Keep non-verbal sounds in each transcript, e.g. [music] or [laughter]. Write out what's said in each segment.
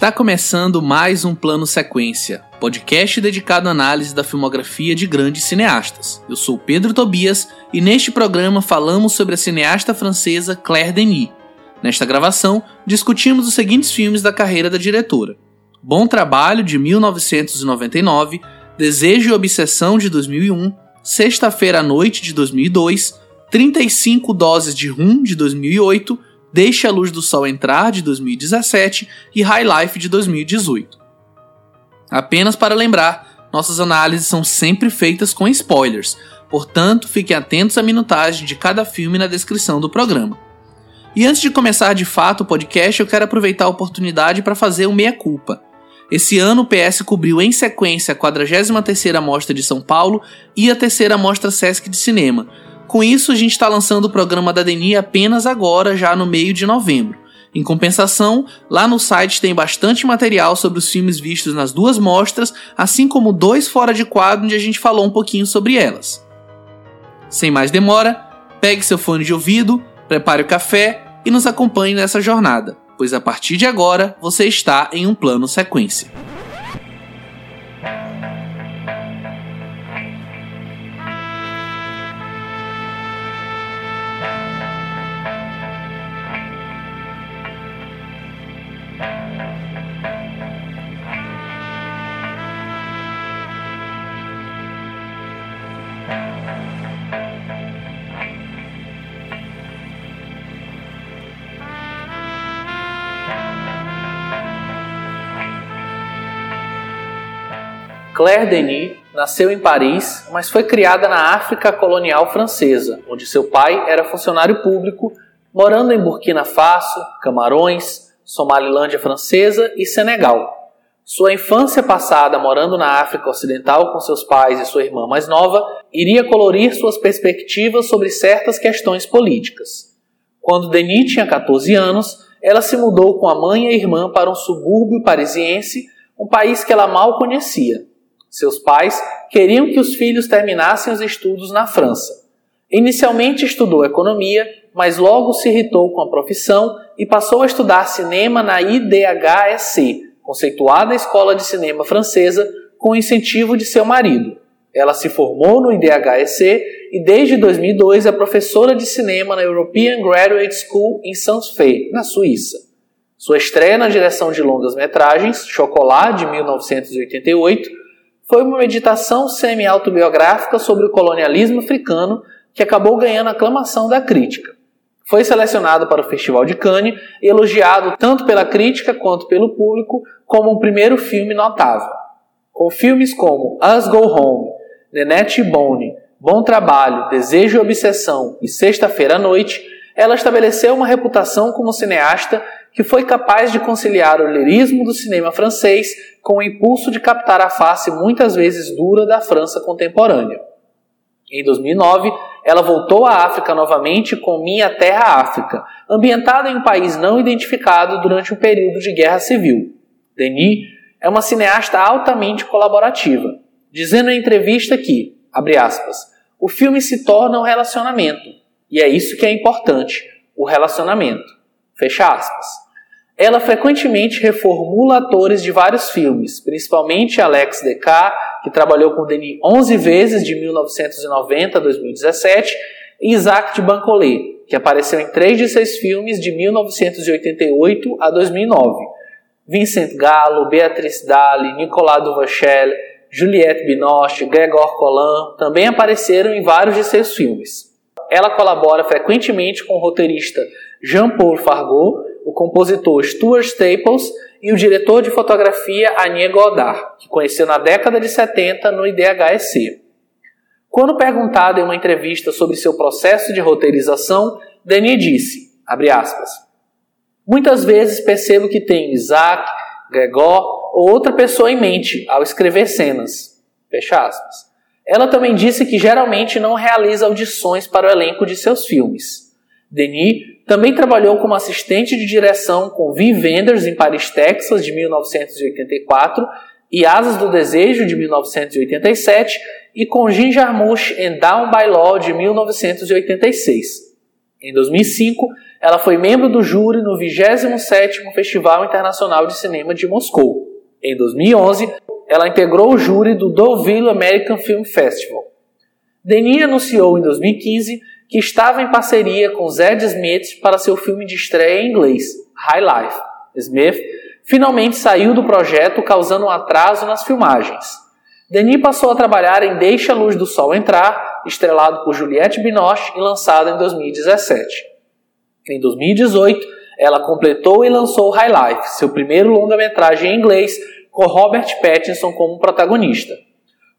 Está começando mais um Plano Sequência, podcast dedicado à análise da filmografia de grandes cineastas. Eu sou Pedro Tobias e neste programa falamos sobre a cineasta francesa Claire Denis. Nesta gravação, discutimos os seguintes filmes da carreira da diretora: Bom Trabalho, de 1999, Desejo e Obsessão, de 2001, Sexta-feira à Noite, de 2002, 35 Doses de Rum, de 2008 Deixe a Luz do Sol Entrar, de 2017, e High Life, de 2018. Apenas para lembrar, nossas análises são sempre feitas com spoilers, portanto, fiquem atentos à minutagem de cada filme na descrição do programa. E antes de começar de fato o podcast, eu quero aproveitar a oportunidade para fazer o meia-culpa. Esse ano o PS cobriu em sequência a 43ª Mostra de São Paulo e a terceira Mostra Sesc de Cinema, com isso, a gente está lançando o programa da Deni apenas agora, já no meio de novembro. Em compensação, lá no site tem bastante material sobre os filmes vistos nas duas mostras, assim como dois fora de quadro onde a gente falou um pouquinho sobre elas. Sem mais demora, pegue seu fone de ouvido, prepare o café e nos acompanhe nessa jornada, pois a partir de agora você está em um plano sequência. Claire Denis nasceu em Paris, mas foi criada na África colonial francesa, onde seu pai era funcionário público, morando em Burkina Faso, Camarões, Somalilândia Francesa e Senegal. Sua infância passada morando na África Ocidental com seus pais e sua irmã mais nova iria colorir suas perspectivas sobre certas questões políticas. Quando Denis tinha 14 anos, ela se mudou com a mãe e a irmã para um subúrbio parisiense, um país que ela mal conhecia. Seus pais queriam que os filhos terminassem os estudos na França. Inicialmente estudou economia, mas logo se irritou com a profissão e passou a estudar cinema na IDHSC, conceituada escola de cinema francesa, com incentivo de seu marido. Ela se formou no IDHSC e desde 2002 é professora de cinema na European Graduate School em Saint-Fé, na Suíça. Sua estreia na direção de longas metragens, Chocolat, de 1988, foi uma meditação semi-autobiográfica sobre o colonialismo africano que acabou ganhando aclamação da crítica. Foi selecionado para o Festival de Cannes elogiado tanto pela crítica quanto pelo público como um primeiro filme notável. Com filmes como Us Go Home, Nenete Bone, Bom Trabalho, Desejo e Obsessão e Sexta-feira à Noite, ela estabeleceu uma reputação como cineasta que foi capaz de conciliar o lirismo do cinema francês com o impulso de captar a face muitas vezes dura da França contemporânea. Em 2009, ela voltou à África novamente com Minha Terra África, ambientada em um país não identificado durante um período de guerra civil. Denis é uma cineasta altamente colaborativa, dizendo em entrevista que, abre aspas, o filme se torna um relacionamento, e é isso que é importante, o relacionamento. Fecha aspas. Ela frequentemente reformula atores de vários filmes, principalmente Alex Decca, que trabalhou com Denis 11 vezes de 1990 a 2017, e Isaac de Bancolé, que apareceu em três de seis filmes de 1988 a 2009. Vincent Gallo, Beatrice Daly, Nicolas Duvachel, Juliette Binoche, Gregor Collin também apareceram em vários de seus filmes. Ela colabora frequentemente com o roteirista Jean-Paul Fargot, o compositor Stuart Staples e o diretor de fotografia Anie Godard, que conheceu na década de 70 no IDHSC. Quando perguntado em uma entrevista sobre seu processo de roteirização, Denis disse, aspas, Muitas vezes percebo que tenho Isaac, Gregor ou outra pessoa em mente ao escrever cenas. Fecha aspas. Ela também disse que geralmente não realiza audições para o elenco de seus filmes. Denis também trabalhou como assistente de direção com Vim Wenders em Paris, Texas, de 1984, e Asas do Desejo, de 1987, e com Jim Jarmusch em Down by Law de 1986. Em 2005, ela foi membro do júri no 27º Festival Internacional de Cinema de Moscou. Em 2011, ela integrou o júri do Deauville American Film Festival. Denis anunciou em 2015 que estava em parceria com Zed Smith para seu filme de estreia em inglês, High Life. Smith finalmente saiu do projeto, causando um atraso nas filmagens. Denis passou a trabalhar em Deixa a Luz do Sol Entrar, estrelado por Juliette Binoche e lançado em 2017. Em 2018, ela completou e lançou High Life, seu primeiro longa-metragem em inglês, com Robert Pattinson como protagonista.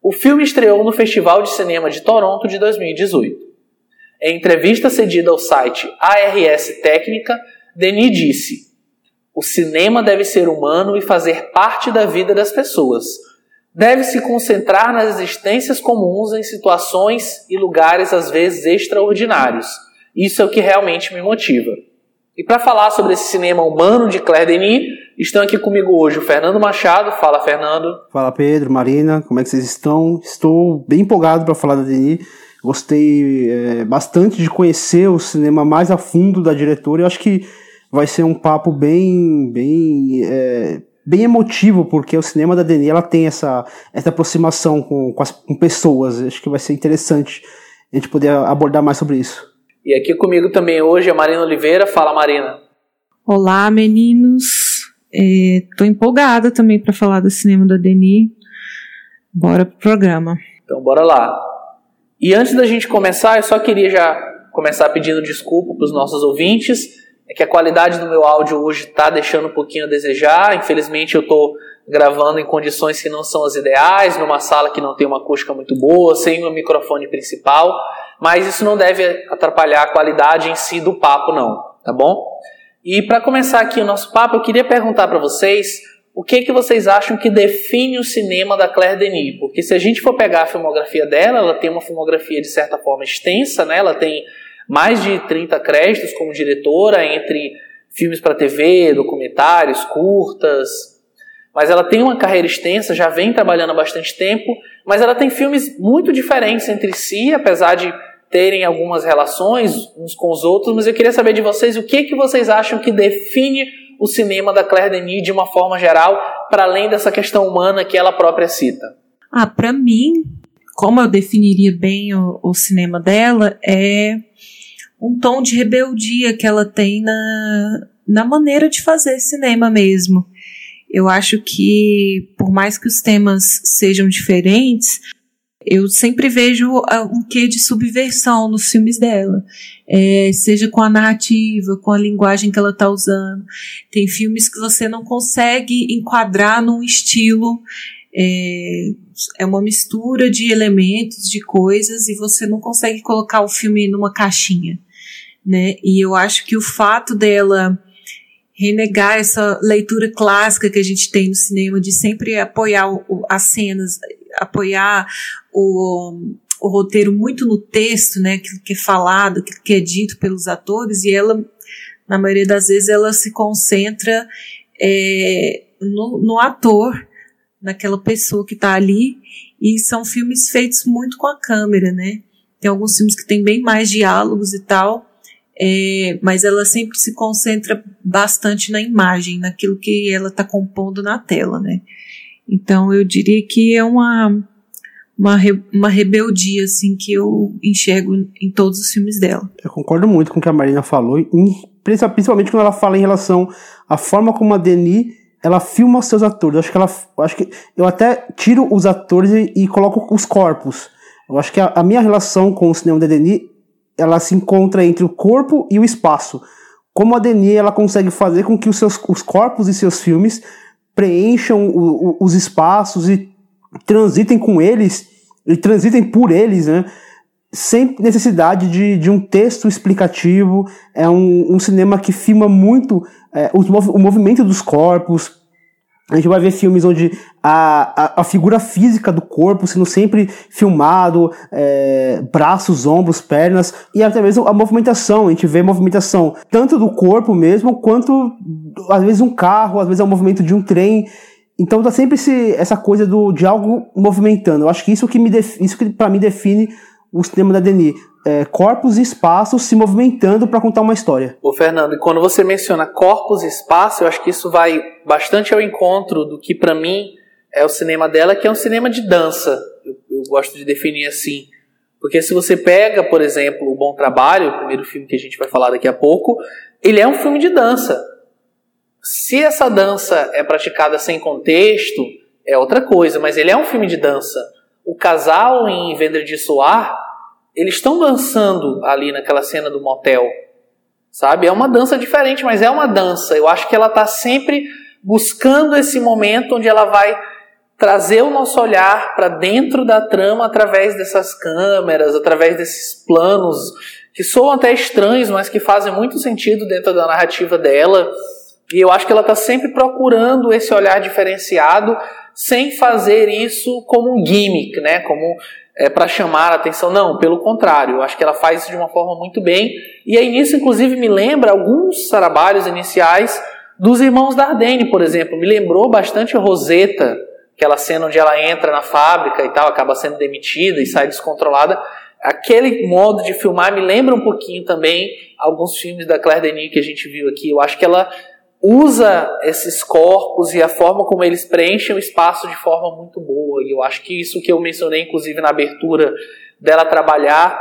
O filme estreou no Festival de Cinema de Toronto de 2018. Em entrevista cedida ao site ARS Técnica, Denis disse: O cinema deve ser humano e fazer parte da vida das pessoas. Deve se concentrar nas existências comuns em situações e lugares às vezes extraordinários. Isso é o que realmente me motiva. E para falar sobre esse cinema humano de Claire Denis, estão aqui comigo hoje o Fernando Machado. Fala, Fernando. Fala, Pedro, Marina, como é que vocês estão? Estou bem empolgado para falar da Denis. Gostei é, bastante de conhecer o cinema mais a fundo da diretora. Eu acho que vai ser um papo bem, bem, é, bem emotivo, porque o cinema da Denis ela tem essa, essa aproximação com, com, as, com pessoas. Eu acho que vai ser interessante a gente poder abordar mais sobre isso. E aqui comigo também hoje é a Marina Oliveira. Fala, Marina. Olá, meninos. Estou é, empolgada também para falar do cinema da Denis. Bora pro programa. Então, bora lá. E antes da gente começar, eu só queria já começar pedindo desculpa para os nossos ouvintes. É que a qualidade do meu áudio hoje está deixando um pouquinho a desejar. Infelizmente, eu estou gravando em condições que não são as ideais, numa sala que não tem uma acústica muito boa, sem o microfone principal mas isso não deve atrapalhar a qualidade em si do papo, não, tá bom? E para começar aqui o nosso papo, eu queria perguntar para vocês o que, que vocês acham que define o cinema da Claire Denis, porque se a gente for pegar a filmografia dela, ela tem uma filmografia de certa forma extensa, né? ela tem mais de 30 créditos como diretora, entre filmes para TV, documentários, curtas, mas ela tem uma carreira extensa, já vem trabalhando há bastante tempo, mas ela tem filmes muito diferentes entre si, apesar de terem algumas relações uns com os outros, mas eu queria saber de vocês o que, que vocês acham que define o cinema da Claire Denis de uma forma geral, para além dessa questão humana que ela própria cita. Ah, para mim, como eu definiria bem o, o cinema dela, é um tom de rebeldia que ela tem na, na maneira de fazer cinema mesmo. Eu acho que, por mais que os temas sejam diferentes, eu sempre vejo um quê de subversão nos filmes dela, é, seja com a narrativa, com a linguagem que ela está usando. Tem filmes que você não consegue enquadrar num estilo, é, é uma mistura de elementos, de coisas, e você não consegue colocar o filme numa caixinha. Né? E eu acho que o fato dela renegar essa leitura clássica que a gente tem no cinema de sempre apoiar o, as cenas, apoiar o, o roteiro muito no texto, né, aquilo que é falado, aquilo que é dito pelos atores, e ela, na maioria das vezes, ela se concentra é, no, no ator, naquela pessoa que está ali, e são filmes feitos muito com a câmera, né? Tem alguns filmes que tem bem mais diálogos e tal, é, mas ela sempre se concentra bastante na imagem, naquilo que ela está compondo na tela, né? Então eu diria que é uma, uma, uma rebeldia assim que eu enxergo em todos os filmes dela. Eu concordo muito com o que a Marina falou, principalmente quando ela fala em relação à forma como a Denis ela filma os seus atores. Acho que ela, acho que eu até tiro os atores e, e coloco os corpos. Eu acho que a, a minha relação com o cinema da Denis ela se encontra entre o corpo e o espaço. Como a Denis ela consegue fazer com que os seus os corpos e seus filmes preencham o, o, os espaços e transitem com eles e transitem por eles, né? Sem necessidade de, de um texto explicativo. É um, um cinema que filma muito é, o, o movimento dos corpos, a gente vai ver filmes onde a, a, a, figura física do corpo sendo sempre filmado, é, braços, ombros, pernas, e até mesmo a movimentação. A gente vê movimentação tanto do corpo mesmo, quanto às vezes um carro, às vezes é o movimento de um trem. Então tá sempre esse, essa coisa do, de algo movimentando. Eu acho que isso que, me def, isso que para mim define o cinema da Denis. É, corpos e espaços se movimentando para contar uma história. Ô Fernando, e quando você menciona corpos e espaço, eu acho que isso vai bastante ao encontro do que para mim é o cinema dela, que é um cinema de dança. Eu, eu gosto de definir assim. Porque se você pega, por exemplo, O Bom Trabalho, o primeiro filme que a gente vai falar daqui a pouco, ele é um filme de dança. Se essa dança é praticada sem contexto, é outra coisa, mas ele é um filme de dança. O casal em Vender de Soar, eles estão dançando ali naquela cena do motel, sabe? É uma dança diferente, mas é uma dança. Eu acho que ela está sempre buscando esse momento onde ela vai trazer o nosso olhar para dentro da trama através dessas câmeras, através desses planos que soam até estranhos, mas que fazem muito sentido dentro da narrativa dela. E eu acho que ela está sempre procurando esse olhar diferenciado, sem fazer isso como um gimmick, né? Como é, para chamar a atenção. Não, pelo contrário, eu acho que ela faz isso de uma forma muito bem. E aí nisso, inclusive, me lembra alguns trabalhos iniciais dos irmãos Dardenne, por exemplo. Me lembrou bastante Rosetta, aquela cena onde ela entra na fábrica e tal, acaba sendo demitida e sai descontrolada. Aquele modo de filmar me lembra um pouquinho também alguns filmes da Claire Denis que a gente viu aqui. Eu acho que ela usa esses corpos e a forma como eles preenchem o espaço de forma muito boa. E eu acho que isso que eu mencionei, inclusive, na abertura dela trabalhar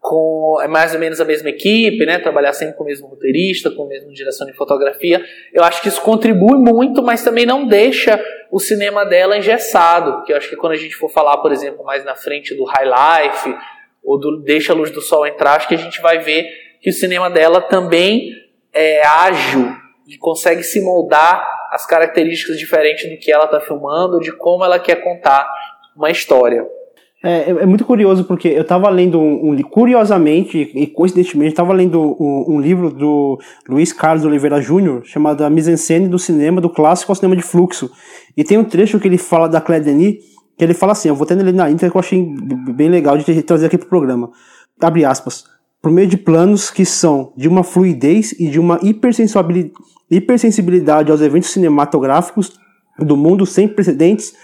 com é mais ou menos a mesma equipe, né? Trabalhar sempre com o mesmo roteirista, com a mesma direção de fotografia. Eu acho que isso contribui muito, mas também não deixa o cinema dela engessado. Porque eu acho que quando a gente for falar, por exemplo, mais na frente do High Life ou do Deixa a Luz do Sol entrar, acho que a gente vai ver que o cinema dela também é ágil e consegue se moldar as características diferentes do que ela está filmando, de como ela quer contar uma história. É, é, muito curioso porque eu estava lendo um, um, curiosamente e coincidentemente estava lendo um, um, livro do Luiz Carlos Oliveira Júnior chamado A Mise-en-scène do cinema do clássico ao cinema de fluxo e tem um trecho que ele fala da Claire Denis que ele fala assim, eu vou até ler na íntegra que eu achei bem legal de trazer aqui pro programa. Abre aspas. Por meio de planos que são de uma fluidez e de uma hipersensibilidade hipersensibilidade aos eventos cinematográficos do mundo sem precedentes,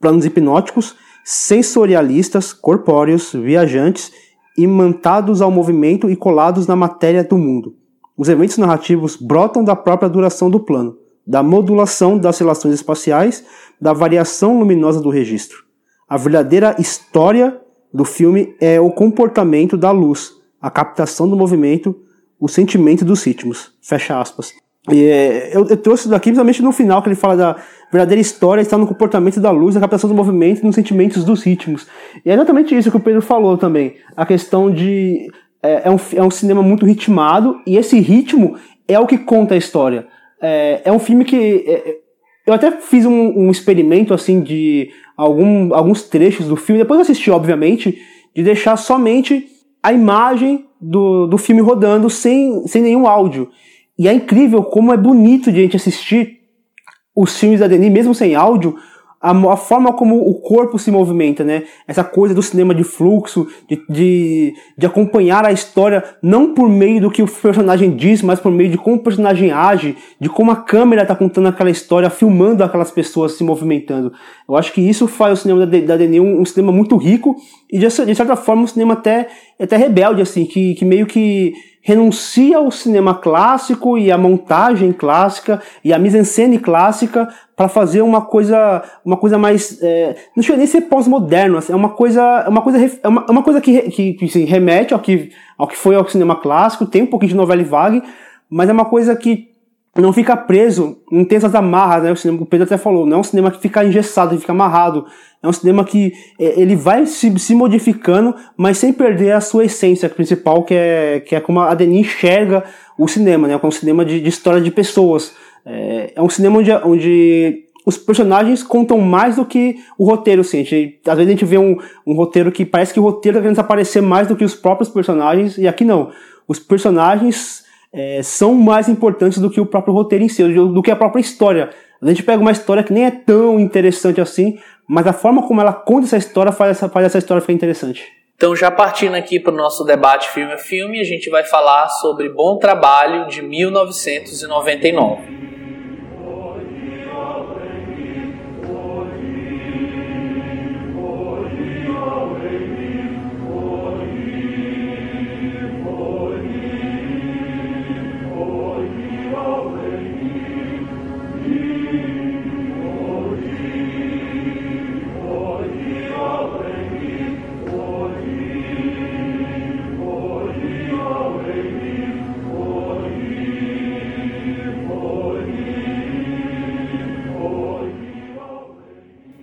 planos hipnóticos, sensorialistas, corpóreos, viajantes, imantados ao movimento e colados na matéria do mundo. Os eventos narrativos brotam da própria duração do plano, da modulação das relações espaciais, da variação luminosa do registro. A verdadeira história do filme é o comportamento da luz, a captação do movimento, o sentimento dos ritmos. Fecha aspas. É, eu, eu, trouxe isso daqui principalmente no final, que ele fala da verdadeira história está no comportamento da luz, na captação do movimento e nos sentimentos dos ritmos. E é exatamente isso que o Pedro falou também. A questão de. É, é, um, é um cinema muito ritmado, e esse ritmo é o que conta a história. É, é um filme que. É, é eu até fiz um, um, experimento assim de algum, alguns trechos do filme, depois eu assisti, obviamente, de deixar somente a imagem do, do filme rodando sem, sem nenhum áudio. E é incrível como é bonito de a gente assistir os filmes da Denis, mesmo sem áudio, a, a, forma como o corpo se movimenta, né? Essa coisa do cinema de fluxo, de, de, de, acompanhar a história não por meio do que o personagem diz, mas por meio de como o personagem age, de como a câmera está contando aquela história, filmando aquelas pessoas se movimentando. Eu acho que isso faz o cinema da, da Denis um, um, cinema muito rico e de, de certa forma um cinema até, até rebelde, assim, que, que meio que renuncia ao cinema clássico e à montagem clássica e à mise-en-scène clássica para fazer uma coisa uma coisa mais é, não chega nem ser pós-moderno assim, é uma coisa é uma coisa é uma, é uma coisa que, que, que assim, remete ao que ao que foi ao cinema clássico tem um pouquinho de novela vague mas é uma coisa que não fica preso, tem essas amarras, né? O, cinema, o Pedro até falou, não é um cinema que fica engessado, que fica amarrado. É um cinema que é, ele vai se, se modificando, mas sem perder a sua essência principal, que é, que é como a Denis enxerga o cinema, né? É um cinema de, de história de pessoas. É, é um cinema onde, onde os personagens contam mais do que o roteiro, assim. Gente, às vezes a gente vê um, um roteiro que parece que o roteiro está querendo aparecer mais do que os próprios personagens, e aqui não. Os personagens é, são mais importantes do que o próprio roteiro em si, do que a própria história. A gente pega uma história que nem é tão interessante assim, mas a forma como ela conta essa história faz essa, faz essa história ficar interessante. Então, já partindo aqui para o nosso debate filme a filme, a gente vai falar sobre Bom Trabalho de 1999.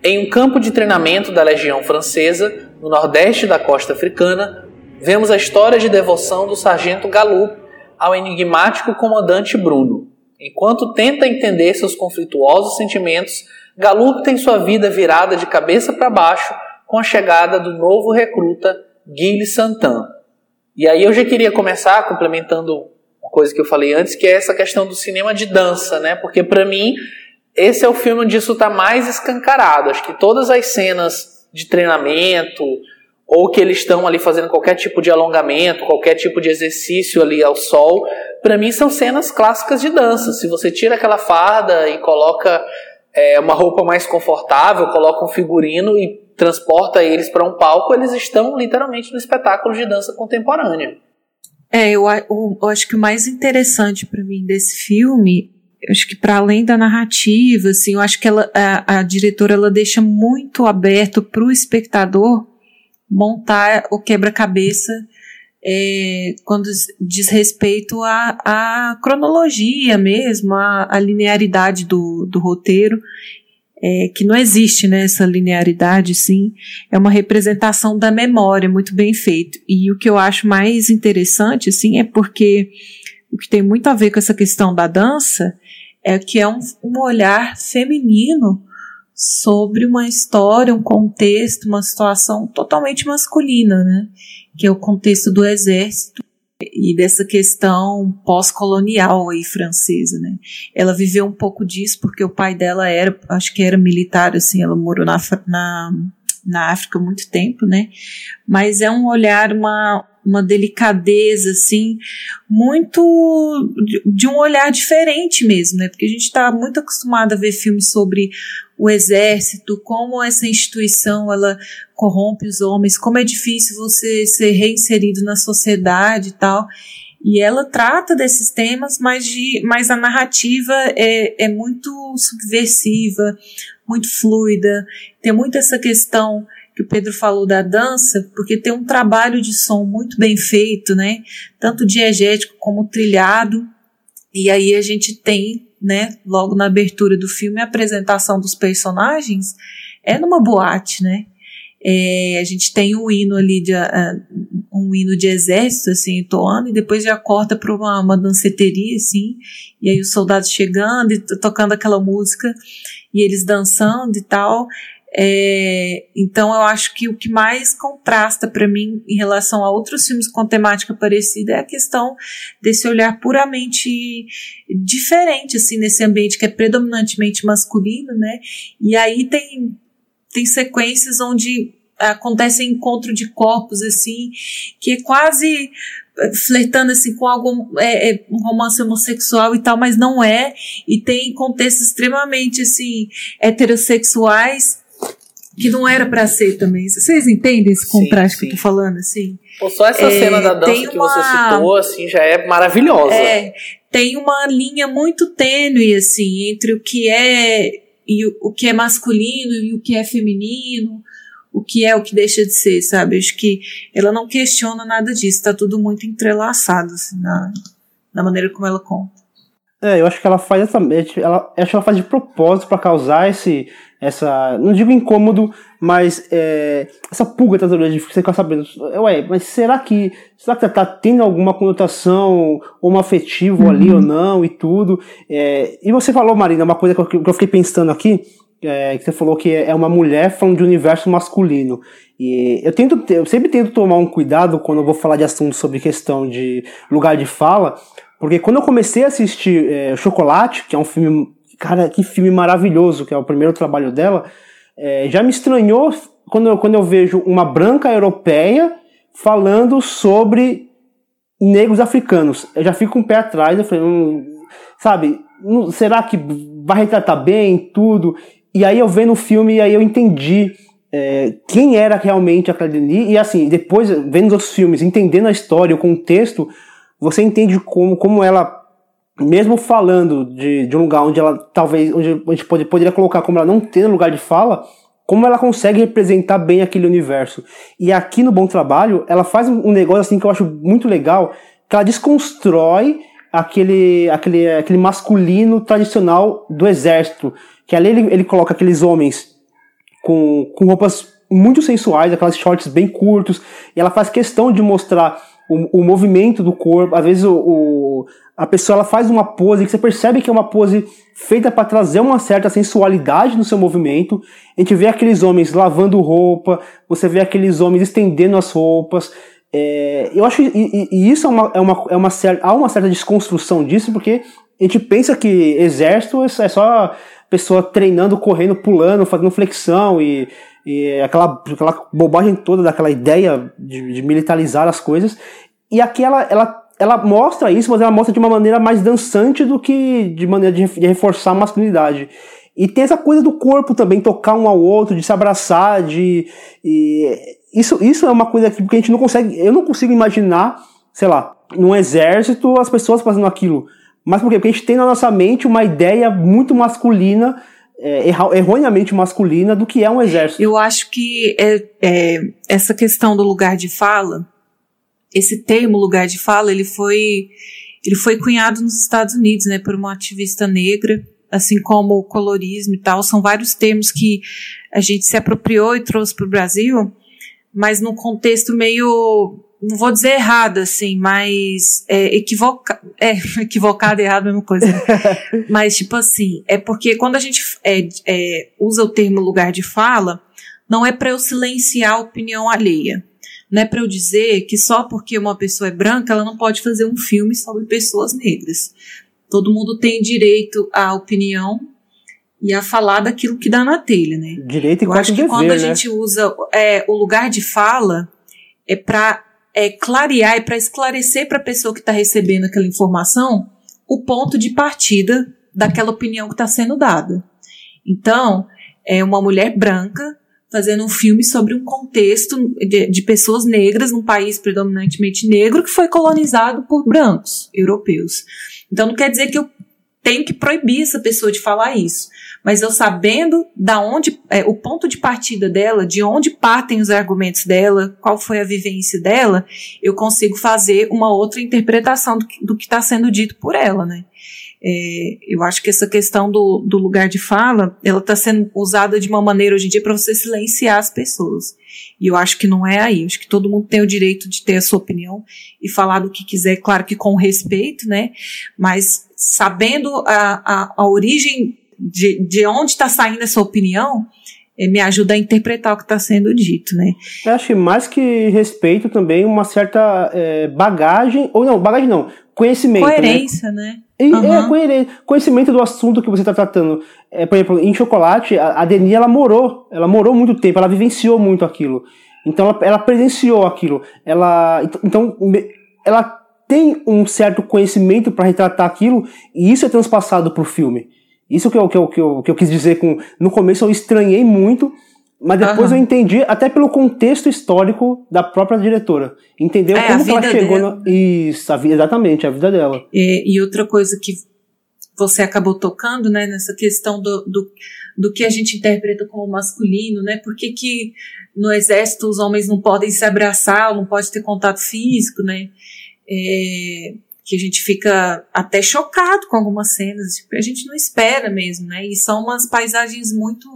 Em um campo de treinamento da Legião Francesa, no nordeste da costa africana, vemos a história de devoção do sargento Galup ao enigmático comandante Bruno. Enquanto tenta entender seus conflituosos sentimentos, Galup tem sua vida virada de cabeça para baixo com a chegada do novo recruta Guilherme Santan. E aí eu já queria começar complementando uma coisa que eu falei antes, que é essa questão do cinema de dança, né? Porque para mim esse é o filme onde isso está mais escancarado. Acho que todas as cenas de treinamento ou que eles estão ali fazendo qualquer tipo de alongamento, qualquer tipo de exercício ali ao sol, para mim são cenas clássicas de dança. Se você tira aquela farda e coloca é, uma roupa mais confortável, coloca um figurino e transporta eles para um palco, eles estão literalmente no espetáculo de dança contemporânea. É, eu, eu, eu acho que o mais interessante para mim desse filme acho que para além da narrativa, assim, eu acho que ela, a, a diretora ela deixa muito aberto para o espectador montar o quebra-cabeça é, quando diz respeito à, à cronologia mesmo, à, à linearidade do, do roteiro, é, que não existe né, essa linearidade, sim, é uma representação da memória muito bem feito. E o que eu acho mais interessante, assim, é porque o que tem muito a ver com essa questão da dança é que é um, um olhar feminino sobre uma história, um contexto, uma situação totalmente masculina, né? Que é o contexto do exército e dessa questão pós-colonial aí francesa, né? Ela viveu um pouco disso porque o pai dela era, acho que era militar, assim, ela morou na, na, na África há muito tempo, né? Mas é um olhar, uma, uma delicadeza, assim, muito de um olhar diferente mesmo, né? Porque a gente está muito acostumado a ver filmes sobre o exército, como essa instituição ela corrompe os homens, como é difícil você ser reinserido na sociedade e tal. E ela trata desses temas, mas, de, mas a narrativa é, é muito subversiva, muito fluida, tem muito essa questão que o Pedro falou da dança, porque tem um trabalho de som muito bem feito, né? Tanto diegético como trilhado. E aí a gente tem, né, logo na abertura do filme, a apresentação dos personagens é numa boate, né? É, a gente tem um hino ali de uh, um hino de exército assim entoando e depois já corta para uma, uma danceteria assim e aí os soldados chegando e tocando aquela música e eles dançando e tal é, então eu acho que o que mais contrasta para mim em relação a outros filmes com temática parecida é a questão desse olhar puramente diferente assim nesse ambiente que é predominantemente masculino, né? E aí tem tem sequências onde acontece encontro de corpos assim que é quase flertando assim com algum é, é, um romance homossexual e tal, mas não é e tem contextos extremamente assim heterossexuais que não era para ser também. Vocês entendem esse contraste sim, sim. que eu tô falando, assim? Pô, só essa é, cena da dança que uma... você citou, assim, já é maravilhosa. É, tem uma linha muito tênue, assim, entre o que é e o, o que é masculino e o que é feminino, o que é o que deixa de ser, sabe? Acho que ela não questiona nada disso, tá tudo muito entrelaçado, assim, na, na maneira como ela conta. É, eu acho que ela faz exatamente, ela, acho que ela faz de propósito para causar esse, essa, não digo incômodo, mas é, essa pulga atrás da de você ficar sabendo, ué, mas será que, será que tá tendo alguma conotação homoafetivo uhum. ali ou não e tudo? É, e você falou, Marina, uma coisa que eu, que eu fiquei pensando aqui, é, que você falou que é uma mulher falando de universo masculino. E eu tento, eu sempre tento tomar um cuidado quando eu vou falar de assuntos sobre questão de lugar de fala, porque quando eu comecei a assistir é, Chocolate, que é um filme. Cara, que filme maravilhoso, que é o primeiro trabalho dela, é, já me estranhou quando eu, quando eu vejo uma branca europeia falando sobre negros africanos. Eu já fico um pé atrás, eu falei, hum, sabe, hum, será que vai retratar bem tudo? E aí eu vendo o filme e aí eu entendi é, quem era realmente a Claudine. E assim, depois, vendo os filmes, entendendo a história, o contexto, você entende como, como ela, mesmo falando de, de um lugar onde ela talvez, onde a gente pode, poderia colocar como ela não tem lugar de fala, como ela consegue representar bem aquele universo. E aqui no Bom Trabalho, ela faz um negócio assim que eu acho muito legal, que ela desconstrói aquele, aquele, aquele masculino tradicional do exército. Que ali ele, ele coloca aqueles homens com, com roupas muito sensuais, aquelas shorts bem curtos, e ela faz questão de mostrar o, o movimento do corpo, às vezes o, o, a pessoa ela faz uma pose que você percebe que é uma pose feita para trazer uma certa sensualidade no seu movimento. A gente vê aqueles homens lavando roupa, você vê aqueles homens estendendo as roupas. É, eu acho e, e isso é uma, é uma, é uma certa, há uma certa desconstrução disso, porque a gente pensa que exército é só pessoa treinando, correndo, pulando, fazendo flexão e, e aquela, aquela bobagem toda daquela ideia de, de, militarizar as coisas. E aqui ela, ela, ela mostra isso, mas ela mostra de uma maneira mais dançante do que de maneira de, de reforçar a masculinidade. E tem essa coisa do corpo também, tocar um ao outro, de se abraçar, de. isso, isso é uma coisa que a gente não consegue. Eu não consigo imaginar, sei lá, num exército as pessoas fazendo aquilo. Mas por quê? Porque a gente tem na nossa mente uma ideia muito masculina, é, erroneamente masculina, do que é um exército. Eu acho que é, é, essa questão do lugar de fala, esse termo lugar de fala, ele foi, ele foi cunhado nos Estados Unidos, né, por uma ativista negra, assim como o colorismo e tal, são vários termos que a gente se apropriou e trouxe para o Brasil, mas num contexto meio não vou dizer errada, assim, mas é, equivoca, é, [laughs] equivocada e errada a mesma coisa. [laughs] mas, tipo assim, é porque quando a gente é, é, usa o termo lugar de fala, não é para eu silenciar a opinião alheia. Não é para eu dizer que só porque uma pessoa é branca, ela não pode fazer um filme sobre pessoas negras. Todo mundo tem direito à opinião e a falar daquilo que dá na telha, né? Direito e Eu acho que dever, quando a né? gente usa é, o lugar de fala, é para é, clarear e para esclarecer para a pessoa que está recebendo aquela informação o ponto de partida daquela opinião que está sendo dada. Então, é uma mulher branca fazendo um filme sobre um contexto de, de, pessoas negras num país predominantemente negro que foi colonizado por brancos europeus. Então não quer dizer que eu tenho que proibir essa pessoa de falar isso mas eu sabendo da onde é, o ponto de partida dela, de onde partem os argumentos dela, qual foi a vivência dela, eu consigo fazer uma outra interpretação do que, está sendo dito por ela, né? É, eu acho que essa questão do, do lugar de fala, ela está sendo usada de uma maneira hoje em dia para você silenciar as pessoas. E eu acho que não é aí. Eu acho que todo mundo tem o direito de ter a sua opinião e falar do que quiser, claro que com respeito, né? Mas sabendo a, a, a origem de, de onde está saindo essa opinião, é, me ajuda a interpretar o que está sendo dito, né? Eu acho que mais que respeito também uma certa é, bagagem, ou não, bagagem não, conhecimento. Né? Coerência, né? né? É, conhecimento do assunto que você está tratando. É, por exemplo, em chocolate, a, a Deni, ela morou, ela morou muito tempo, ela vivenciou muito aquilo. Então ela, ela presenciou aquilo. Ela, então, ela tem um certo conhecimento para retratar aquilo e isso é transpassado para o filme. Isso que eu, que, eu, que, eu, que eu quis dizer com. No começo eu estranhei muito, mas depois uhum. eu entendi, até pelo contexto histórico da própria diretora. Entendeu é, como ela chegou na. Isso, a, exatamente, a vida dela. E, e, outra coisa que você acabou tocando, né, nessa questão do, do, do que a gente interpreta como masculino, né? Por que, que no exército os homens não podem se abraçar, não pode ter contato físico, né? É, que a gente fica até chocado com algumas cenas, tipo, a gente não espera mesmo, né? E são umas paisagens muito,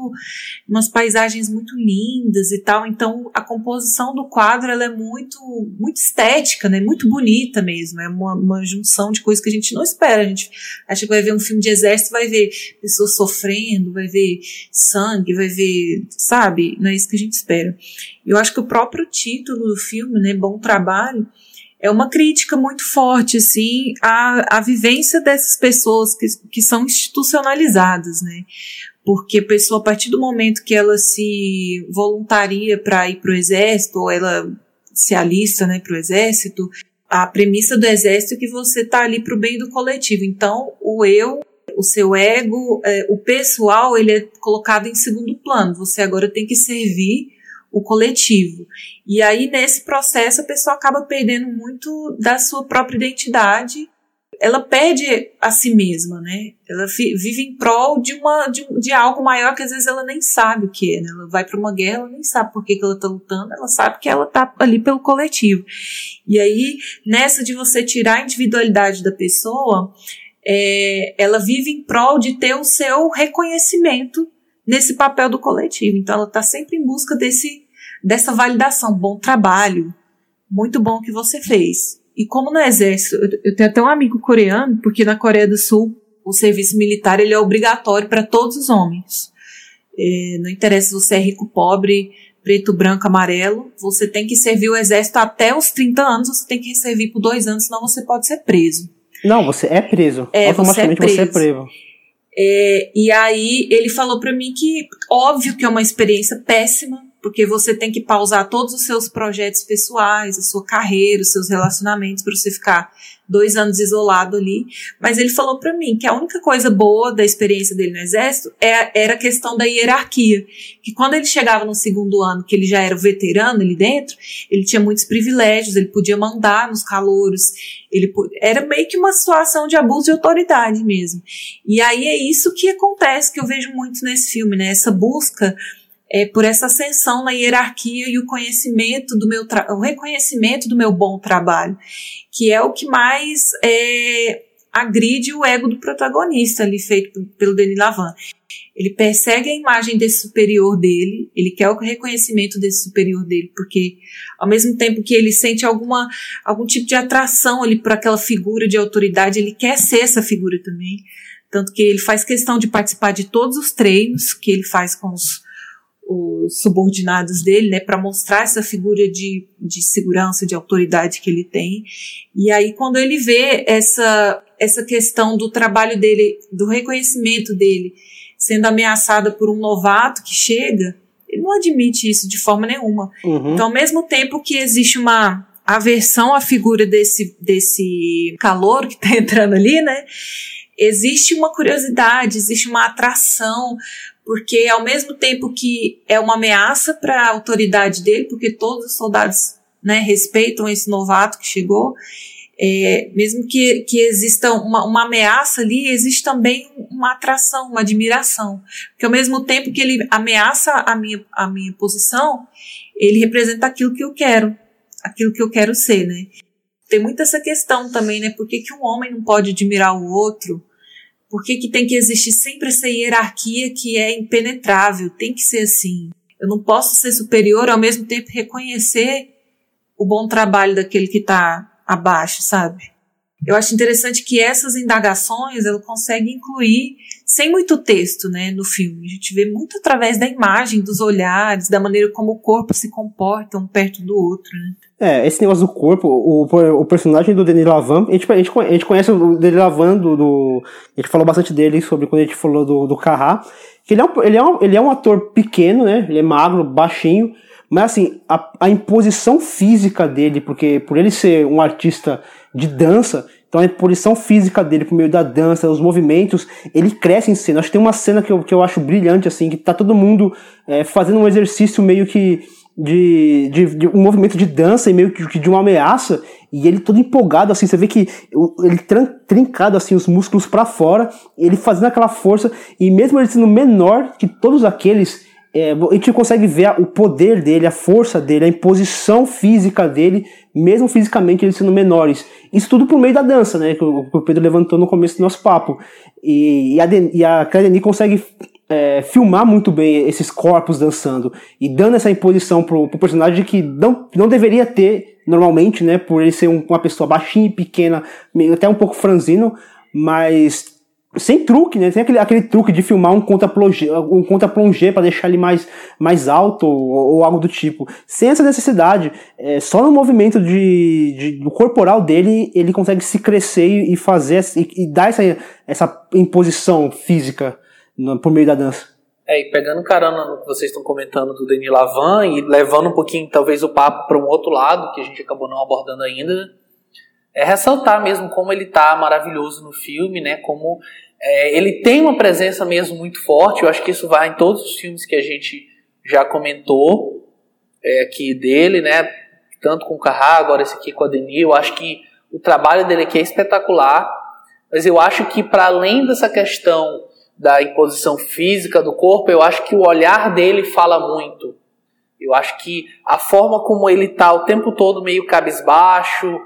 umas paisagens muito lindas e tal. Então a composição do quadro ela é muito, muito estética, né? Muito bonita mesmo. É uma, uma junção de coisas que a gente não espera. A gente acha que vai ver um filme de exército, vai ver pessoas sofrendo, vai ver sangue, vai ver, sabe? Não é isso que a gente espera. Eu acho que o próprio título do filme, né? Bom trabalho é uma crítica muito forte, assim, à, à vivência dessas pessoas que, que são institucionalizadas, né? Porque a pessoa, a partir do momento que ela se voluntaria para ir para o exército, ou ela se alista, né, para o exército, a premissa do exército é que você está ali para o bem do coletivo. Então, o eu, o seu ego, é, o pessoal, ele é colocado em segundo plano. Você agora tem que servir o coletivo. E aí, nesse processo, a pessoa acaba perdendo muito da sua própria identidade. Ela perde a si mesma, né? Ela vive em prol de, uma, de, de algo maior que às vezes ela nem sabe o que é, né? Ela vai para uma guerra, ela nem sabe por que, que ela tá lutando, ela sabe que ela tá ali pelo coletivo. E aí, nessa de você tirar a individualidade da pessoa, é, ela vive em prol de ter o seu reconhecimento nesse papel do coletivo. Então ela está sempre em busca desse, dessa validação. Bom trabalho, muito bom que você fez. E como no exército, eu tenho até um amigo coreano, porque na Coreia do Sul o serviço militar ele é obrigatório para todos os homens. É, não interessa se você é rico, pobre, preto, branco, amarelo, você tem que servir o exército até os 30 anos, você tem que servir por dois anos, senão você pode ser preso. Não, você é preso. É, Automaticamente você é preso. Você é preso. É, e aí ele falou para mim que óbvio que é uma experiência péssima, porque você tem que pausar todos os seus projetos pessoais, a sua carreira, os seus relacionamentos para você ficar dois anos isolado ali. Mas ele falou para mim que a única coisa boa da experiência dele no exército é, era a questão da hierarquia, que quando ele chegava no segundo ano, que ele já era veterano ali dentro, ele tinha muitos privilégios, ele podia mandar nos calouros, ele era meio que uma situação de abuso de autoridade mesmo. E aí é isso que acontece que eu vejo muito nesse filme, né? Essa busca é, por essa ascensão na hierarquia e o conhecimento do meu o reconhecimento do meu bom trabalho, que é o que mais é, agride o ego do protagonista ali feito pelo Denis Lavan. Ele persegue a imagem desse superior dele, ele quer o reconhecimento desse superior dele, porque ao mesmo tempo que ele sente alguma, algum tipo de atração ali por aquela figura de autoridade, ele quer ser essa figura também. Tanto que ele faz questão de participar de todos os treinos que ele faz com os, os subordinados dele, né, para mostrar essa figura de, de segurança, de autoridade que ele tem. E aí, quando ele vê essa, essa questão do trabalho dele, do reconhecimento dele, sendo ameaçada por um novato que chega, ele não admite isso de forma nenhuma. Uhum. Então, ao mesmo tempo que existe uma aversão à figura desse, desse calor que está [laughs] entrando ali, né? Existe uma curiosidade, existe uma atração porque ao mesmo tempo que é uma ameaça para a autoridade dele, porque todos os soldados né, respeitam esse novato que chegou, é, mesmo que, que exista uma, uma ameaça ali, existe também uma atração, uma admiração. Porque ao mesmo tempo que ele ameaça a minha, a minha posição, ele representa aquilo que eu quero, aquilo que eu quero ser, né? Tem muito essa questão também, né? Por que, que um homem não pode admirar o outro? Por que, que tem que existir sempre essa hierarquia que é impenetrável? Tem que ser assim. Eu não posso ser superior ao mesmo tempo reconhecer o bom trabalho daquele que está abaixo, sabe? Eu acho interessante que essas indagações ela consegue incluir sem muito texto, né, no filme. A gente vê muito através da imagem, dos olhares, da maneira como o corpo se comporta um perto do outro, né? É, esse negócio do corpo, o, o personagem do Denis Lavan, a gente, a gente, a gente conhece o Denis Lavan do, do, A gente falou bastante dele sobre quando a gente falou do, do Carrá. Que ele é, um, ele, é um, ele é um ator pequeno, né? Ele é magro, baixinho. Mas assim, a, a imposição física dele, porque por ele ser um artista de dança, então a imposição física dele por meio da dança, os movimentos, ele cresce em cena. Acho que tem uma cena que eu, que eu acho brilhante, assim, que tá todo mundo é, fazendo um exercício meio que de, de, de, um movimento de dança e meio que de uma ameaça, e ele todo empolgado, assim, você vê que ele trincado, assim, os músculos para fora, ele fazendo aquela força, e mesmo ele sendo menor que todos aqueles, é, a gente consegue ver o poder dele, a força dele, a imposição física dele, mesmo fisicamente eles sendo menores. Isso tudo por meio da dança, né? Que o, Pedro levantou no começo do nosso papo. E, e a, e a consegue é, filmar muito bem esses corpos dançando e dando essa imposição pro, pro personagem que não, não deveria ter normalmente, né? Por ele ser um, uma pessoa baixinha e pequena, meio, até um pouco franzino, mas sem truque, né? Tem aquele, aquele truque de filmar um contra-plongé um contra para deixar ele mais, mais alto ou, ou, algo do tipo. Sem essa necessidade, é, só no movimento de, de, do corporal dele ele consegue se crescer e, fazer e, e dar essa, essa imposição física no, por meio da dança. É, e pegando carona no que vocês estão comentando do Denis Lavan e levando um pouquinho, talvez, o papo para um outro lado, que a gente acabou não abordando ainda, é ressaltar mesmo como ele tá maravilhoso no filme, né? Como é, ele tem uma presença mesmo muito forte. Eu acho que isso vai em todos os filmes que a gente já comentou é, aqui dele, né? Tanto com o Carrá, agora esse aqui com a Denis. Eu acho que o trabalho dele aqui é espetacular. Mas eu acho que para além dessa questão da imposição física do corpo, eu acho que o olhar dele fala muito. Eu acho que a forma como ele tá o tempo todo meio cabisbaixo,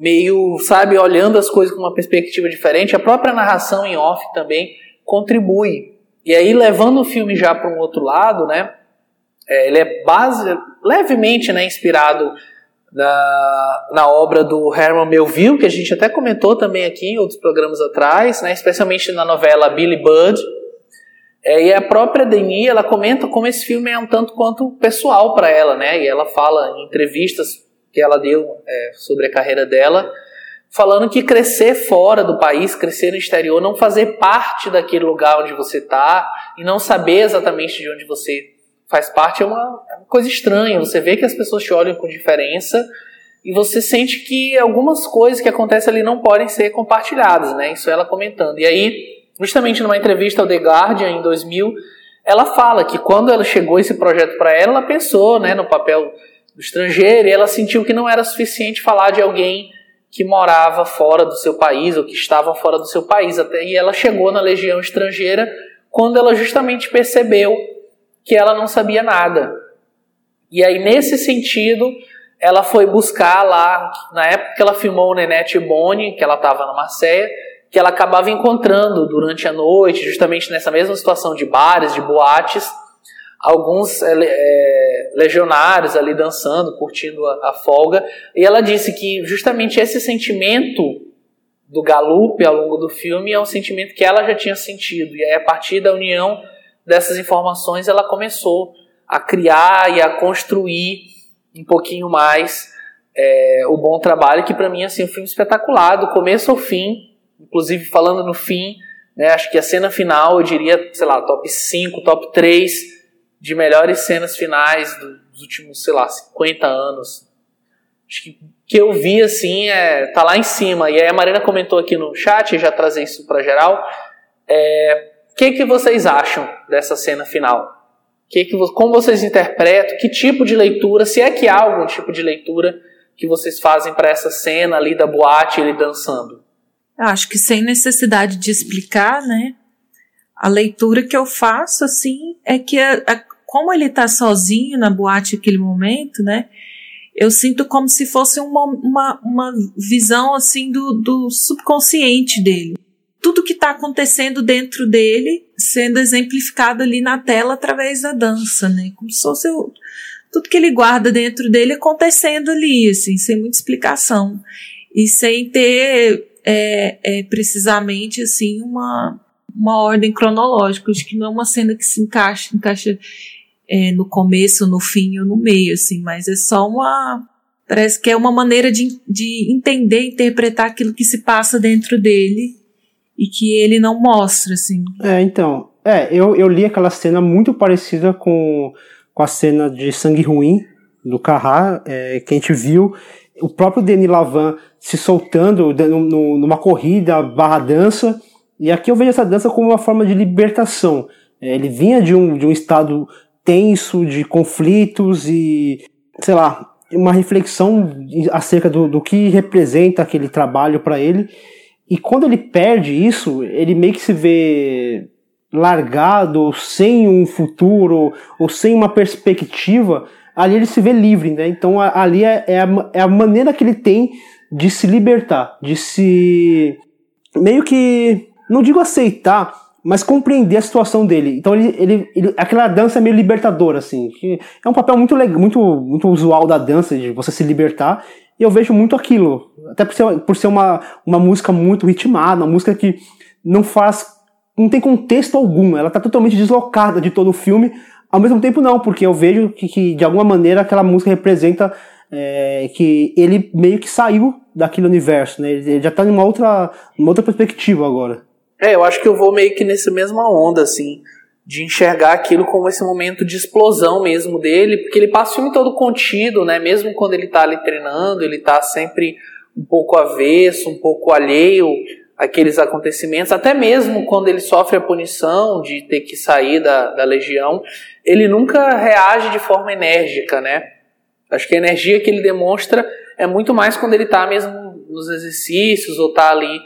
meio, sabe, olhando as coisas com uma perspectiva diferente, a própria narração em off também contribui E aí, levando o filme já para um outro lado, né? É, ele é base, levemente né, inspirado na, na obra do Herman Melville, que a gente até comentou também aqui em outros programas atrás, né, especialmente na novela Billy Budd. É, e a própria Denis, ela comenta como esse filme é um tanto quanto pessoal para ela, né? E ela fala em entrevistas que ela deu é, sobre a carreira dela, falando que crescer fora do país, crescer no exterior, não fazer parte daquele lugar onde você está e não saber exatamente de onde você faz parte é uma, é uma coisa estranha. Você vê que as pessoas te olham com diferença e você sente que algumas coisas que acontecem ali não podem ser compartilhadas, né? Isso ela comentando. E aí, justamente numa entrevista ao The Guardian em 2000, ela fala que quando ela chegou esse projeto para ela, ela pensou, né, no papel do estrangeiro e ela sentiu que não era suficiente falar de alguém que morava fora do seu país ou que estava fora do seu país. Até e ela chegou na legião estrangeira quando ela justamente percebeu que ela não sabia nada. E aí, nesse sentido, ela foi buscar lá, na época que ela filmou Nenete Boni, que ela estava na Marseille, que ela acabava encontrando durante a noite, justamente nessa mesma situação de bares, de boates, alguns é, é, legionários ali dançando, curtindo a, a, folga. E ela disse que justamente esse sentimento do Galupe ao longo do filme é um sentimento que ela já tinha sentido. E aí, a partir da união dessas informações, ela começou a criar e a construir um pouquinho mais é, o bom trabalho, que para mim assim, é um filme espetacular, do começo ao fim, inclusive falando no fim, né, acho que a cena final, eu diria, sei lá, top 5, top 3 de melhores cenas finais dos últimos, sei lá, 50 anos. Acho que que eu vi assim é tá lá em cima. E aí a Marina comentou aqui no chat, já trazer isso para geral. É, que, que vocês acham dessa cena final? Que que, como vocês interpretam? Que tipo de leitura, se é que há algum tipo de leitura que vocês fazem para essa cena ali da boate, ele dançando? Acho que sem necessidade de explicar, né? A leitura que eu faço, assim, é que a, a, como ele está sozinho na boate naquele momento, né? Eu sinto como se fosse uma, uma, uma visão, assim, do, do subconsciente dele tudo que está acontecendo dentro dele sendo exemplificado ali na tela através da dança, né? Como se fosse o, tudo que ele guarda dentro dele acontecendo ali, assim, sem muita explicação. E sem ter é, é, precisamente assim uma, uma ordem cronológica. Acho que não é uma cena que se encaixa, encaixa é, no começo, no fim ou no meio, assim, mas é só uma. Parece que é uma maneira de, de entender, interpretar aquilo que se passa dentro dele e que ele não mostra, assim. É, então. É, eu, eu li aquela cena muito parecida com, com a cena de Sangue Ruim, do Carrá, é, que a gente viu o próprio Denis Lavan se soltando numa corrida barra dança, e aqui eu vejo essa dança como uma forma de libertação. É, ele vinha de um, de um estado tenso, de conflitos e, sei lá, uma reflexão acerca do, do que representa aquele trabalho para ele. E quando ele perde isso, ele meio que se vê largado, sem um futuro, ou sem uma perspectiva, ali ele se vê livre, né? Então ali é, é, a, é a maneira que ele tem de se libertar, de se meio que, não digo aceitar, mas compreender a situação dele. Então ele, ele, ele, aquela dança é meio libertadora, assim. é um papel muito muito, muito usual da dança, de você se libertar. E eu vejo muito aquilo. Até por ser, por ser uma, uma música muito ritmada, uma música que não faz. não tem contexto algum. Ela está totalmente deslocada de todo o filme. Ao mesmo tempo, não, porque eu vejo que, que de alguma maneira aquela música representa é, que ele meio que saiu daquele universo, né? Ele já está numa outra, numa outra perspectiva agora. É, eu acho que eu vou meio que nessa mesma onda, assim de enxergar aquilo como esse momento de explosão mesmo dele, porque ele passa o filme todo contido, né? Mesmo quando ele está ali treinando, ele está sempre um pouco avesso, um pouco alheio àqueles acontecimentos, até mesmo quando ele sofre a punição de ter que sair da, da legião, ele nunca reage de forma enérgica, né? Acho que a energia que ele demonstra é muito mais quando ele está mesmo nos exercícios ou está ali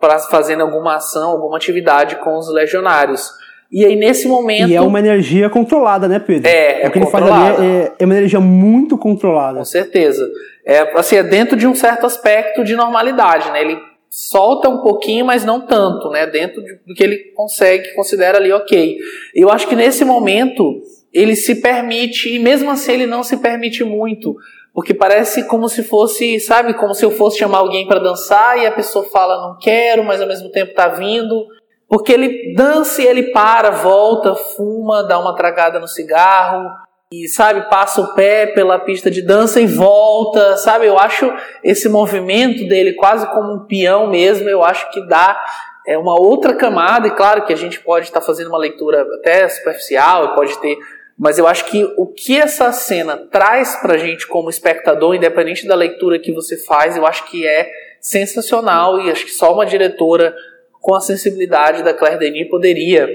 para fazendo alguma ação, alguma atividade com os legionários. E aí, nesse momento. E é uma energia controlada, né, Pedro? É, é O que ele faz ali é, é, uma energia muito controlada. Com certeza. É, assim, é dentro de um certo aspecto de normalidade, né? Ele solta um pouquinho, mas não tanto, né? Dentro do que ele consegue, considera ali ok. Eu acho que nesse momento ele se permite, e mesmo assim ele não se permite muito, porque parece como se fosse, sabe, como se eu fosse chamar alguém para dançar e a pessoa fala não quero, mas ao mesmo tempo tá vindo. Porque ele dança e ele para, volta, fuma, dá uma tragada no cigarro, e sabe, passa o pé pela pista de dança e volta, sabe? Eu acho esse movimento dele quase como um peão mesmo, eu acho que dá é uma outra camada, e claro que a gente pode estar fazendo uma leitura até superficial, pode ter, mas eu acho que o que essa cena traz pra gente como espectador, independente da leitura que você faz, eu acho que é sensacional e acho que só uma diretora com a sensibilidade da Claire Denis poderia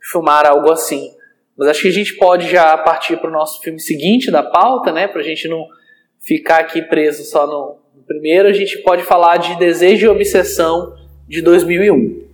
filmar algo assim. Mas acho que a gente pode já partir para o nosso filme seguinte da pauta, né? A gente não ficar aqui preso só no primeiro. A gente pode falar de Desejo e Obsessão de 2001.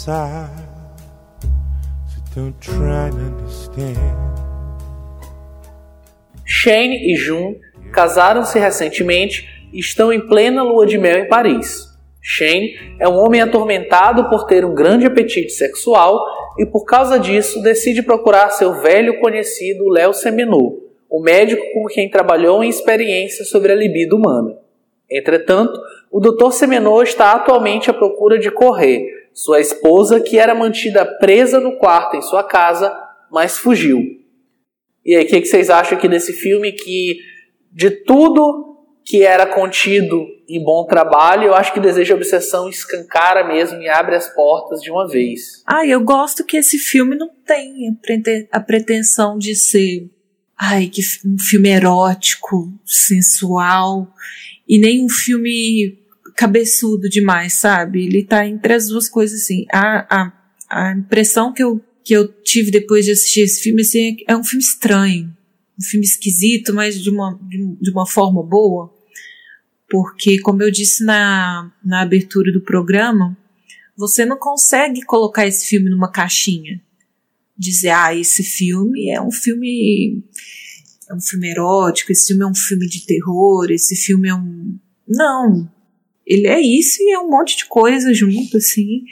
Inside, so don't try to understand. Shane e Jun casaram-se recentemente e estão em plena lua de mel em Paris. Shane é um homem atormentado por ter um grande apetite sexual e, por causa disso, decide procurar seu velho conhecido Léo Seminot, o médico com quem trabalhou em experiências sobre a libido humana. Entretanto, o Dr. Seminot está atualmente à procura de Corré, sua esposa que era mantida presa no quarto em sua casa, mas fugiu. E aí, o que, vocês acham aqui desse filme que, de tudo que era contido em bom trabalho, eu acho que Desejo e Obsessão escancara mesmo e abre as portas de uma vez. Ah, eu gosto que esse filme não tem a pretensão de ser ai, que um filme erótico, sensual, e nem um filme cabeçudo demais, sabe? Ele tá entre as duas coisas assim. A, a, a impressão que eu, que eu tive depois de assistir esse filme assim, é um filme estranho um filme esquisito, mas de uma, de uma forma boa, porque, como eu disse na, na abertura do programa, você não consegue colocar esse filme numa caixinha. Dizer, ah, esse filme é um filme. É um filme erótico, esse filme é um filme de terror, esse filme é um. Não. Ele é isso e é um monte de coisa junto, assim.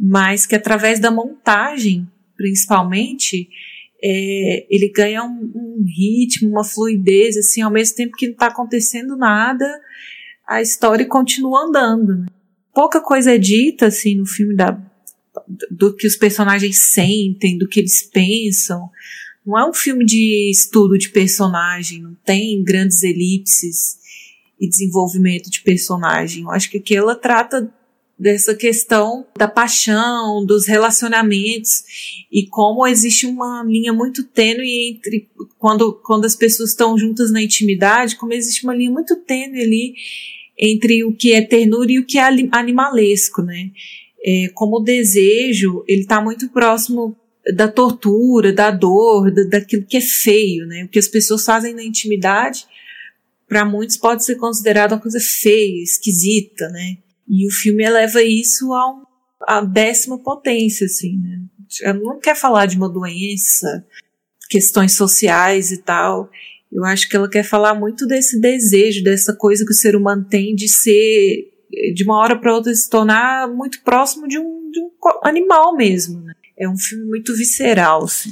Mas que através da montagem, principalmente, é, ele ganha um, um, ritmo, uma fluidez, assim, ao mesmo tempo que não está acontecendo nada, a história continua andando. Né? Pouca coisa é dita, assim, no filme da, do que os personagens sentem, do que eles pensam. Não é um filme de estudo de personagem, não tem grandes elipses e desenvolvimento de personagem. Eu acho que aqui ela trata dessa questão da paixão, dos relacionamentos e como existe uma linha muito tênue entre quando, quando as pessoas estão juntas na intimidade, como existe uma linha muito tênue ali entre o que é ternura e o que é animalesco, né? É, como o desejo, ele está muito próximo da tortura, da dor, da, daquilo que é feio, né? O que as pessoas fazem na intimidade, para muitos pode ser considerado uma coisa feia, esquisita, né? E o filme eleva isso a, um, a décima potência, assim, né? Ela não quer falar de uma doença, questões sociais e tal. Eu acho que ela quer falar muito desse desejo, dessa coisa que o ser humano tem de ser, de uma hora para outra, se tornar muito próximo de um, de um animal mesmo. Né? É um filme muito visceral, assim.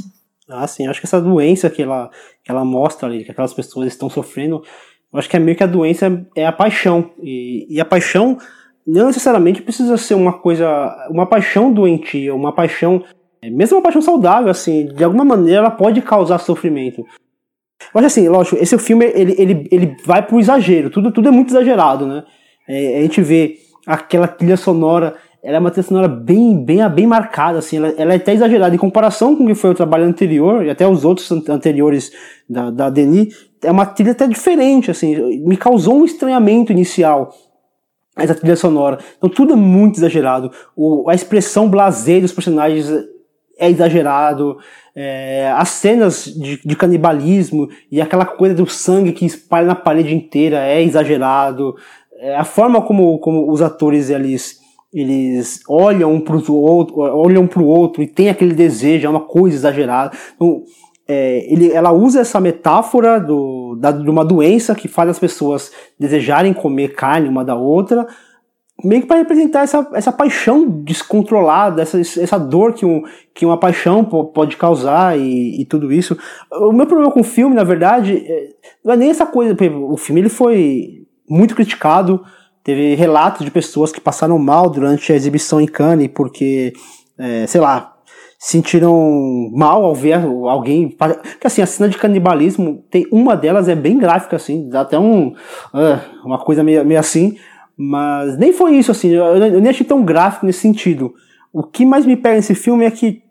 Ah, sim. Acho que essa doença que ela, que ela mostra ali, que aquelas pessoas estão sofrendo, eu acho que é meio que a doença é a paixão. E, e a paixão não necessariamente precisa ser uma coisa, uma paixão doentia, uma paixão, é, mesmo uma paixão saudável, assim, de alguma maneira ela pode causar sofrimento. Mas assim, lógico, esse filme ele, ele, ele vai pro exagero, tudo, tudo é muito exagerado, né? É, a gente vê aquela trilha sonora, ela é uma trilha sonora bem, bem, bem marcada, assim, ela, ela é até exagerada em comparação com o que foi o trabalho anterior e até os outros anteriores da, da Denis, é uma trilha até diferente, assim, me causou um estranhamento inicial essa trilha sonora. Então tudo é muito exagerado. O, a expressão blazer dos personagens é exagerado. É, as cenas de, de, canibalismo e aquela coisa do sangue que espalha na parede inteira é exagerado. É, a forma como, como os atores eles, eles olham um para o outro, olham para o outro e tem aquele desejo, é uma coisa exagerada. Então, é, ele, ela usa essa metáfora do, da, de uma doença que faz as pessoas desejarem comer carne uma da outra, meio que para representar essa, essa paixão descontrolada, essa, essa dor que, um, que uma paixão pode causar e, e tudo isso. O meu problema com o filme, na verdade, é, não é nem essa coisa. O filme ele foi muito criticado, teve relatos de pessoas que passaram mal durante a exibição em Cannes porque, é, sei lá, sentiram mal ao ver alguém. Que assim, a cena de canibalismo, tem uma delas é bem gráfica, assim, dá até um. Uh, uma coisa meio, meio assim. Mas nem foi isso, assim, eu, eu, nem achei tão gráfico nesse sentido. O que mais me pega nesse filme é que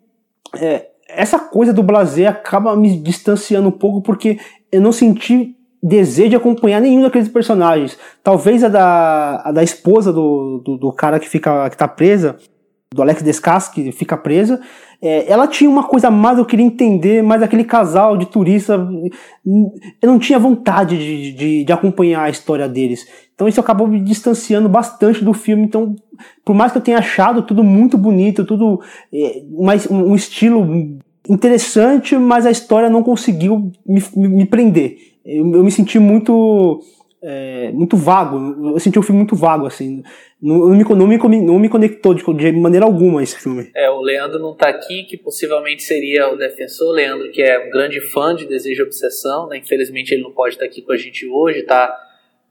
é, essa coisa do blazer acaba me distanciando um pouco porque eu não senti desejo de acompanhar nenhum daqueles personagens. Talvez a da, a da esposa do, do, do cara que fica que tá presa, do Alex Descas, que fica presa, é, ela tinha uma coisa a mais, eu queria entender, mas aquele casal de turista, eu não tinha vontade de, de, de, acompanhar a história deles. Então isso acabou me distanciando bastante do filme. Então, por mais que eu tenha achado tudo muito bonito, tudo é, mais, um estilo interessante, mas a história não conseguiu me, me prender. Eu, eu me senti muito é, muito vago. Eu senti um filme muito vago, assim. Não, não, me, não, me, não me conectou de, de maneira alguma esse filme. É, o Leandro não tá aqui, que possivelmente seria o defensor. Leandro, que é um grande fã de Desejo e Obsessão, né? Infelizmente ele não pode estar aqui com a gente hoje, tá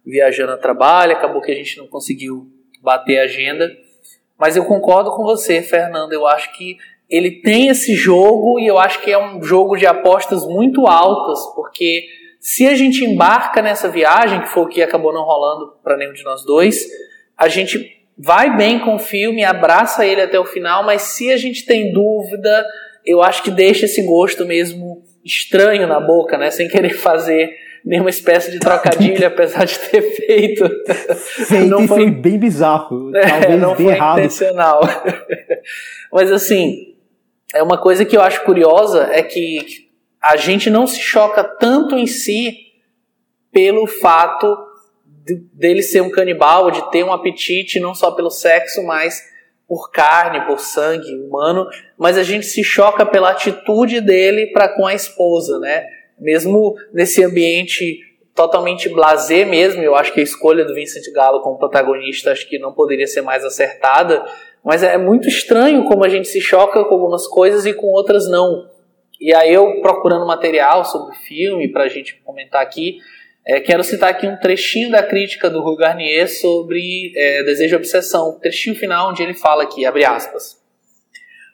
viajando a trabalho, acabou que a gente não conseguiu bater a agenda. Mas eu concordo com você, Fernando. Eu acho que ele tem esse jogo e eu acho que é um jogo de apostas muito altas, porque se a gente embarca nessa viagem, que foi o que acabou não rolando para nenhum de nós dois, a gente vai bem com o filme, abraça ele até o final, mas se a gente tem dúvida, eu acho que deixa esse gosto mesmo estranho na boca, né? Sem querer fazer nenhuma espécie de trocadilho, [laughs] apesar de ter feito. Feito não foi, bem bizarro, [laughs] é, talvez não bem foi errado. intencional. [laughs] Mas assim, é uma coisa que eu acho curiosa é que a gente não se choca tanto em si pelo fato de, dele ser um canibal, de ter um apetite não só pelo sexo, mas por carne, por sangue humano, mas a gente se choca pela atitude dele para com a esposa, né? Mesmo nesse ambiente totalmente blazer mesmo, eu acho que a escolha do Vincent Gallo como protagonista acho que não poderia ser mais acertada, mas é muito estranho como a gente se choca com algumas coisas e com outras não. E aí eu procurando material sobre o filme para a gente comentar aqui, é, quero citar aqui um trechinho da crítica do Rui Garnier sobre é, Desejo e Obsessão, um trechinho final onde ele fala aqui, abre aspas.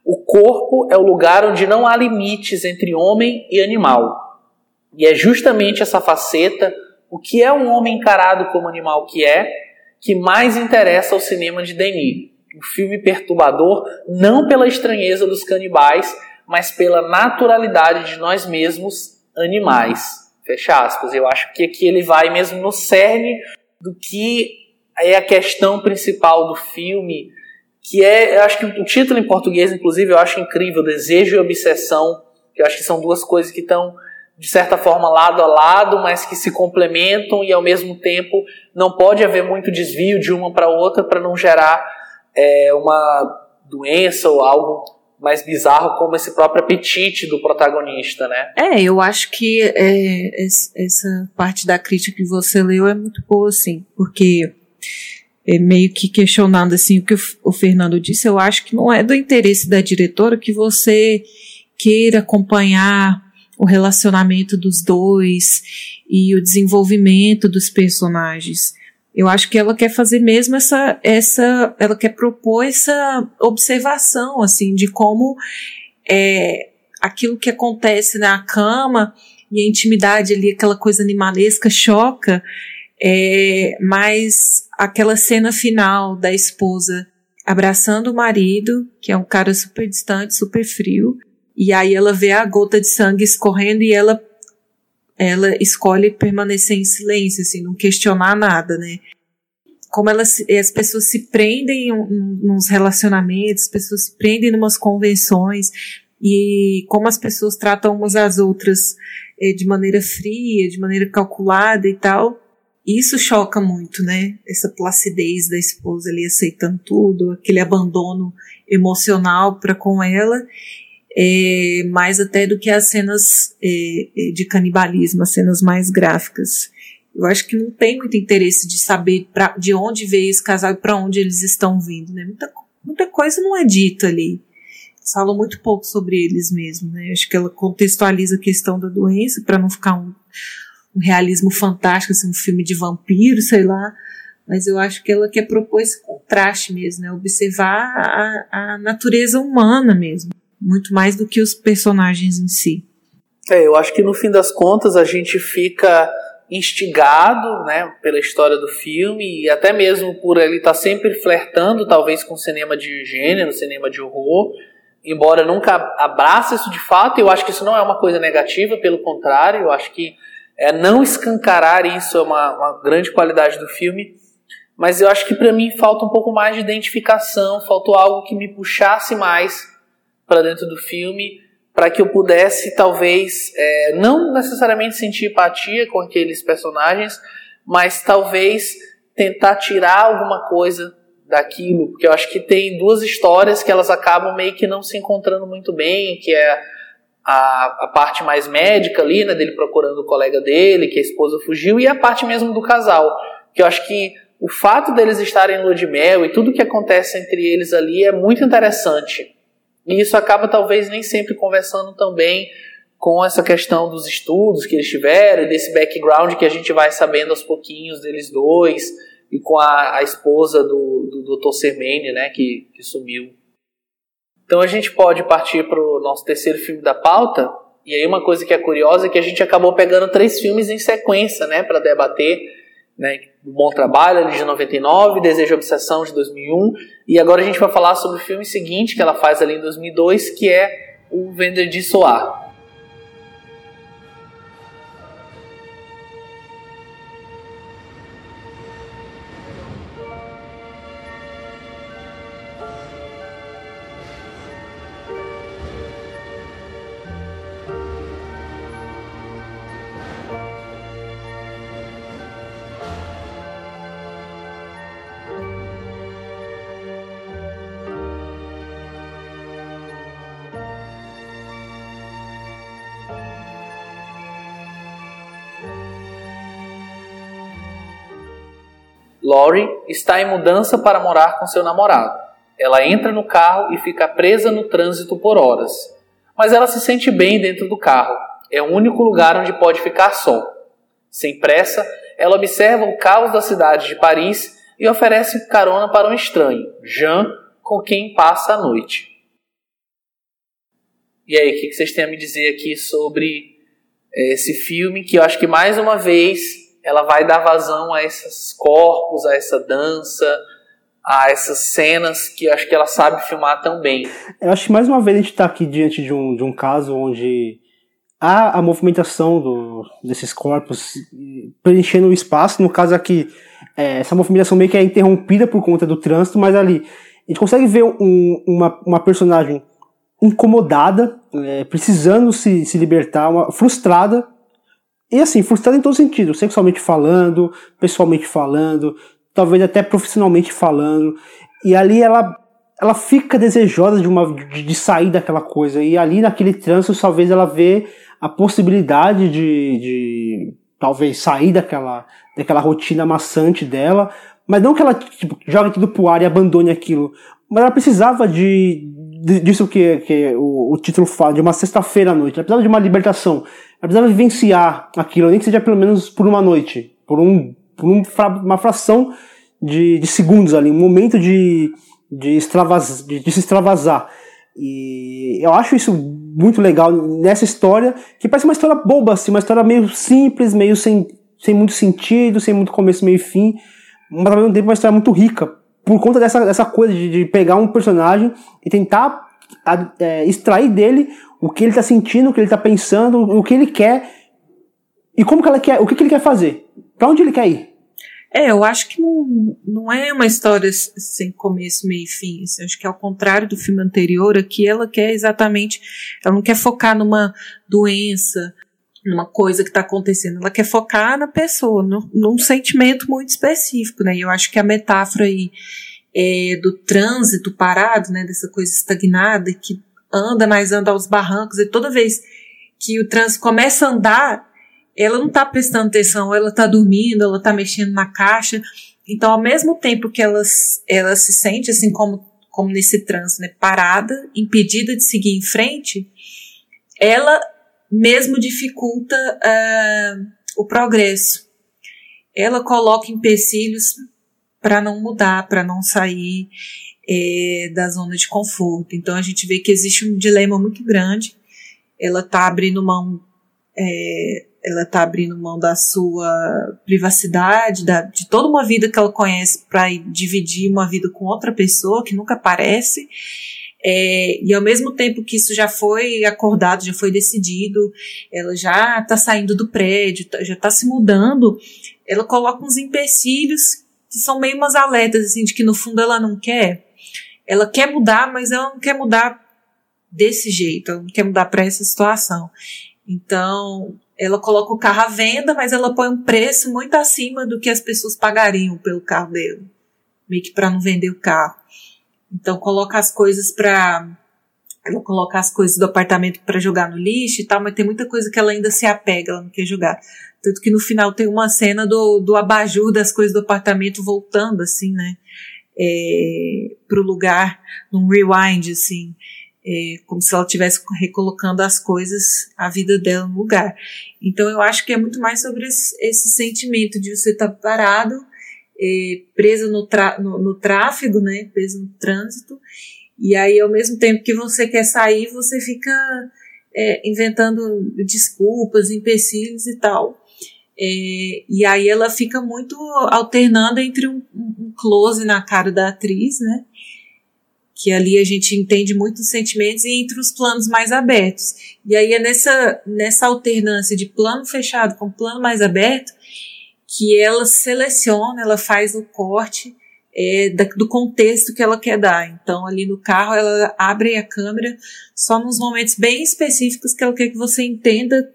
O corpo é o lugar onde não há limites entre homem e animal. E é justamente essa faceta, o que é um homem encarado como animal que é, que mais interessa ao cinema de Denis. Um filme perturbador não pela estranheza dos canibais, mas pela naturalidade de nós mesmos animais. Fecha aspas. Eu acho que aqui ele vai mesmo no cerne do que é a questão principal do filme, que é, eu acho que o título em português, inclusive, eu acho incrível, Desejo e Obsessão, que eu acho que são duas coisas que estão, de certa forma, lado a lado, mas que se complementam e, ao mesmo tempo, não pode haver muito desvio de uma para outra para não gerar é, uma doença ou algo mais bizarro como esse próprio apetite do protagonista, né? É, eu acho que é, essa parte da crítica que você leu é muito boa, assim, porque é meio que questionando assim o que o Fernando disse, eu acho que não é do interesse da diretora que você queira acompanhar o relacionamento dos dois e o desenvolvimento dos personagens. Eu acho que ela quer fazer mesmo essa, essa, ela quer propor essa observação, assim, de como é, aquilo que acontece na cama e a intimidade ali, aquela coisa animalesca, choca, é, mas aquela cena final da esposa abraçando o marido, que é um cara super distante, super frio, e aí ela vê a gota de sangue escorrendo e ela ela escolhe permanecer em silêncio, assim, não questionar nada, né? como elas, as pessoas se prendem nos relacionamentos, as pessoas se prendem em umas convenções e como as pessoas tratam umas às outras é, de maneira fria, de maneira calculada e tal. Isso choca muito, né? Essa placidez da esposa ali aceitando tudo, aquele abandono emocional para com ela, é, mais até do que as cenas é, é, de canibalismo, as cenas mais gráficas. Eu acho que não tem muito interesse de saber pra, de onde veio esse casal e para onde eles estão vindo, né? Muita, muita coisa não é dita ali. Eles falam muito pouco sobre eles mesmo, né? Acho que ela contextualiza a questão da doença para não ficar um, um, realismo fantástico, assim, um filme de vampiro, sei lá. Mas eu acho que ela quer propor esse contraste mesmo, né? Observar a, a natureza humana mesmo, muito mais do que os personagens em si. É, eu acho que no fim das contas a gente fica instigado né, pela história do filme e até mesmo por ele estar tá sempre flertando talvez com cinema de gênero, cinema de horror, embora nunca abrace isso de fato, eu acho que isso não é uma coisa negativa, pelo contrário, eu acho que é, não escancarar isso é uma, uma grande qualidade do filme, mas eu acho que para mim falta um pouco mais de identificação, faltou algo que me puxasse mais para dentro do filme, para que eu pudesse talvez é, não necessariamente sentir empatia com aqueles personagens, mas talvez tentar tirar alguma coisa daquilo, porque eu acho que tem duas histórias que elas acabam meio que não se encontrando muito bem, que é a, a parte mais médica ali, né, dele procurando o colega dele, que a esposa fugiu, e a parte mesmo do casal, que eu acho que o fato deles estarem em lua de mel e tudo que acontece entre eles ali é muito interessante. E isso acaba talvez nem sempre conversando também com essa questão dos estudos que eles tiveram, desse background que a gente vai sabendo aos pouquinhos deles dois, e com a, a esposa do, do Dr. Sermene, né, que, que sumiu. Então a gente pode partir para o nosso terceiro filme da pauta. E aí uma coisa que é curiosa é que a gente acabou pegando três filmes em sequência, né, para debater, né, Bom Trabalho de 99, Desejo e Obsessão de 2001, e agora a gente vai falar sobre o filme seguinte que ela faz ali em 2002, que é o Vender de Soar. Lori está em mudança para morar com seu namorado. Ela entra no carro e fica presa no trânsito por horas. Mas ela se sente bem dentro do carro. É o único lugar onde pode ficar só. Sem pressa, ela observa o caos da cidade de Paris e oferece carona para um estranho, Jean, com quem passa a noite. E aí, o que vocês têm a me dizer aqui sobre eh, esse filme que eu acho que mais uma vez ela vai dar vazão a esses corpos, a essa dança, a essas cenas que acho que ela sabe filmar tão bem. Eu acho que mais uma vez a gente está aqui diante de um, de um caso onde há a movimentação do, desses corpos preenchendo o espaço. No caso aqui, é, essa movimentação meio que é interrompida por conta do trânsito, mas ali a gente consegue ver um, uma, uma personagem incomodada, é, precisando se, se libertar, uma, frustrada e assim, frustrada em todo sentido, sexualmente falando, pessoalmente falando, talvez até profissionalmente falando. E ali ela ela fica desejosa de uma de sair daquela coisa. E ali naquele trânsito, talvez ela vê a possibilidade de, de talvez sair daquela, daquela rotina maçante dela. Mas não que ela tipo, jogue tudo pro ar e abandone aquilo. Mas ela precisava de, de disso que, que o, o título fala, de uma sexta-feira à noite. Ela precisava de uma libertação. Ela precisava vivenciar aquilo, nem que seja pelo menos por uma noite, por, um, por um, uma fração de, de, segundos ali, um momento de, de, extravas, de, de se extravasar. E eu acho isso muito legal nessa história, que parece uma história boba, assim, uma história meio simples, meio sem, sem muito sentido, sem muito começo, meio fim, mas ao mesmo tempo uma história muito rica, por conta dessa, dessa coisa de, de pegar um personagem e tentar é, extrair dele o que ele está sentindo, o que ele está pensando, o que ele quer e como que ela quer, o que, que ele quer fazer, para onde ele quer ir. É, eu acho que não, não é uma história sem começo, meio e fim. Assim, acho que ao contrário do filme anterior, aqui ela quer exatamente. Ela não quer focar numa doença, numa coisa que está acontecendo. Ela quer focar na pessoa, no, num sentimento muito específico, né? E eu acho que a metáfora aí é, do trânsito parado, né? Dessa coisa estagnada que anda, mas anda aos barrancos, e toda vez que o trânsito começa a andar, ela não está prestando atenção, ela está dormindo, ela está mexendo na caixa. Então, ao mesmo tempo que ela, ela se sente assim como, como nesse trânsito, né, parada, impedida de seguir em frente, ela mesmo dificulta uh, o progresso. Ela coloca empecilhos para não mudar, para não sair é, da zona de conforto. Então a gente vê que existe um dilema muito grande. Ela está abrindo mão é, ela está abrindo mão da sua privacidade, da, de toda uma vida que ela conhece para dividir uma vida com outra pessoa que nunca aparece. É, e ao mesmo tempo que isso já foi acordado, já foi decidido, ela já está saindo do prédio, tá, já está se mudando, ela coloca uns empecilhos que são meio umas alertas, assim, de que no fundo ela não quer. Ela quer mudar, mas ela não quer mudar desse jeito, ela não quer mudar para essa situação. Então, ela coloca o carro à venda, mas ela põe um preço muito acima do que as pessoas pagariam pelo carro dela, meio que para não vender o carro. Então coloca as coisas para ela coloca as coisas do apartamento para jogar no lixo e tal, mas tem muita coisa que ela ainda se apega, ela não quer jogar. Tanto que no final tem uma cena do, do abajur das coisas do apartamento voltando, assim, né? É, pro lugar, num rewind, assim é, como se ela estivesse recolocando as coisas, a vida dela no lugar. Então eu acho que é muito mais sobre esse, esse sentimento de você estar tá parado, é, preso no, no, no, tráfego, né, preso no trânsito, e aí ao mesmo tempo que você quer sair, você fica é, inventando desculpas, empecilhos e tal. É, e aí ela fica muito alternando entre um, um close na cara da atriz, né? que ali a gente entende muitos sentimentos e entre os planos mais abertos. E aí é nessa, nessa alternância de plano fechado com plano mais aberto que ela seleciona, ela faz o corte é, da, do contexto que ela quer dar. Então, ali no carro, ela abre a câmera só nos momentos bem específicos que ela quer que você entenda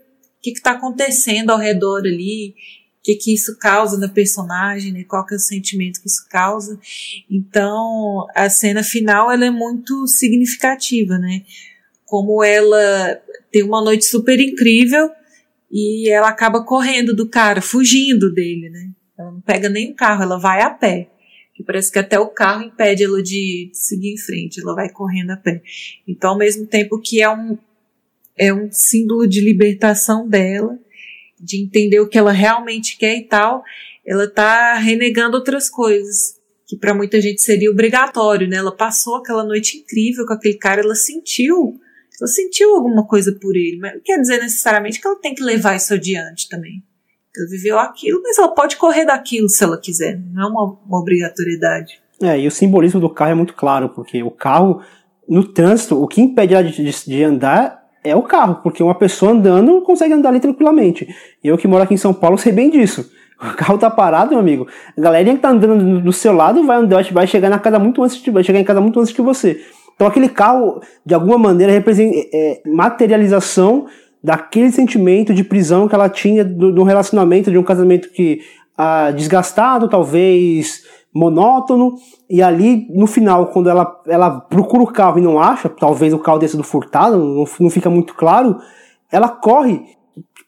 que está acontecendo ao redor ali que que isso causa na personagem, né? Qual que é o sentimento que isso causa. Então, a cena final ela é muito significativa, né? Como ela tem uma noite super incrível e ela acaba correndo do cara, fugindo dele, né? Ela não pega nem o carro, ela vai a pé. Que parece que até o carro impede ela de seguir em frente, ela vai correndo a pé. Então, ao mesmo tempo que é um, é um símbolo de libertação dela, de entender o que ela realmente quer e tal, ela tá renegando outras coisas que para muita gente seria obrigatório, né? Ela passou aquela noite incrível com aquele cara, ela sentiu, ela sentiu alguma coisa por ele, mas não quer dizer necessariamente que ela tem que levar isso adiante também. Ela viveu aquilo, mas ela pode correr daquilo se ela quiser, não é uma, uma obrigatoriedade. É, e o simbolismo do carro é muito claro, porque o carro, no trânsito, o que impede ela de, de, de andar é o carro, porque uma pessoa andando consegue andar ali tranquilamente. Eu que moro aqui em São Paulo sei bem disso. [laughs] O carro tá parado, meu amigo. A galerinha que tá andando do seu lado vai andar, vai chegar na casa muito antes de, vai chegar em casa muito antes que você. Então aquele carro, de alguma maneira, representa é, materialização daquele sentimento de prisão que ela tinha do, do relacionamento, de um casamento que ah, desgastado, talvez monótono, e ali no final, quando ela, ela procura o carro e não acha, talvez o carro desse do furtado, não, não fica muito claro, ela corre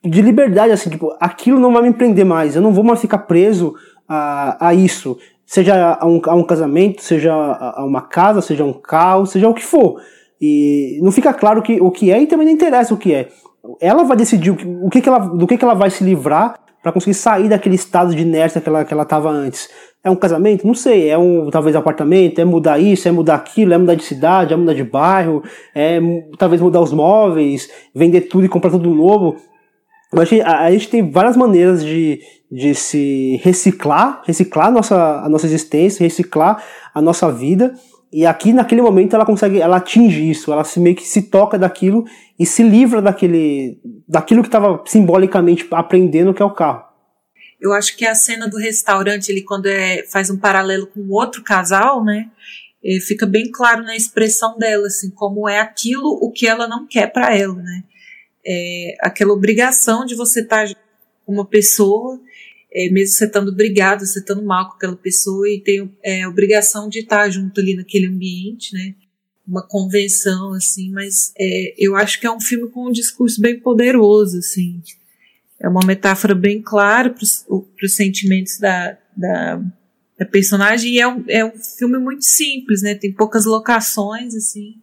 de liberdade, assim, tipo, aquilo não vai me prender mais, eu não vou mais ficar preso a, a isso, seja a um, a um casamento, seja a, uma casa, seja um carro, seja o que for. E não fica claro que, o que é e também não interessa o que é. Ela vai decidir o que, o que, que ela, do que, que ela vai se livrar para conseguir sair daquele estado de inércia que ela, que ela tava antes. É um casamento? Não sei. É um, talvez, apartamento? É mudar isso? É mudar aquilo? É mudar de cidade? É mudar de bairro? É talvez mudar os móveis? Vender tudo e comprar tudo novo? A gente, a gente tem várias maneiras de, de se reciclar, reciclar a nossa, a nossa existência, reciclar a nossa vida. E aqui naquele momento ela consegue, ela atinge isso, ela se meio que se toca daquilo e se livra daquele, daquilo que estava simbolicamente aprendendo que é o carro. Eu acho que a cena do restaurante, ele quando é, faz um paralelo com outro casal, né? É, fica bem claro na expressão dela, assim, como é aquilo o que ela não quer para ela, né? É, aquela obrigação de você estar tá com uma pessoa, é, mesmo você estando brigado, você estando mal com aquela pessoa e tem é, a obrigação de estar junto ali naquele ambiente, né? Uma convenção, assim, mas é, eu acho que é um filme com um discurso bem poderoso, assim. É uma metáfora bem clara para os sentimentos da, da da personagem e é um, é um filme muito simples, né? Tem poucas locações, assim.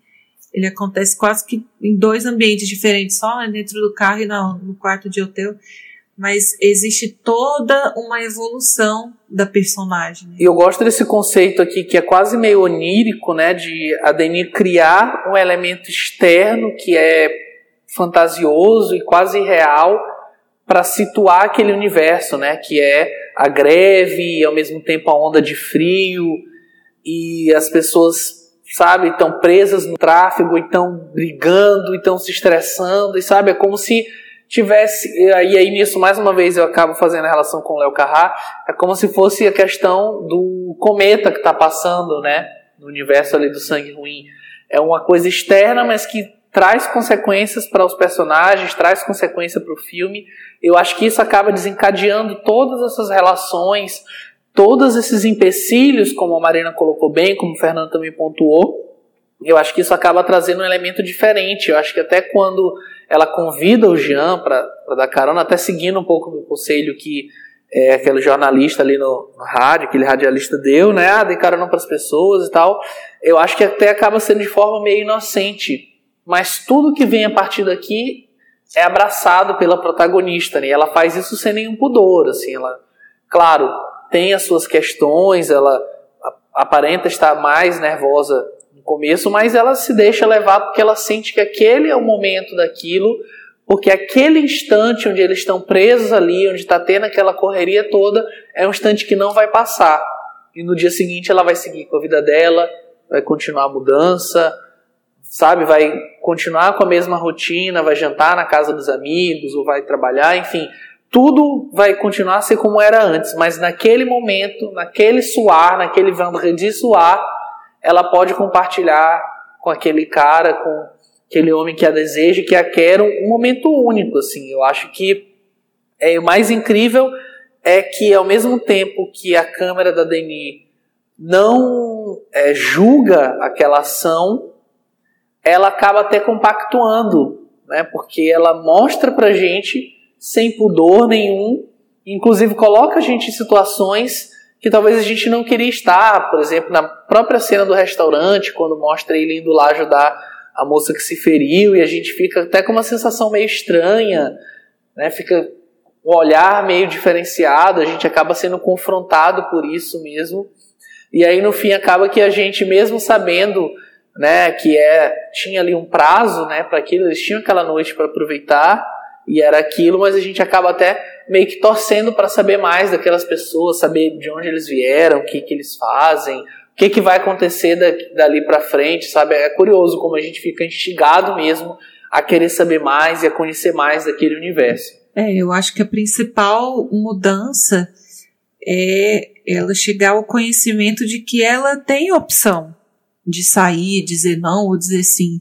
Ele acontece quase que em dois ambientes diferentes, só dentro do carro e no, no quarto de hotel. Mas existe toda uma evolução da personagem. E eu gosto desse conceito aqui que é quase meio onírico, né? De a Denis criar um elemento externo que é fantasioso e quase real para situar aquele universo, né? Que é a greve e ao mesmo tempo a onda de frio e as pessoas, sabe, estão presas no tráfego e estão brigando e estão se estressando e sabe, é como se tivesse, e aí nisso mais uma vez eu acabo fazendo a relação com o Léo Carrá, é como se fosse a questão do cometa que está passando, né, no universo ali do sangue ruim. É uma coisa externa, mas que traz consequências para os personagens, traz consequência para o filme. Eu acho que isso acaba desencadeando todas essas relações, todos esses empecilhos, como a Marina colocou bem, como o Fernando também pontuou. Eu acho que isso acaba trazendo um elemento diferente. Eu acho que até quando ela convida o Jean para dar carona, até seguindo um pouco do conselho que é, aquele jornalista ali no, no, rádio, aquele radialista deu, né? Ah, carona para as pessoas e tal. Eu acho que até acaba sendo de forma meio inocente mas tudo que vem a partir daqui é abraçado pela protagonista, né? E ela faz isso sem nenhum pudor, assim, ela, claro, tem as suas questões, ela aparenta estar mais nervosa começo, mas ela se deixa levar porque ela sente que aquele é o momento daquilo, porque aquele instante onde eles estão presos ali, onde está tendo aquela correria toda, é um instante que não vai passar. E no dia seguinte ela vai seguir com a vida dela, vai continuar a mudança, sabe, vai continuar com a mesma rotina, vai jantar na casa dos amigos ou vai trabalhar, enfim, tudo vai continuar a ser como era antes, mas naquele momento, naquele suar, naquele vendredi suar, ela pode compartilhar com aquele cara, com aquele homem que a deseja, que a quer, um momento único, assim. Eu acho que é o mais incrível é que ao mesmo tempo que a câmera da Denis não é, julga aquela ação, ela acaba até compactuando, né? Porque ela mostra pra gente sem pudor nenhum, inclusive coloca a gente em situações que talvez a gente não queria estar, por exemplo, na própria cena do restaurante, quando mostra ele indo lá ajudar a moça que se feriu e a gente fica até com uma sensação meio estranha, né? Fica um olhar meio diferenciado, a gente acaba sendo confrontado por isso mesmo. E aí no fim acaba que a gente mesmo sabendo né, que é tinha ali um prazo, né, para aquilo, eles tinham aquela noite para aproveitar e era aquilo, mas a gente acaba até meio que torcendo para saber mais daquelas pessoas, saber de onde eles vieram, o que que eles fazem, o que que vai acontecer dali para frente, sabe? É curioso como a gente fica instigado mesmo a querer saber mais e a conhecer mais daquele universo. É, eu acho que a principal mudança é ela chegar ao conhecimento de que ela tem opção de sair, dizer não ou dizer sim.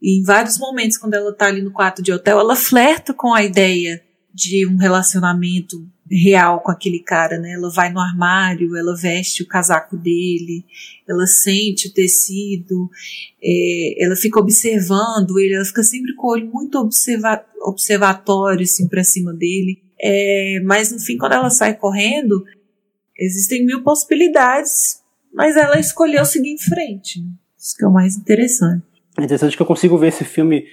E em vários momentos, quando ela tá ali no quarto de hotel, ela flerta com a ideia de um relacionamento real com aquele cara, né? Ela vai no armário, ela veste o casaco dele, ela sente o tecido, é, ela fica observando ele, ela fica sempre com o olho muito observa observatório, assim, pra cima dele. É, mas no fim, quando ela sai correndo, existem mil possibilidades mas ela escolheu seguir em frente. Né? Isso que é o mais interessante. É interessante que eu consigo ver esse filme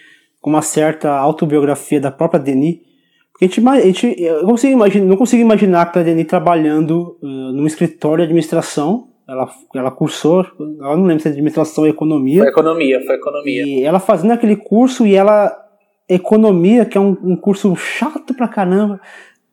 com uma certa autobiografia da própria Denis. Porque a gente, a gente eu consigo imaginar, não consigo imaginar a Denis trabalhando uh, num escritório de administração. Ela, ela cursou, eu não lembro se é administração ou economia. Foi economia, foi economia. E ela fazendo aquele curso e ela. Economia, que é um, um curso chato pra caramba.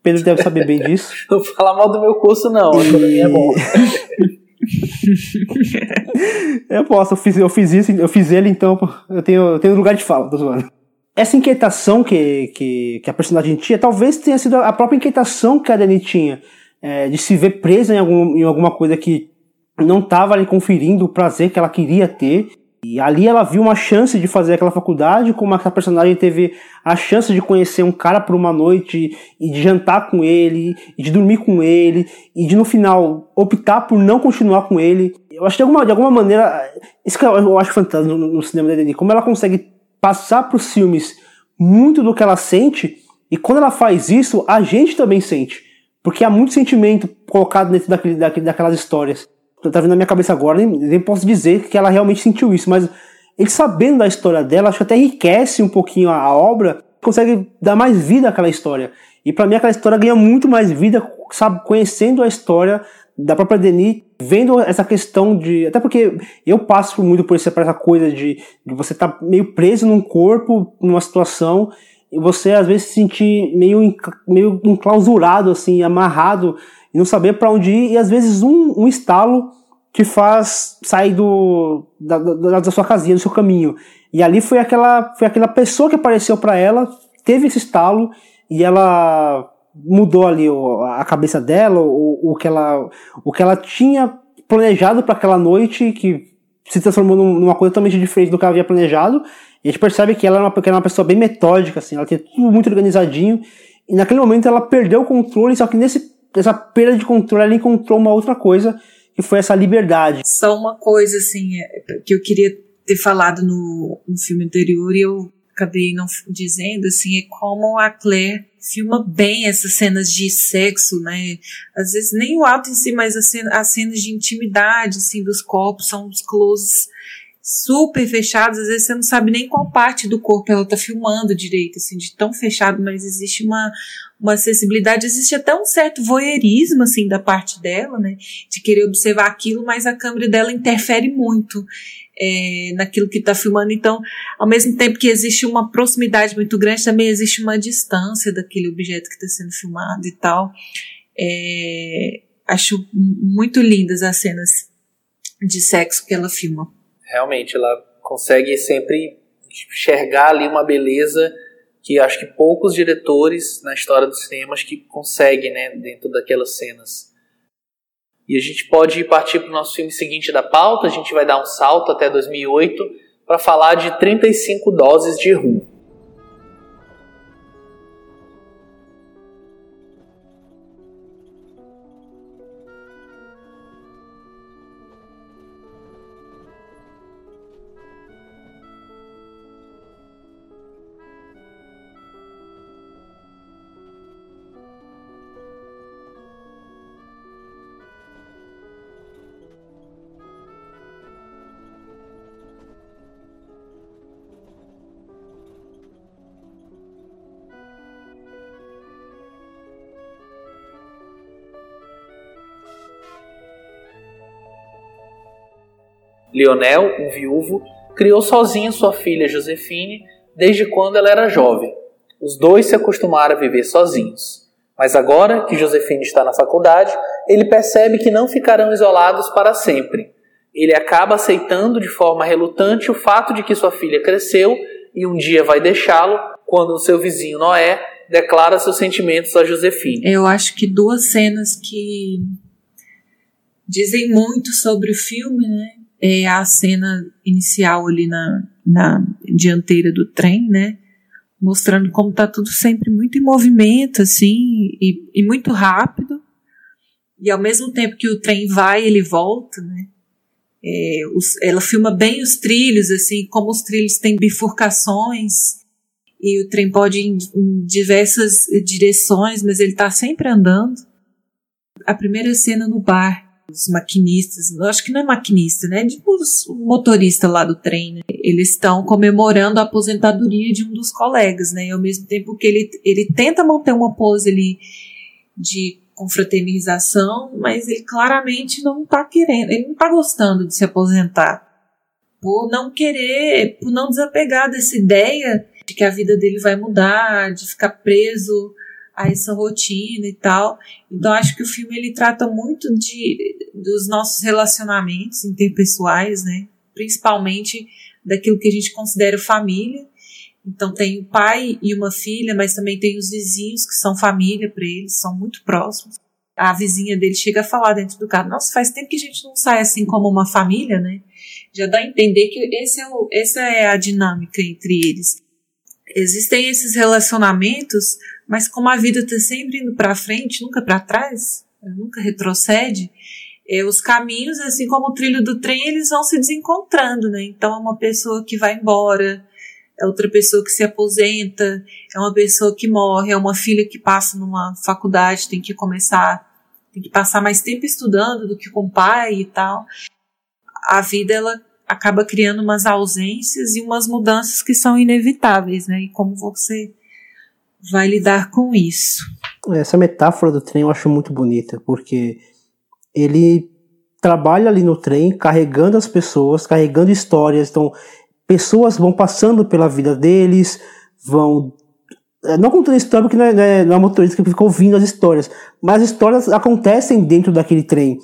Pedro deve saber bem disso. [laughs] não fala mal do meu curso, não. A economia é bom. [laughs] [laughs] eu posso, eu fiz, eu fiz isso, eu fiz ele, então eu tenho, eu tenho lugar de fala, tô zoando. essa inquietação que, que, que, a personagem tinha, talvez tenha sido a própria inquietação que a Dani tinha, é, de se ver presa em, algum, em alguma coisa que não estava ali conferindo o prazer que ela queria ter. E ali ela viu uma chance de fazer aquela faculdade, como a personagem teve a chance de conhecer um cara por uma noite e de jantar com ele, e de dormir com ele, e de no final optar por não continuar com ele. Eu acho que de alguma, de alguma maneira, isso que eu acho fantástico no, no cinema da Dani, como ela consegue passar para os filmes muito do que ela sente, e quando ela faz isso, a gente também sente. Porque há muito sentimento colocado dentro daquele, daquele, daquelas histórias. Tá vindo na minha cabeça agora, nem, nem posso dizer que ela realmente sentiu isso, mas ele sabendo da história dela, acho que até enriquece um pouquinho a, a obra, consegue dar mais vida àquela história. E para mim aquela história ganha muito mais vida, sabe, conhecendo a história da própria Denis, vendo essa questão de. Até porque eu passo muito por, essa, por essa coisa de, de você estar tá meio preso num corpo, numa situação, e você às vezes se sentir meio, meio enclausurado, assim, amarrado, e não saber para onde ir, e às vezes um, um estalo te faz sair do, da, da, da sua casinha, do seu caminho. E ali foi aquela, foi aquela pessoa que apareceu para ela, teve esse estalo, e ela mudou ali a cabeça dela, o, o, que, ela, o que ela tinha planejado para aquela noite, que se transformou numa coisa totalmente diferente do que ela havia planejado. E a gente percebe que ela era uma, que era uma pessoa bem metódica, assim, ela tinha tudo muito organizadinho. E naquele momento ela perdeu o controle, só que nesse, nessa perda de controle ela encontrou uma outra coisa, que foi essa liberdade. Só uma coisa, assim, é, que eu queria ter falado no, no filme anterior e eu acabei não dizendo, assim, é como a Claire filma bem essas cenas de sexo, né? Às vezes nem o ato em si, mas as cenas, as cenas de intimidade, assim, dos corpos, são os closes super fechados, às vezes você não sabe nem qual parte do corpo ela tá filmando direito, assim, de tão fechado, mas existe uma, uma acessibilidade, existe até um certo voyeurismo, assim, da parte dela, né, de querer observar aquilo, mas a câmera dela interfere muito é, naquilo que está filmando. Então, ao mesmo tempo que existe uma proximidade muito grande, também existe uma distância daquele objeto que está sendo filmado e tal. É, acho muito lindas as cenas de sexo que ela filma. Realmente, ela consegue sempre enxergar ali uma beleza que acho que poucos diretores na história dos cinemas que conseguem, né, dentro daquelas cenas. E a gente pode partir para o nosso filme seguinte da pauta, a gente vai dar um salto até 2008 para falar de 35 doses de rum. Lionel, um viúvo, criou sozinho sua filha Josefine desde quando ela era jovem. Os dois se acostumaram a viver sozinhos. Mas agora que Josefine está na faculdade, ele percebe que não ficarão isolados para sempre. Ele acaba aceitando de forma relutante o fato de que sua filha cresceu e um dia vai deixá-lo quando o seu vizinho Noé declara seus sentimentos a Josefine. Eu acho que duas cenas que dizem muito sobre o filme, né? É a cena inicial ali na, na dianteira do trem, né? Mostrando como tá tudo sempre muito em movimento, assim, e, e muito rápido. E ao mesmo tempo que o trem vai, ele volta, né? É, os, ela filma bem os trilhos, assim, como os trilhos têm bifurcações e o trem pode ir em, em diversas direções, mas ele está sempre andando. A primeira cena no bar, os maquinistas, acho que não é maquinista, né? Tipo os motoristas lá do trem, né? Eles estão comemorando a aposentadoria de um dos colegas, né? E ao mesmo tempo que ele, ele tenta manter uma pose ali de confraternização, mas ele claramente não tá querendo, ele não tá gostando de se aposentar. Por não querer, por não desapegar dessa ideia de que a vida dele vai mudar, de ficar preso a essa rotina e tal. Então acho que o filme ele trata muito de dos nossos relacionamentos interpessoais, né? Principalmente daquilo que a gente considera família Então tem o pai e uma filha, mas também tem os vizinhos que são família para eles, são muito próximos. A vizinha dele chega a falar dentro do carro: Nossa, faz tempo que a gente não sai assim como uma família, né? Já dá a entender que esse é o, essa é a dinâmica entre eles. Existem esses relacionamentos, mas como a vida está sempre indo para frente, nunca para trás, nunca retrocede, é, os caminhos, assim como o trilho do trem, eles vão se desencontrando, né? Então é uma pessoa que vai embora, é outra pessoa que se aposenta, é uma pessoa que morre, é uma filha que passa numa faculdade, tem que começar, tem que passar mais tempo estudando do que com o pai e tal. A vida ela acaba criando umas ausências e umas mudanças que são inevitáveis, né? E como você vai lidar com isso? Essa metáfora do trem eu acho muito bonita, porque ele trabalha ali no trem, carregando as pessoas, carregando histórias. Então, pessoas vão passando pela vida deles, vão. É, não contando história, porque não é, não é, não é motorista que fica ouvindo as histórias, mas as histórias acontecem dentro daquele trem.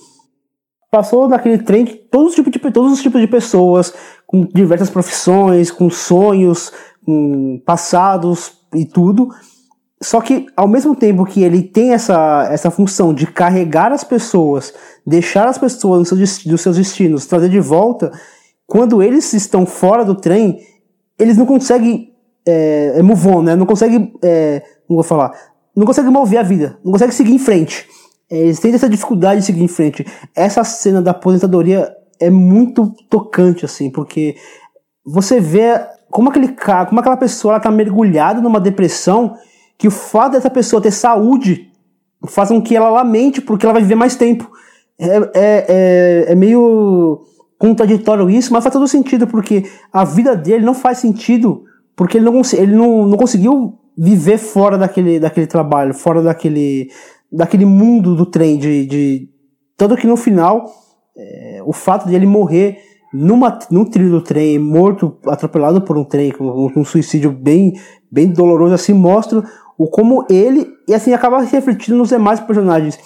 Passou naquele trem todos os tipos de, todos os tipos de pessoas, com diversas profissões, com sonhos, com passados e tudo. Só que, ao mesmo tempo que ele tem essa, essa função de carregar as pessoas, deixar as pessoas dos seus destinos, trazer de volta, quando eles estão fora do trem, eles não conseguem é, é, move on, né? Não conseguem, é, não vou falar, não conseguem mover a vida, não conseguem seguir em frente. É, eles têm essa dificuldade de seguir em frente. Essa cena da aposentadoria é muito tocante, assim, porque você vê como aquele cara, como aquela pessoa está mergulhada numa depressão, que o fato dessa pessoa ter saúde faz com que ela lamente porque ela vai viver mais tempo. É, é, é, é meio contraditório isso, mas faz todo sentido, porque a vida dele não faz sentido, porque ele não, ele não, não conseguiu viver fora daquele, daquele trabalho, fora daquele, daquele mundo do trem, de, de tanto que no final, é, o fato de ele morrer numa, num trilho do trem, morto, atropelado por um trem, com, um suicídio bem, bem doloroso, assim, mostra o como ele, e assim, acaba se refletindo nos demais personagens,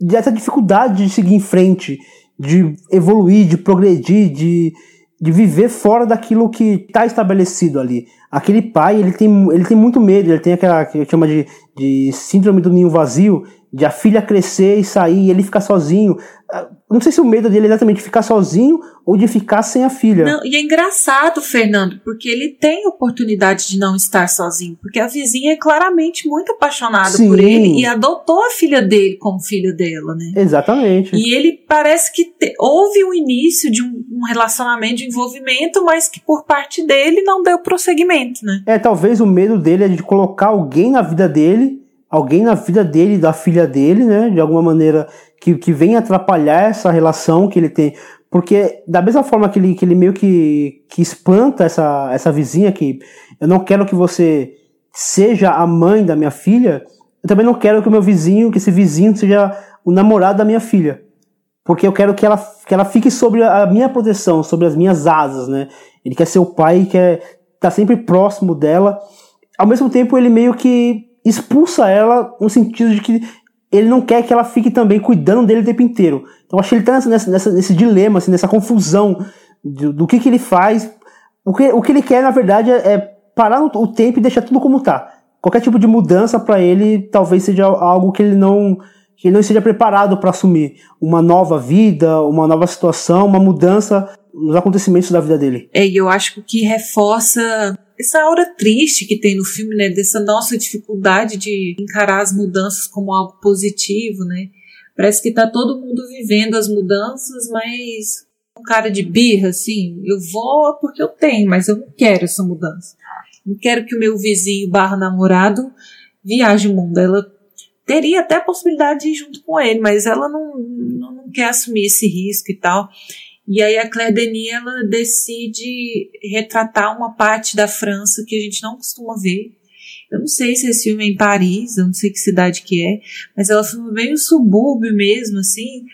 dessa dificuldade de seguir em frente, de evoluir, de progredir, de, de viver fora daquilo que está estabelecido ali. Aquele pai, ele tem, ele tem muito medo, ele tem aquela que chama de, de síndrome do ninho vazio, de a filha crescer e sair e ele ficar sozinho. Ah, não sei se o medo dele é exatamente ficar sozinho ou de ficar sem a filha. Não, e é engraçado, Fernando, porque ele tem oportunidade de não estar sozinho, porque a vizinha é claramente muito apaixonada Sim. por ele e adotou a filha dele como filha dela, né? Exatamente. E ele parece que te, houve o um início de um, um, relacionamento de envolvimento, mas que por parte dele não deu prosseguimento, né? É, talvez o medo dele é de colocar alguém na vida dele alguém na vida dele, da filha dele, né, de alguma maneira que, que vem atrapalhar essa relação que ele tem. Porque da mesma forma que ele, que ele meio que, que espanta essa, essa vizinha que eu não quero que você seja a mãe da minha filha, eu também não quero que o meu vizinho, que esse vizinho seja o namorado da minha filha. Porque eu quero que ela, que ela fique sobre a minha proteção, sobre as minhas asas, né? Ele quer ser o pai, quer estar tá sempre próximo dela. Ao mesmo tempo, ele meio que expulsa ela no sentido de que ele não quer que ela fique também cuidando dele o tempo inteiro. Então acho que ele está nessa, nessa, nesse dilema, assim, nessa confusão do, do que, que ele faz. O que, o que ele quer, na verdade, é, é parar o tempo e deixar tudo como está. Qualquer tipo de mudança para ele talvez seja algo que ele não que ele não esteja preparado para assumir uma nova vida, uma nova situação, uma mudança nos acontecimentos da vida dele. É, e eu acho que reforça essa aura triste que tem no filme, né, dessa nossa dificuldade de encarar as mudanças como algo positivo, né? Parece que tá todo mundo vivendo as mudanças, mas um cara de birra, assim, eu vou porque eu tenho, mas eu não quero essa mudança. Não quero que o meu vizinho barra namorado viaje o mundo. Ela teria até a possibilidade de ir junto com ele, mas ela não, não, não quer assumir esse risco e tal. E aí a Claire Denis ela decide retratar uma parte da França que a gente não costuma ver. Eu não sei se esse filme é em Paris, eu não sei que cidade que é, mas ela filma meio subúrbio mesmo, assim,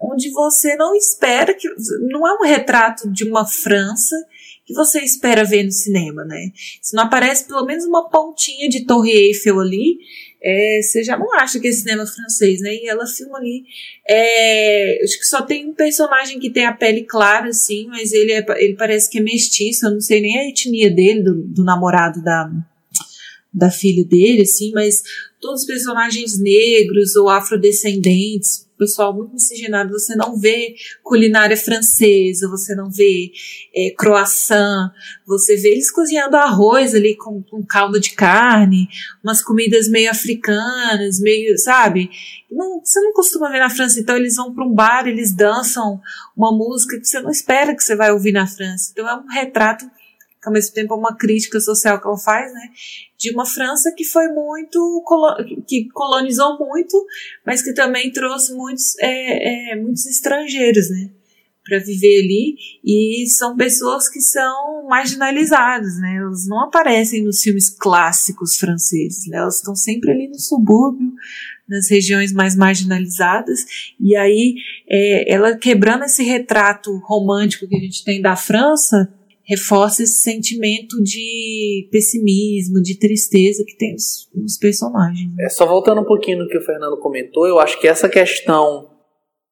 onde você não espera que. Não é um retrato de uma França que você espera ver no cinema, né? Se não aparece pelo menos uma pontinha de Torre Eiffel ali, é, você já não acha que é cinema francês, né? E ela filma ali. É, acho que só tem um personagem que tem a pele clara, assim, mas ele, é, ele parece que é mestiço, eu não sei nem a etnia dele, do, do namorado da, da filha dele, assim, mas todos os personagens negros ou afrodescendentes, pessoal muito miscigenado, você não vê culinária francesa, você não vê é, croissant, você vê eles cozinhando arroz ali com, com caldo de carne, umas comidas meio africanas, meio, sabe? Não, você não costuma ver na França, então eles vão para um bar, eles dançam uma música que você não espera que você vai ouvir na França. Então é um retrato que ao mesmo tempo é uma crítica social que ela faz, né, de uma França que foi muito, que colonizou muito, mas que também trouxe muitos, é, é, muitos estrangeiros, né, para viver ali, e são pessoas que são marginalizadas, né, elas não aparecem nos filmes clássicos franceses, né, elas estão sempre ali no subúrbio, nas regiões mais marginalizadas, e aí é, ela quebrando esse retrato romântico que a gente tem da França, reforça esse sentimento de pessimismo, de tristeza que tem os, os personagens. É, só voltando um pouquinho no que o Fernando comentou, eu acho que essa questão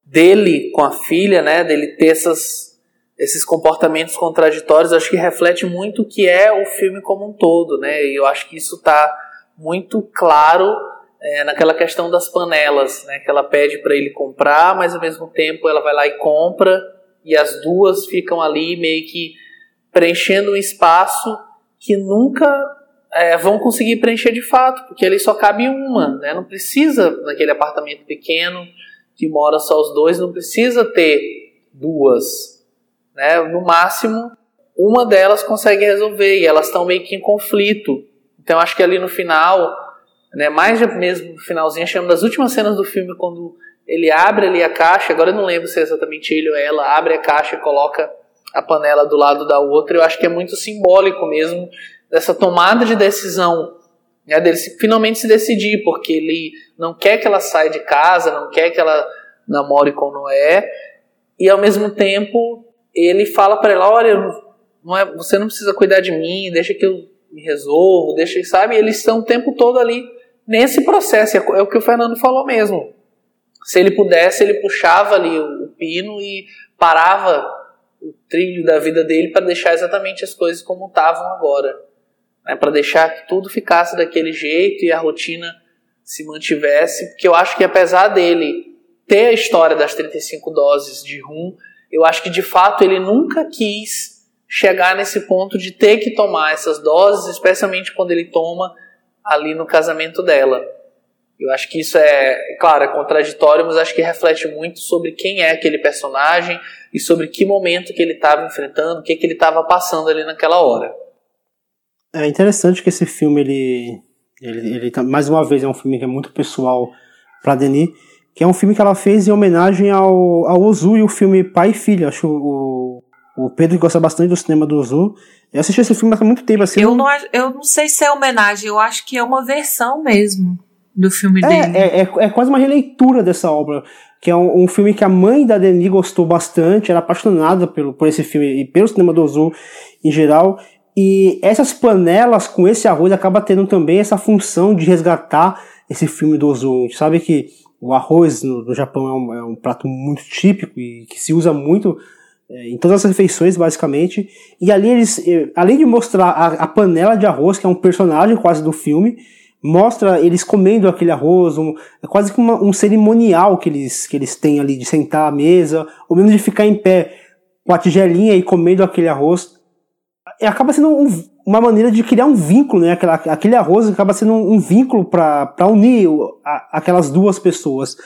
dele com a filha, né, dele ter essas, esses comportamentos contraditórios, acho que reflete muito o que é o filme como um todo, né, e eu acho que isso está muito claro é, naquela questão das panelas, né, que ela pede para ele comprar, mas ao mesmo tempo ela vai lá e compra, e as duas ficam ali meio que preenchendo um espaço que nunca é, vão conseguir preencher de fato, porque ali só cabe uma, né? Não precisa naquele apartamento pequeno que mora só os dois, não precisa ter duas, né? No máximo uma delas consegue resolver e elas estão meio que em conflito. Então acho que ali no final, né? Mais mesmo no finalzinho, chama das últimas cenas do filme quando ele abre ali a caixa. Agora eu não lembro se é exatamente ele ou ela abre a caixa e coloca a panela do lado da outra, eu acho que é muito simbólico mesmo dessa tomada de decisão, né, dele finalmente se decidir, porque ele não quer que ela saia de casa, não quer que ela namore com Noé, e ao mesmo tempo ele fala para ela, olha, não é, você não precisa cuidar de mim, deixa que eu me resolvo, deixa, sabe? Eles estão o tempo todo ali nesse processo, é, é o que o Fernando falou mesmo. Se ele pudesse, ele puxava ali o pino e parava o trilho da vida dele para deixar exatamente as coisas como estavam agora. Né? Para deixar que tudo ficasse daquele jeito e a rotina se mantivesse. Porque eu acho que apesar dele ter a história das 35 doses de rum, eu acho que de fato ele nunca quis chegar nesse ponto de ter que tomar essas doses, especialmente quando ele toma ali no casamento dela. Eu acho que isso é, claro, é contraditório, mas acho que reflete muito sobre quem é aquele personagem e sobre que momento que ele estava enfrentando, o que, que ele estava passando ali naquela hora. É interessante que esse filme, ele, ele, ele tá, mais uma vez, é um filme que é muito pessoal para Denis, que é um filme que ela fez em homenagem ao, ao Ozu e o filme Pai e Filha. Acho o, o Pedro gosta bastante do cinema do Ozu. Eu assisti esse filme há muito tempo. Assim, eu, não, eu não sei se é homenagem, eu acho que é uma versão mesmo do filme é, dele. É, é, é, quase uma releitura dessa obra, que é um, um, filme que a mãe da Denis gostou bastante, era apaixonada pelo, por esse filme e pelo cinema do Ozu em geral. E essas panelas com esse arroz acaba tendo também essa função de resgatar esse filme do Ozu. A gente sabe que o arroz no, no Japão é um, é um, prato muito típico e que se usa muito é, em todas as refeições, basicamente. E ali eles, eh, além de mostrar a, a panela de arroz, que é um personagem quase do filme, mostra eles comendo aquele arroz, um, é quase que uma, um cerimonial que eles, que eles têm ali de sentar à mesa, ou mesmo de ficar em pé com a tigelinha e comendo aquele arroz. E acaba sendo um, uma maneira de criar um vínculo, né? Aquela, aquele arroz acaba sendo um, um vínculo para unir a, aquelas duas pessoas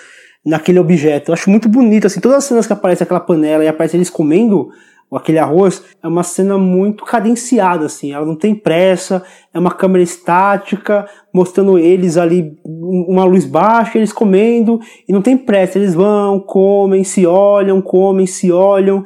naquele objeto. Eu acho muito bonito, assim, todas as cenas que aparece aquela panela e aparece eles comendo aquele arroz, é uma cena muito cadenciada, assim, ela não tem pressa, é uma câmera estática, mostrando eles ali, uma luz baixa, eles comendo, e não tem pressa, eles vão, comem, se olham, comem, se olham.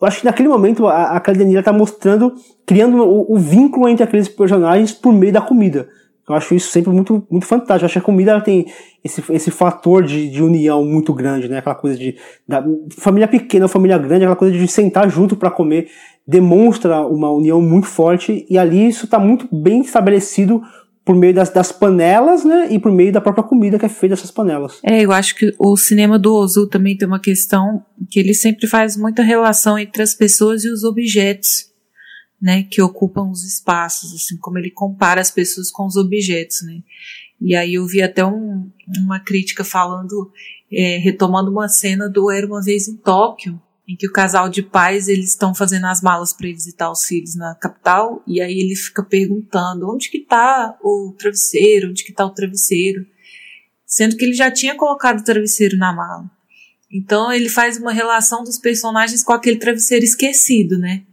Eu acho que naquele momento a, a está mostrando, criando o, o, vínculo entre aqueles personagens por meio da comida. Eu acho isso sempre muito, muito fantástico. Eu acho que a comida ela tem esse, esse fator de, de união muito grande, né? Aquela coisa de da, família pequena, família grande, aquela coisa de sentar junto para comer demonstra uma união muito forte e ali isso está muito bem estabelecido por meio das, das, panelas, né, e por meio da própria comida que é feita dessas panelas. É, eu acho que o cinema do Ozu também tem uma questão que ele sempre faz muita relação entre as pessoas e os objetos, né, que ocupam os espaços, assim, como ele compara as pessoas com os objetos, né. E aí eu vi até um, uma crítica falando, é, retomando uma cena do Era Uma Vez em Tóquio, em que o casal de pais eles estão fazendo as malas para visitar os filhos na capital e aí ele fica perguntando onde que tá o travesseiro, onde que tá o travesseiro, sendo que ele já tinha colocado o travesseiro na mala. Então ele faz uma relação dos personagens com aquele travesseiro esquecido, né?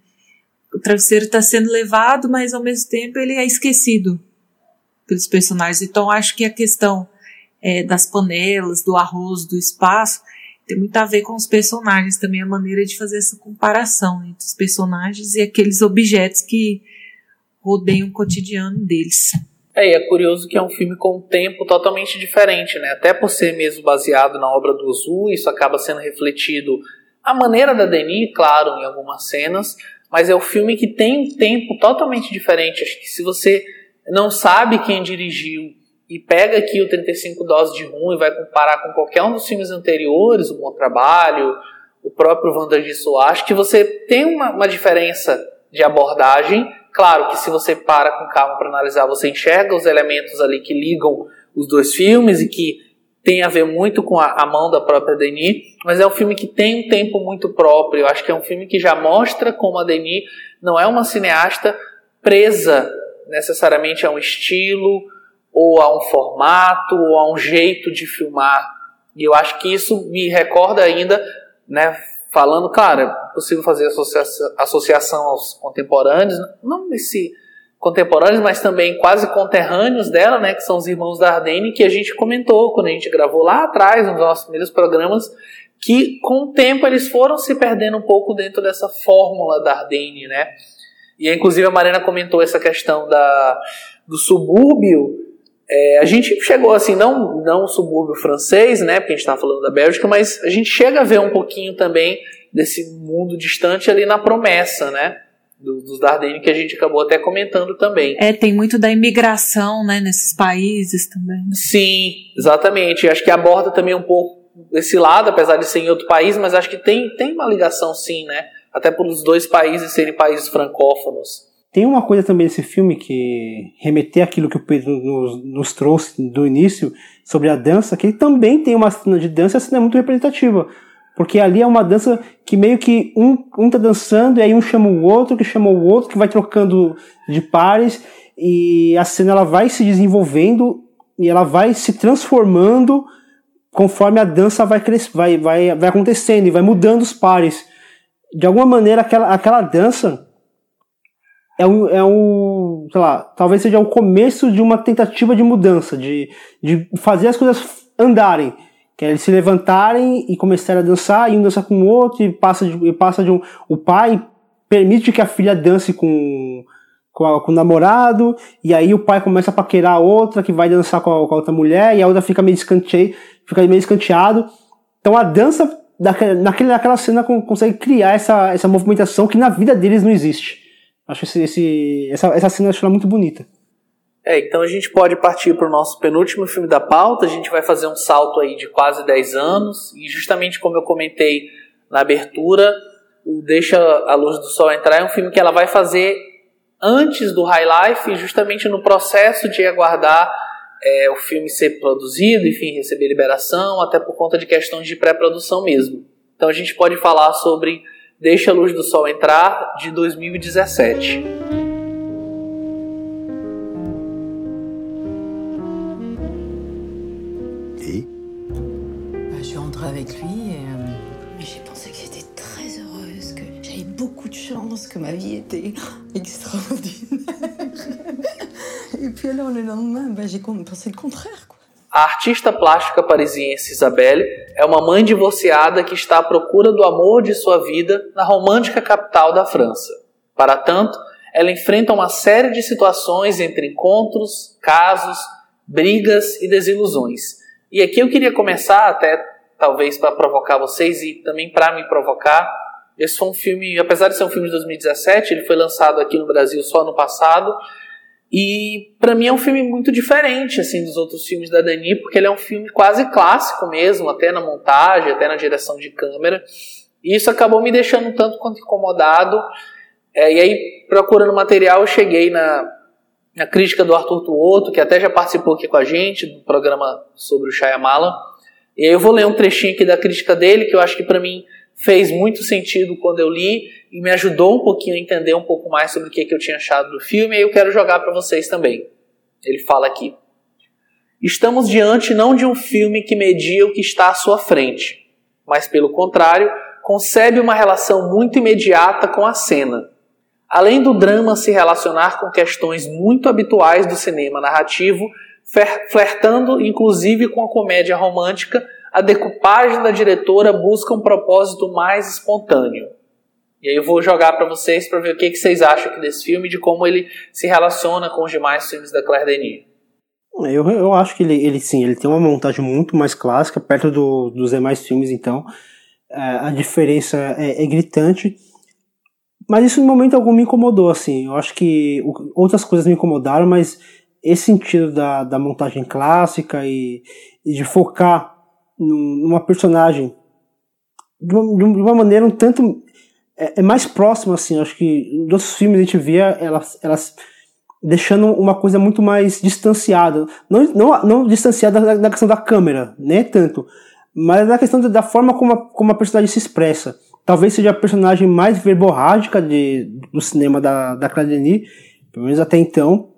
O travesseiro está sendo levado, mas ao mesmo tempo ele é esquecido pelos personagens. Então acho que a questão é, das panelas, do arroz, do espaço, tem muito a ver com os personagens também, a maneira de fazer essa comparação entre os personagens e aqueles objetos que rodeiam o cotidiano deles. É, e é curioso que é um filme com um tempo totalmente diferente, né? Até por ser mesmo baseado na obra do Ozu, isso acaba sendo refletido a maneira da Denis, claro, em algumas cenas, mas é um filme que tem um tempo totalmente diferente. Acho que se você não sabe quem dirigiu e pega aqui o 35 doses de rum e vai comparar com qualquer um dos filmes anteriores, o Bom Trabalho, o próprio Wander de acho que você tem uma, uma diferença de abordagem. Claro que se você para com calma para analisar, você enxerga os elementos ali que ligam os dois filmes e que tem a ver muito com a, a, mão da própria Denis, mas é um filme que tem um tempo muito próprio. Eu acho que é um filme que já mostra como a Denis não é uma cineasta presa necessariamente a um estilo, ou a um formato, ou a um jeito de filmar. E eu acho que isso me recorda ainda, né, falando, claro, é possível fazer associação, associação aos contemporâneos, não nesse contemporâneos, mas também quase conterrâneos dela, né, que são os irmãos da Ardenne, que a gente comentou quando a gente gravou lá atrás, nos nossos primeiros programas, que com o tempo eles foram se perdendo um pouco dentro dessa fórmula da Ardenne, né? E inclusive a Marina comentou essa questão da, do subúrbio é, a gente chegou assim, não, não subúrbio francês, né, porque a gente estava falando da Bélgica, mas a gente chega a ver um pouquinho também desse mundo distante ali na promessa, né, dos Dardenne que a gente acabou até comentando também. É, tem muito da imigração, né, nesses países também. Sim, exatamente. Acho que aborda também um pouco esse lado, apesar de ser em outro país, mas acho que tem, tem uma ligação sim, né, até por os dois países serem países francófonos. Tem uma coisa também nesse filme que remeter aquilo que o Pedro nos, nos, trouxe do início sobre a dança, que ele também tem uma cena de dança, a cena é muito representativa. Porque ali é uma dança que meio que um, um tá dançando e aí um chama o outro, que chama o outro, que vai trocando de pares e a cena ela vai se desenvolvendo e ela vai se transformando conforme a dança vai, vai, vai, vai acontecendo e vai mudando os pares. De alguma maneira, aquela, aquela dança é um, é um, sei lá, talvez seja o começo de uma tentativa de mudança, de, de fazer as coisas andarem. Que é eles se levantarem e começarem a dançar, e um dança com o outro, e passa de, e passa de um. O pai permite que a filha dance com, com, a, com o namorado, e aí o pai começa a paquerar a outra, que vai dançar com a, com a outra mulher, e a outra fica meio, escante, fica meio escanteado. Então a dança, naquele, naquela cena, consegue criar essa, essa movimentação que na vida deles não existe. Acho esse, esse, essa, essa cena acho ela muito bonita. É, então a gente pode partir para o nosso penúltimo filme da pauta. A gente vai fazer um salto aí de quase 10 anos. E justamente como eu comentei na abertura, o Deixa a Luz do Sol Entrar é um filme que ela vai fazer antes do High Life, justamente no processo de aguardar é, o filme ser produzido, enfim, receber liberação, até por conta de questões de pré-produção mesmo. Então a gente pode falar sobre Deixa a Luz do Sol Entrar, de 2017. Beaucoup de chance, que ma vie était [gasps] extraordinaire. et puis alors le lendemain, bah, j'ai pensé le contraire. Quoi. A artista plástica parisiense Isabelle é uma mãe divorciada que está à procura do amor de sua vida na romântica capital da França. Para tanto, ela enfrenta uma série de situações entre encontros, casos, brigas e desilusões. E aqui eu queria começar, até talvez para provocar vocês e também para me provocar. Esse foi um filme, apesar de ser um filme de 2017, ele foi lançado aqui no Brasil só no passado. E para mim é um filme muito diferente assim dos outros filmes da Dani, porque ele é um filme quase clássico mesmo, até na montagem, até na direção de câmera. E isso acabou me deixando um tanto quanto incomodado. É, e aí, procurando material, eu cheguei na, na crítica do Arthur Tuoto, que até já participou aqui com a gente do programa sobre o Shyamalan. E aí eu vou ler um trechinho aqui da crítica dele, que eu acho que para mim fez muito sentido quando eu li e me ajudou um pouquinho a entender um pouco mais sobre o que, que eu tinha achado do filme, e eu quero jogar para vocês também. Ele fala aqui: Estamos diante não de um filme que media o que está à sua frente, mas pelo contrário, concebe uma relação muito imediata com a cena. Além do drama se relacionar com questões muito habituais do cinema narrativo, flertando inclusive com a comédia romântica, a decupagem da diretora busca um propósito mais espontâneo. E aí eu vou jogar para vocês para ver o que, que vocês acham aqui desse filme, de como ele se relaciona com os demais filmes da Claire Denis. Eu, eu acho que ele, ele sim, ele tem uma montagem muito mais clássica, perto do, dos demais filmes, então é, a diferença é, é, gritante. Mas isso, em momento algum, me incomodou, assim. Eu acho que outras coisas me incomodaram, mas esse sentido da, da montagem clássica e, e de focar numa personagem. De uma, de uma, maneira um tanto é, é, mais próxima assim acho que dos filmes a gente via elas elas deixando uma coisa muito mais distanciada. Não não, não distanciada da, da questão da câmera né tanto mas da questão da forma como a, como a personagem se expressa. Talvez seja a personagem mais verborrágica de, do cinema da da Claire Denis pelo menos até então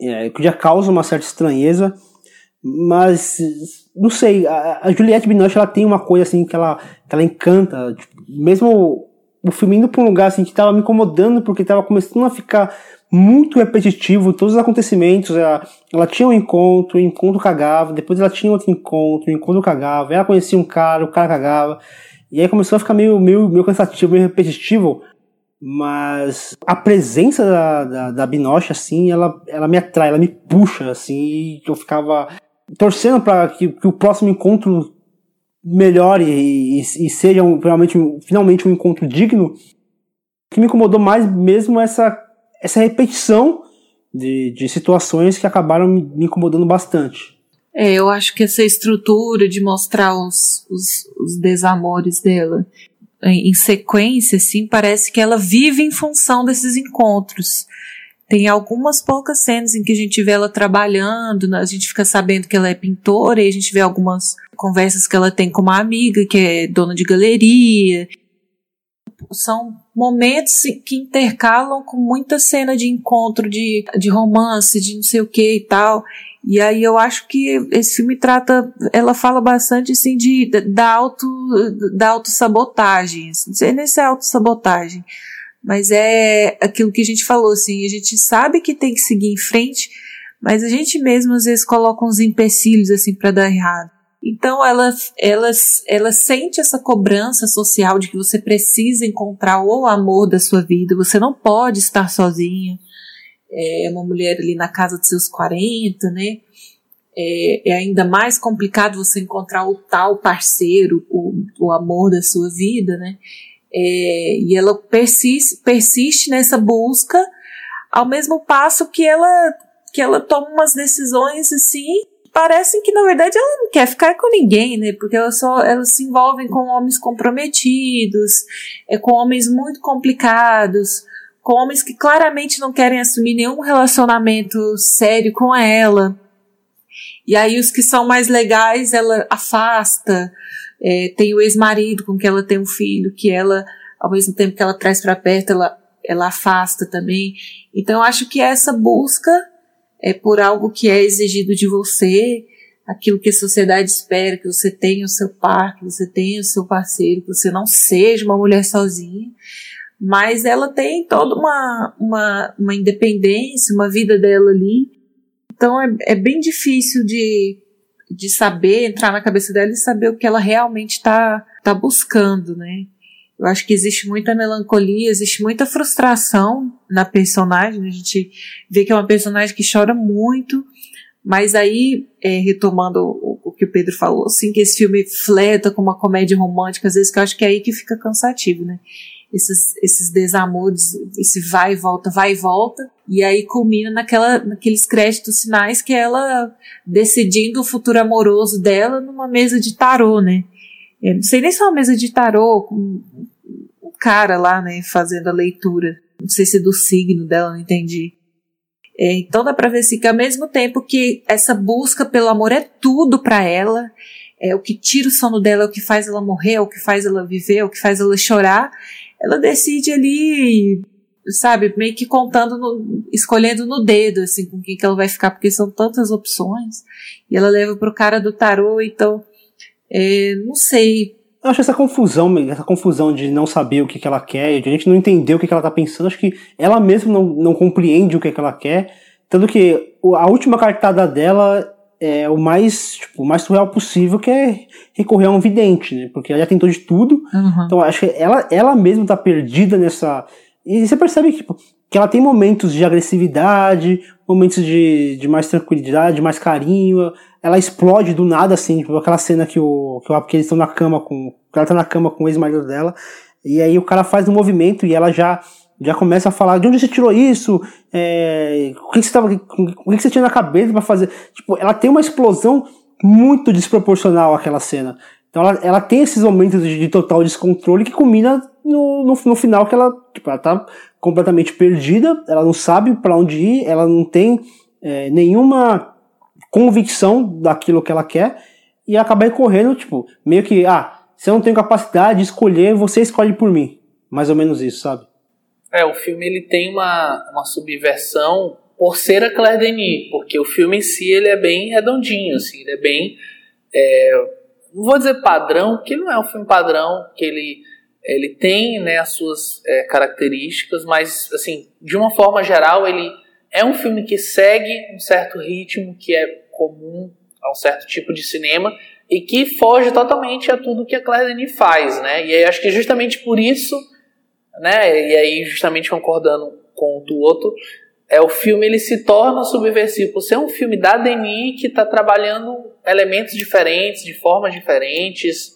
é, que já causa uma certa estranheza mas não sei, a, a Juliette Binoche ela tem uma coisa assim que ela, que ela encanta, tipo, mesmo o filme indo pra um lugar assim que tava me incomodando porque tava começando a ficar muito repetitivo, todos os acontecimentos, ela, ela tinha um encontro, o encontro cagava, depois ela tinha outro encontro, o encontro cagava, ela conhecia um cara, o cara cagava, e aí começou a ficar meio, meio, meio cansativo, meio repetitivo, mas a presença da, da, da Binoche, assim, ela, ela me atrai, ela me puxa, assim, e eu ficava torcendo para que, que, o próximo encontro melhore e, e, e seja um, realmente, finalmente um encontro digno. O que me incomodou mais mesmo é essa, essa repetição de, de situações que acabaram me, incomodando bastante. É, eu acho que essa estrutura de mostrar os, os, os desamores dela em, em sequência, assim, parece que ela vive em função desses encontros. Tem algumas poucas cenas em que a gente vê ela trabalhando, a gente fica sabendo que ela é pintora, e a gente vê algumas conversas que ela tem com uma amiga que é dona de galeria. São momentos que intercalam com muita cena de encontro, de, de romance, de não sei o que e tal. E aí eu acho que esse filme trata, ela fala bastante assim de da auto da autossabotagem. Não sei nem se é autossabotagem, mas é aquilo que a gente falou, assim, a gente sabe que tem que seguir em frente, mas a gente mesmo às vezes coloca uns empecilhos assim para dar errado. Então ela, ela, ela sente essa cobrança social de que você precisa encontrar o amor da sua vida, você não pode estar sozinha. É uma mulher ali na casa de seus 40, né? É, é ainda mais complicado você encontrar o tal parceiro, o, o amor da sua vida, né? É, e ela persiste, persiste nessa busca, ao mesmo passo que ela, que ela toma umas decisões assim, parecem que na verdade ela não quer ficar com ninguém, né? Porque ela só, elas se envolvem com homens comprometidos, é, com homens muito complicados, com homens que claramente não querem assumir nenhum relacionamento sério com ela. E aí os que são mais legais ela afasta. É, tem o ex-marido com que ela tem um filho, que ela, ao mesmo tempo que ela traz para perto, ela, ela afasta também. Então, eu acho que essa busca é por algo que é exigido de você, aquilo que a sociedade espera, que você tenha o seu par, que você tenha o seu parceiro, que você não seja uma mulher sozinha. Mas ela tem toda uma, uma, uma independência, uma vida dela ali. Então é, é bem difícil de de saber entrar na cabeça dela e saber o que ela realmente está tá buscando, né? Eu acho que existe muita melancolia, existe muita frustração na personagem. A gente vê que é uma personagem que chora muito, mas aí, é, retomando o, o, que o Pedro falou, assim, que esse filme fleta com uma comédia romântica, às vezes que eu acho que é aí que fica cansativo, né? Esses, esses desamores, esse vai e volta, vai e volta, e aí culmina naquela, naqueles créditos finais que é ela decidindo o futuro amoroso dela numa mesa de tarô, né? Eu não sei nem se é uma mesa de tarô, com um cara lá, né, fazendo a leitura. Não sei se é do signo dela, não entendi. É, então dá pra ver assim, que ao mesmo tempo que essa busca pelo amor é tudo para ela, é o que tira o sono dela, é o que faz ela morrer, é o que faz ela viver, é o que faz ela chorar, ela decide ali, sabe, meio que contando, no, escolhendo no dedo, assim, com quem que ela vai ficar, porque são tantas opções, e ela leva pro cara do tarô, então é, não sei. Eu acho essa confusão, essa confusão de não saber o que, que ela quer, de a gente não entender o que, que ela tá pensando, acho que ela mesma não, não compreende o que, que ela quer. Tanto que a última cartada dela é o mais, tipo, o mais surreal possível, que é recorrer a um vidente, né? Porque ela já tentou de tudo. Uhum. Então acho que ela, ela mesma tá perdida nessa. E você percebe que, tipo, que ela tem momentos de agressividade, momentos de, de mais tranquilidade, de mais carinho ela explode do nada, assim, tipo, aquela cena que, o, que, o, que eles estão na cama com. ela tá na cama com o ex-marido dela, e aí o cara faz um movimento e ela já já começa a falar de onde você tirou isso, é, o que, você tava, o que, você tinha na cabeça para fazer. Tipo, ela tem uma explosão muito desproporcional aquela cena. Então ela, ela tem esses momentos de, de total descontrole que culmina no, no, no, final que ela, tipo, ela tá completamente perdida, ela não sabe para onde ir, ela não tem é, nenhuma convicção daquilo que ela quer e acabar correndo, tipo, meio que, ah, se eu não tenho capacidade de escolher, você escolhe por mim. Mais ou menos isso, sabe? É, o filme ele tem uma, uma subversão por ser a Claire Denis, porque o filme em si ele é bem redondinho, assim, ele é bem, é, não vou dizer padrão, porque não é um filme padrão, que ele ele tem né, as suas é, características, mas assim, de uma forma geral ele é um filme que segue um certo ritmo que é comum a um certo tipo de cinema e que foge totalmente a tudo que a Claire Denis faz, né? E aí acho que justamente por isso, né? E aí justamente concordando com o Tuoto, é o filme ele se torna subversivo por ser um filme da Denis que está trabalhando elementos diferentes, de formas diferentes.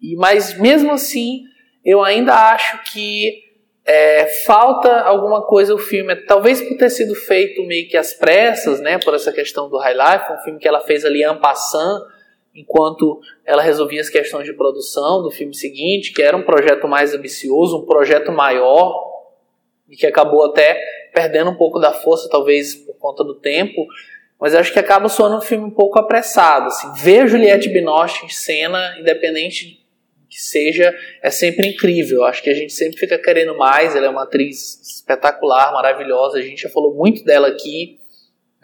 E mas mesmo assim, eu ainda acho que é, falta alguma coisa o filme, talvez por ter sido feito meio que às pressas, né, por essa questão do High Life, um filme que ela fez ali en passant, enquanto ela resolvia as questões de produção do filme seguinte, que era um projeto mais ambicioso, um projeto maior, e que acabou até perdendo um pouco da força, talvez por conta do tempo, mas acho que acaba soando um filme um pouco apressado. Assim. Ver Juliette Binoche em cena, independente que seja, é sempre incrível. Acho que a gente sempre fica querendo mais. Ela é uma atriz espetacular, maravilhosa. A gente já falou muito dela aqui.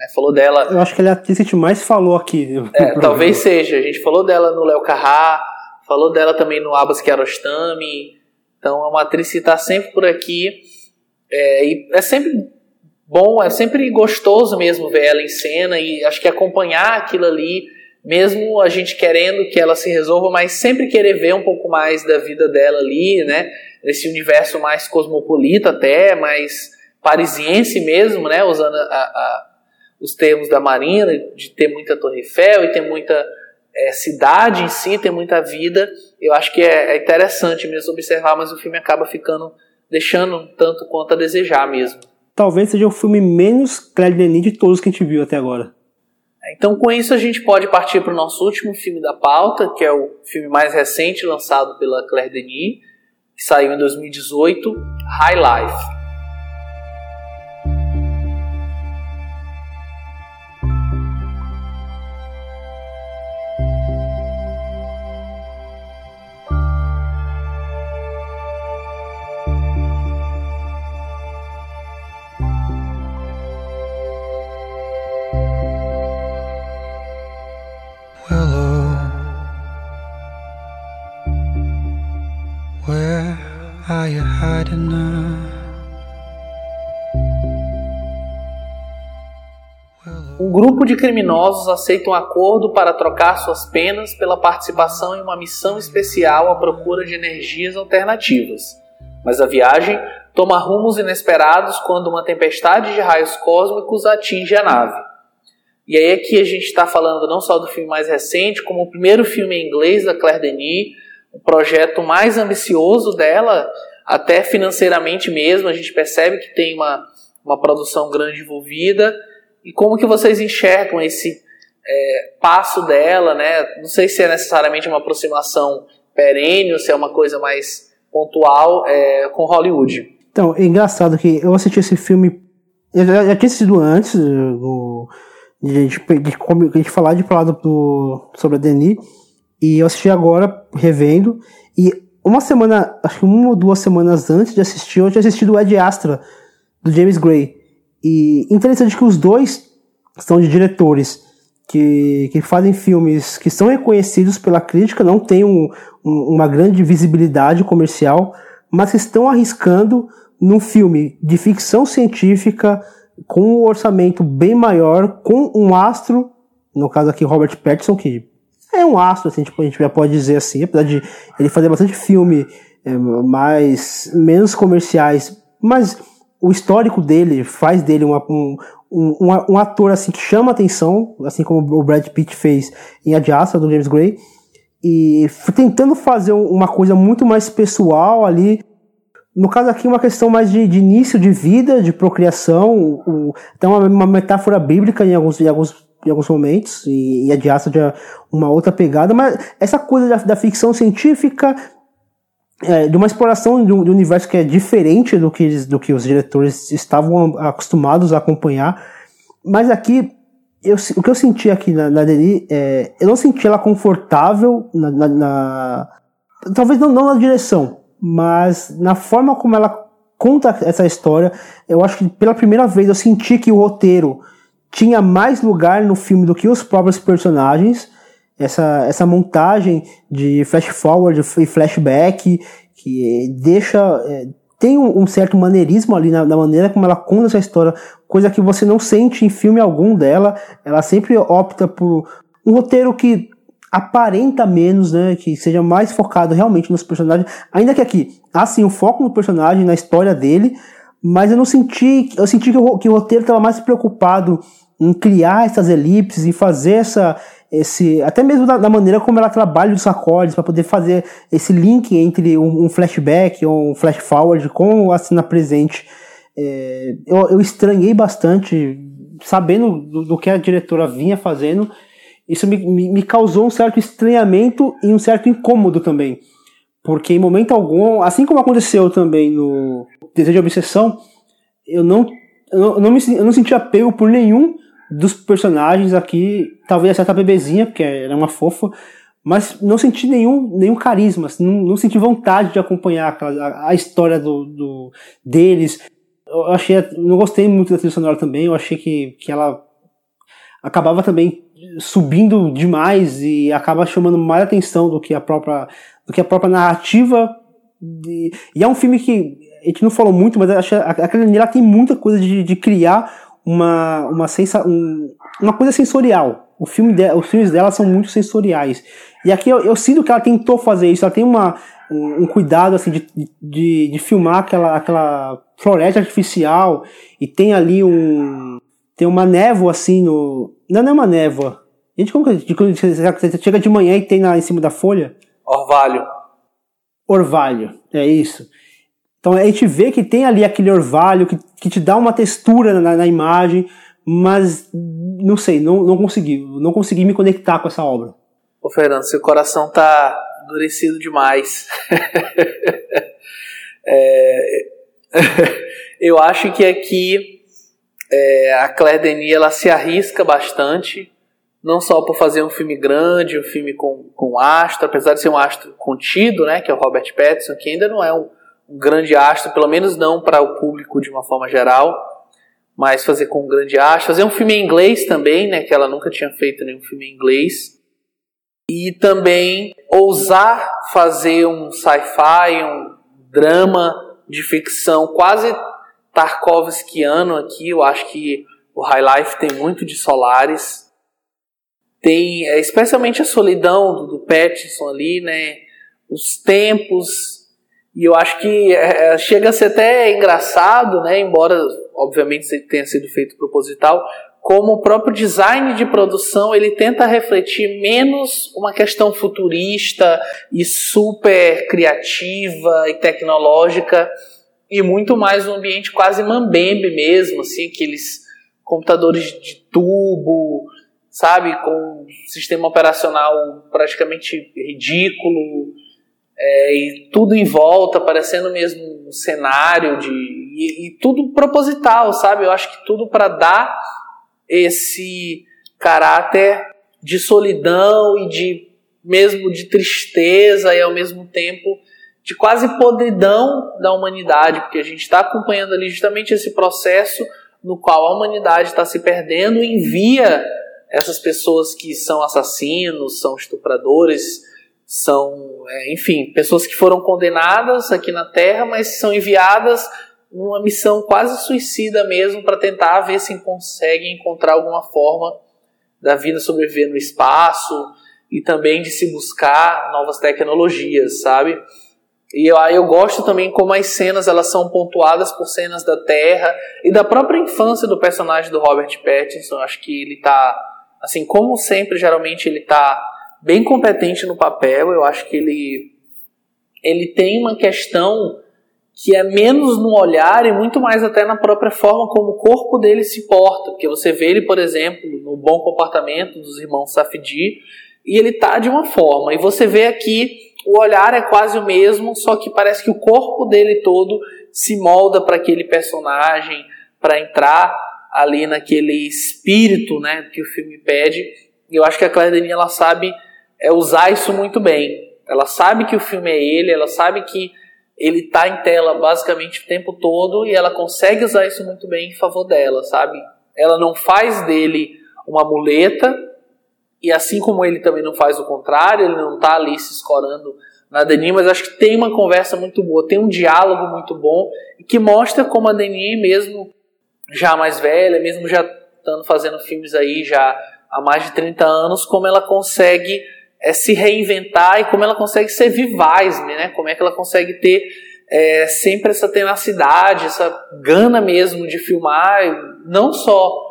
Né? Falou dela. Eu acho que ela é a atriz que a gente mais falou aqui. É, talvez seja. A gente falou dela no Léo Carrá, falou dela também no Abbas Kiarostami. Então é uma atriz que está sempre por aqui. É, e é sempre bom, é sempre gostoso mesmo ver ela em cena e acho que acompanhar aquilo ali mesmo a gente querendo que ela se resolva, mas sempre querer ver um pouco mais da vida dela ali, né? Nesse universo mais cosmopolita até, mais parisiense mesmo, né? Usando a, a, os termos da Marina, de ter muita Torre Eiffel e ter muita é, cidade em si, ter muita vida. Eu acho que é, é interessante mesmo observar, mas o filme acaba ficando, deixando tanto quanto a desejar mesmo. Talvez seja o filme menos Claire Denis de todos que a gente viu até agora. Então, com isso, a gente pode partir para o nosso último filme da pauta, que é o filme mais recente lançado pela Claire Denis, que saiu em 2018, High Life. De criminosos aceita um acordo para trocar suas penas pela participação em uma missão especial à procura de energias alternativas. Mas a viagem toma rumos inesperados quando uma tempestade de raios cósmicos atinge a nave. E aí aqui a gente está falando não só do filme mais recente, como o primeiro filme em inglês da Claire Denis, o projeto mais ambicioso dela, até financeiramente mesmo, a gente percebe que tem uma, uma produção grande envolvida. E como que vocês enxergam esse é, passo dela, né? Não sei se é necessariamente uma aproximação perene ou se é uma coisa mais pontual é, com Hollywood. Então, é engraçado que eu assisti esse filme. Eu já, já tinha assistido antes, o, de, de, de, de, falar de falar do, sobre a Denis. E eu assisti agora, revendo. E uma semana, acho que uma ou duas semanas antes de assistir, eu tinha assistido o Ed Astra, do James Gray. E interessante que os dois são de diretores que, que fazem filmes que são reconhecidos pela crítica, não têm um, um, uma grande visibilidade comercial, mas que estão arriscando num filme de ficção científica com um orçamento bem maior, com um astro, no caso aqui Robert Pattinson, que é um astro, assim, tipo, a gente já pode dizer assim, apesar de ele fazer bastante filme é, mais menos comerciais, mas o histórico dele faz dele uma, um, um, um, ator assim que chama atenção, assim como o Brad Pitt fez em Adjacent do James Gray, e tentando fazer uma coisa muito mais pessoal ali. No caso aqui, uma questão mais de, de início de vida, de procriação, tem uma, uma, metáfora bíblica em alguns, em alguns, em alguns momentos, e, e Adjacent é uma outra pegada, mas essa coisa da, da ficção científica é, de uma exploração de um, de um, universo que é diferente do que, do que os diretores estavam acostumados a acompanhar. Mas aqui, eu, o que eu senti aqui na, na Denis, é, eu não senti ela confortável na, na, na talvez não, não na direção, mas na forma como ela conta essa história, eu acho que pela primeira vez eu senti que o roteiro tinha mais lugar no filme do que os próprios personagens essa, essa montagem de flash forward e flashback que deixa é, tem um, certo maneirismo ali na, na, maneira como ela conta essa história, coisa que você não sente em filme algum dela. Ela sempre opta por um roteiro que aparenta menos, né, que seja mais focado realmente nos personagens. Ainda que aqui, há sim o foco no personagem, na história dele, mas eu não senti, eu senti que o, que o roteiro estava mais preocupado em criar essas elipses, em fazer essa esse até mesmo da, da, maneira como ela trabalha os acordes para poder fazer esse link entre um, um, flashback ou um flash forward com a cena presente. É, eu, eu, estranhei bastante sabendo do, do, que a diretora vinha fazendo. Isso me, me, me, causou um certo estranhamento e um certo incômodo também. Porque em momento algum assim como aconteceu também no Desejo de Obsessão eu não eu não, me, eu não senti apego por nenhum dos personagens aqui, talvez a bebezinha, porque era uma fofa, mas não senti nenhum, nenhum carisma, assim, não, não, senti vontade de acompanhar a, a história do, do, deles. Eu achei, não gostei muito da trilha sonora também, eu achei que, que ela acabava também subindo demais e acaba chamando mais atenção do que a própria, do que a própria narrativa. De, e é um filme que a gente não falou muito, mas acho aquela ela tem muita coisa de, de criar uma, uma, sensa, um, uma coisa sensorial. O filme de, os filmes dela são muito sensoriais. E aqui eu, eu, sinto que ela tentou fazer isso. Ela tem uma, um, um cuidado assim, de, de, de, filmar aquela, aquela floresta artificial e tem ali um. Tem uma névoa assim no. Não, não é uma névoa. Gente, como que você chega de manhã e tem lá em cima da folha? Orvalho. Orvalho, é isso. Então a gente vê que tem ali aquele orvalho que, que te dá uma textura na, na imagem, mas não sei, não, não consegui, não consegui me conectar com essa obra. Ô Fernando, seu coração tá endurecido demais. [laughs] é, [laughs] eu acho que aqui é, a Claire Denis ela se arrisca bastante, não só por fazer um filme grande, um filme com, com astro, apesar de ser um astro contido, né, que é o Robert Pattinson, que ainda não é um um grande astro, pelo menos não para o público de uma forma geral, mas fazer com um grande astro, fazer um filme em inglês também, né, que ela nunca tinha feito nenhum filme em inglês, e também ousar fazer um sci-fi, um drama de ficção quase Tarkovskiano aqui, eu acho que o High Life tem muito de Solaris. Tem é, especialmente a solidão do, do Pattinson ali, né? Os tempos. E eu acho que é, chega a ser até engraçado, né? Embora, obviamente, tenha sido feito proposital, como o próprio design de produção ele tenta refletir menos uma questão futurista e super criativa e tecnológica e muito mais um ambiente quase mambembe mesmo, assim, aqueles computadores de tubo, sabe, com sistema operacional praticamente ridículo é, e tudo em volta, parecendo mesmo um cenário de e, e tudo proposital, sabe? Eu acho que tudo para dar esse caráter de solidão e de mesmo de tristeza e ao mesmo tempo de quase podridão da humanidade, porque a gente está acompanhando ali justamente esse processo no qual a humanidade está se perdendo e envia essas pessoas que são assassinos, são estupradores, são, é, enfim, pessoas que foram condenadas aqui na Terra, mas são enviadas numa missão quase suicida mesmo para tentar ver se conseguem encontrar alguma forma da vida sobreviver no espaço e também de se buscar novas tecnologias, sabe? E eu, eu gosto também como as cenas elas são pontuadas por cenas da Terra e da própria infância do personagem do Robert Pattinson. Acho que ele tá, assim, como sempre, geralmente ele tá bem competente no papel. Eu acho que ele, ele tem uma questão que é menos no olhar e muito mais até na própria forma como o corpo dele se porta. Porque você vê ele, por exemplo, no bom comportamento dos irmãos Safdie, e ele tá de uma forma. E você vê aqui, o olhar é quase o mesmo, só que parece que o corpo dele todo se molda para aquele personagem, para entrar ali naquele espírito né, que o filme pede. E eu acho que a Claire Denis ela sabe é, usar isso muito bem. Ela sabe que o filme é ele, ela sabe que ele está em tela basicamente o tempo todo e ela consegue usar isso muito bem em favor dela, sabe? Ela não faz dele uma muleta e assim como ele também não faz o contrário, ele não está ali se escorando na Denis, mas acho que tem uma conversa muito boa, tem um diálogo muito bom que mostra como a Denis, mesmo já mais velha, mesmo já estando fazendo filmes aí já há mais de 30 anos, como ela consegue é, se reinventar e como ela consegue ser vivaz, né? Como é que ela consegue ter é, sempre essa tenacidade, essa gana mesmo de filmar, não só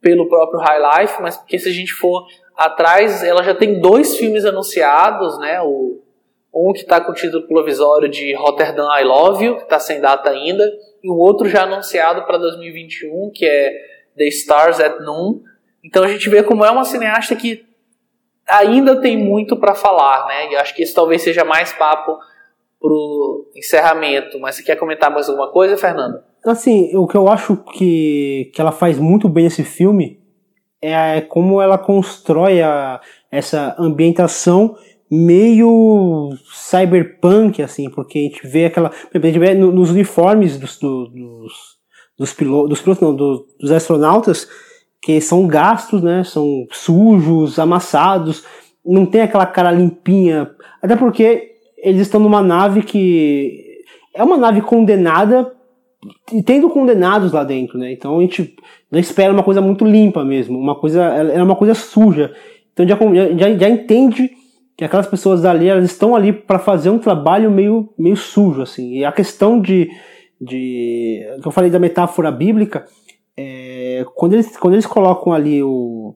pelo próprio High Life, mas porque se a gente for atrás, ela já tem dois filmes anunciados, né? O, um que está com o título provisório de Rotterdam I Love You, que está sem data ainda, e o outro já anunciado para 2021, que é The Stars at Noon. Então a gente vê como é uma cineasta que ainda tem muito para falar, né? E acho que isso talvez seja mais papo pro encerramento. Mas você quer comentar mais alguma coisa, Fernando? Assim, o que eu acho que, que ela faz muito bem nesse filme é como ela constrói a, essa ambientação meio cyberpunk, assim, porque a gente vê aquela. A gente vê nos uniformes dos, dos, dos, pilotos, dos pilotos, não, dos, dos astronautas que são gastos, né? São sujos, amassados, não tem aquela cara limpinha. Até porque eles estão numa nave que é uma nave condenada e tendo condenados lá dentro, né? Então a gente não espera uma coisa muito limpa mesmo, uma coisa é uma coisa suja. Então já, já, já entende que aquelas pessoas ali elas estão ali para fazer um trabalho meio meio sujo assim. E a questão de de eu falei da metáfora bíblica quando, eles, quando eles colocam ali o,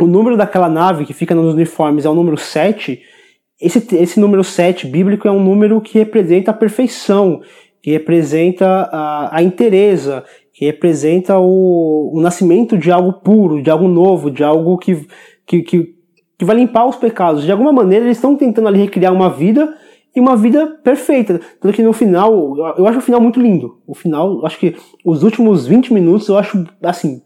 o número daquela nave que fica nos uniformes é o número 7, esse, esse número 7 bíblico é um número que representa a perfeição, que representa a, a inteireza, que representa o, o nascimento de algo puro, de algo novo, de algo que, que, que, que vai limpar os pecados. De alguma maneira, eles estão tentando ali recriar uma vida e uma vida perfeita. Tanto que no final, eu acho o final muito lindo. O final, acho que os últimos 20 minutos eu acho, assim,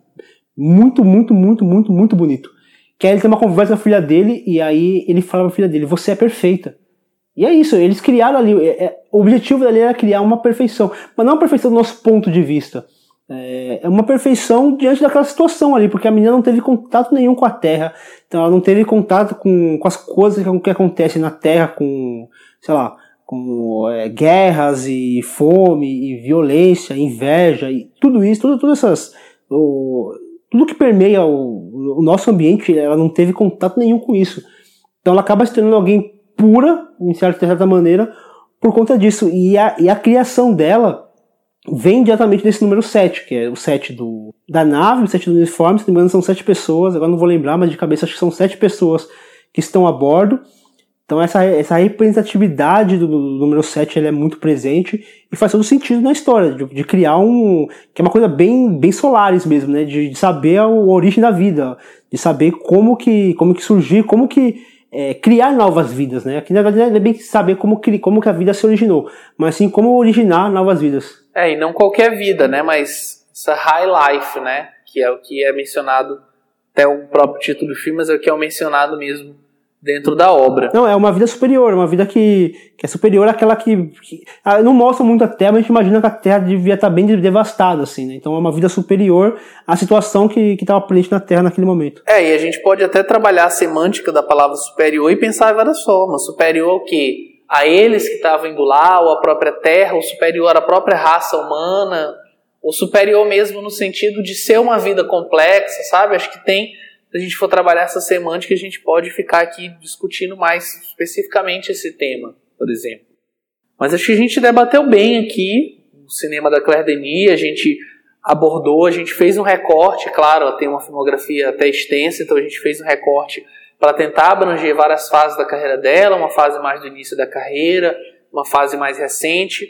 muito, muito, muito, muito, muito bonito. Que aí ele tem uma conversa com a filha dele e aí ele fala pra filha dele: Você é perfeita. E é isso, eles criaram ali. É, é, o objetivo dali era criar uma perfeição. Mas não uma perfeição do nosso ponto de vista. É, é uma perfeição diante daquela situação ali, porque a menina não teve contato nenhum com a Terra. Então ela não teve contato com, com as coisas que, que acontecem na Terra, com sei lá, com é, guerras e fome e violência, inveja e tudo isso, tudo, todas essas o, tudo que permeia o, o, nosso ambiente, ela não teve contato nenhum com isso. Então ela acaba se tornando alguém pura, em certa, de certa maneira, por conta disso. E a, e a criação dela vem diretamente desse número 7, que é o 7 do, da nave, o 7 do uniforme, se não me engano são 7 pessoas, agora não vou lembrar, mas de cabeça acho que são 7 pessoas que estão a bordo. Então essa, essa representatividade do, do número 7 é muito presente e faz todo sentido na história, de, de, criar um. que é uma coisa bem, bem solares mesmo, né? De, de saber a, a, origem da vida, de saber como que, como que surgir, como que é, criar novas vidas, né? Aqui na verdade é bem saber como, como que a vida se originou, mas sim como originar novas vidas. É, e não qualquer vida, né? Mas essa high life, né? Que é o que é mencionado, até o próprio título do filme, mas é o que é mencionado mesmo dentro da obra. Não, é uma vida superior, uma vida que, que é superior àquela que, que ah, não mostra muito a Terra, mas a gente imagina que a Terra devia estar bem devastada, assim, né? Então é uma vida superior à situação que estava presente na Terra naquele momento. É, e a gente pode até trabalhar a semântica da palavra superior e pensar de várias formas. Superior ao quê? A eles que estavam indo lá, ou à própria Terra, ou superior à própria raça humana, ou superior mesmo no sentido de ser uma vida complexa, sabe? Acho que tem a gente for trabalhar essa semântica, a gente pode ficar aqui discutindo mais especificamente esse tema, por exemplo. Mas acho que a gente debateu bem aqui o cinema da Claire Denis, a gente abordou, a gente fez um recorte, claro, tem uma filmografia até extensa, então a gente fez um recorte para tentar abranger várias fases da carreira dela, uma fase mais do início da carreira, uma fase mais recente.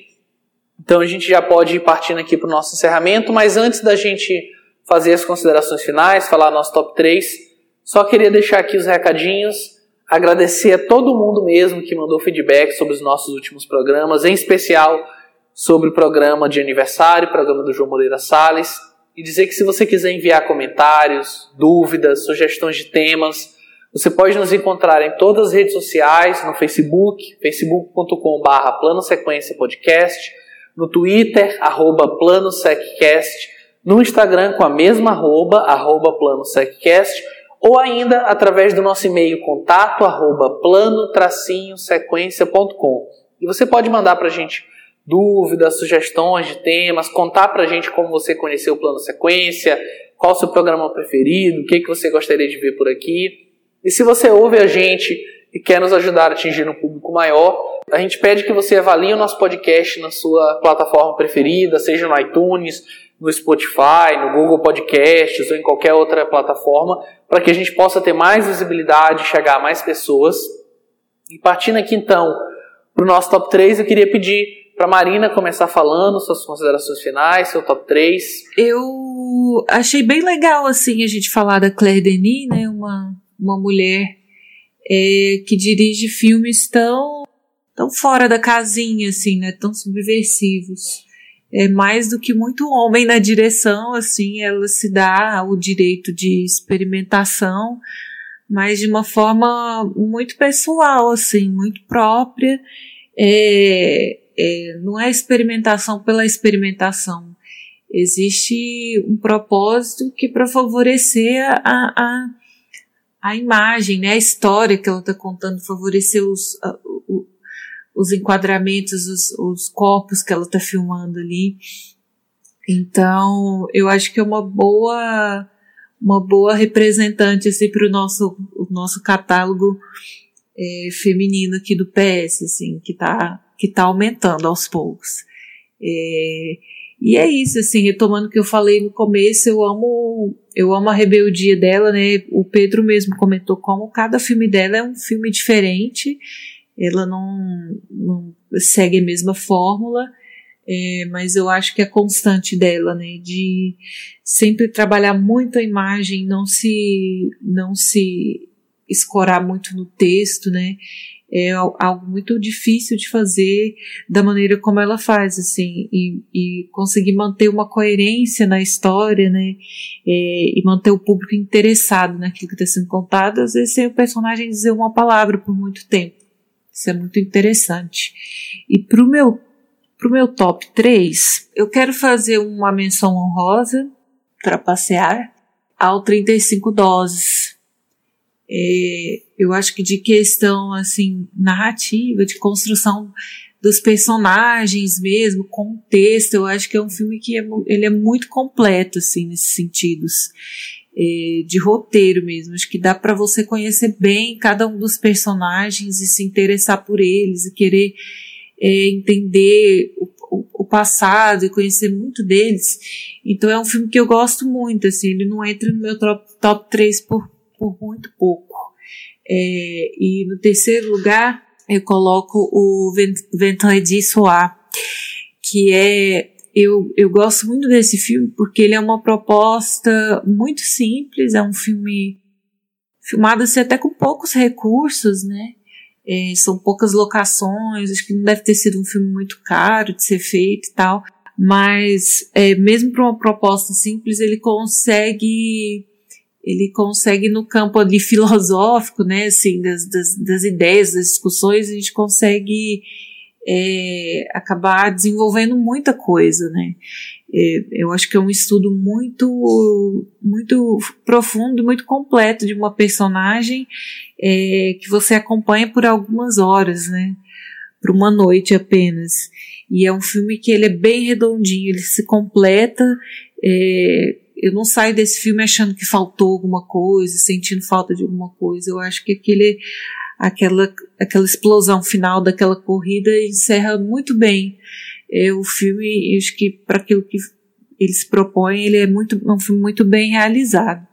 Então a gente já pode ir partindo aqui para o nosso encerramento, mas antes da gente fazer as considerações finais, falar nosso top 3. Só queria deixar aqui os recadinhos, agradecer a todo mundo mesmo que mandou feedback sobre os nossos últimos programas, em especial sobre o programa de aniversário, programa do João Moreira Salles, e dizer que se você quiser enviar comentários, dúvidas, sugestões de temas, você pode nos encontrar em todas as redes sociais, no Facebook, facebook.com.br Plano Sequência Podcast, no Twitter, arroba Plano Seccast, no Instagram com a mesma arroba, arroba plano-seccast, ou ainda através do nosso e-mail contato arroba plano-sequência.com. E você pode mandar para a gente dúvidas, sugestões de temas, contar para a gente como você conheceu o Plano Sequência, qual o seu programa preferido, o que, que você gostaria de ver por aqui. E se você ouve a gente e quer nos ajudar a atingir um público maior, a gente pede que você avalie o nosso podcast na sua plataforma preferida, seja no iTunes, no Spotify, no Google Podcasts ou em qualquer outra plataforma, para que a gente possa ter mais visibilidade, chegar a mais pessoas. E partindo aqui então para o nosso top 3, eu queria pedir para Marina começar falando suas considerações finais, seu top 3. Eu achei bem legal assim a gente falar da Claire Denis, né, uma, uma mulher é, que dirige filmes tão tão fora da casinha assim, né, tão subversivos é mais do que muito homem na direção, assim, ela se dá o direito de experimentação, mas de uma forma muito pessoal, assim, muito própria. É, é, não é experimentação pela experimentação. Existe um propósito que para favorecer a, a, a imagem, né, a história que ela está contando, favorecer os, a, os enquadramentos, os, os corpos que ela está filmando ali. Então, eu acho que é uma boa uma boa representante assim para o nosso o nosso catálogo é, feminino aqui do PS, assim, que está que tá aumentando aos poucos. É, e é isso, assim, retomando o que eu falei no começo, eu amo eu amo a rebeldia dela, né? O Pedro mesmo comentou como cada filme dela é um filme diferente ela não, não segue a mesma fórmula, é, mas eu acho que é constante dela, né, de sempre trabalhar muito a imagem, não se, não se escorar muito no texto, né, é algo muito difícil de fazer da maneira como ela faz, assim, e, e conseguir manter uma coerência na história, né, é, e manter o público interessado naquilo que está sendo contado, às vezes sem o personagem dizer uma palavra por muito tempo. Isso é muito interessante. E para o meu, pro meu top 3, eu quero fazer uma menção honrosa para passear ao 35 doses. É, eu acho que de questão assim narrativa, de construção dos personagens mesmo, contexto. Eu acho que é um filme que é, ele é muito completo, assim, nesses sentidos. É, de roteiro mesmo. Acho que dá para você conhecer bem cada um dos personagens e se interessar por eles e querer é, entender o, o, o, passado e conhecer muito deles. Então é um filme que eu gosto muito, assim, ele não entra no meu top, top 3 por, por muito pouco. É, e no terceiro lugar, eu coloco o Vendredi Soir, que é eu, eu gosto muito desse filme porque ele é uma proposta muito simples, é um filme filmado assim, até com poucos recursos, né? É, são poucas locações, acho que não deve ter sido um filme muito caro de ser feito e tal, mas é, mesmo para uma proposta simples, ele consegue ele consegue no campo ali [laughs] filosófico, né, assim, das, das, das ideias, das discussões, a gente consegue é, acabar desenvolvendo muita coisa, né. É, eu acho que é um estudo muito, muito profundo, muito completo de uma personagem é, que você acompanha por algumas horas, né, por uma noite apenas. E é um filme que ele é bem redondinho, ele se completa, é, eu não saio desse filme achando que faltou alguma coisa, sentindo falta de alguma coisa. Eu acho que aquele, aquela, aquela explosão final daquela corrida encerra muito bem é, o filme. Acho que para aquilo que ele se propõe, ele é muito, é um filme muito bem realizado.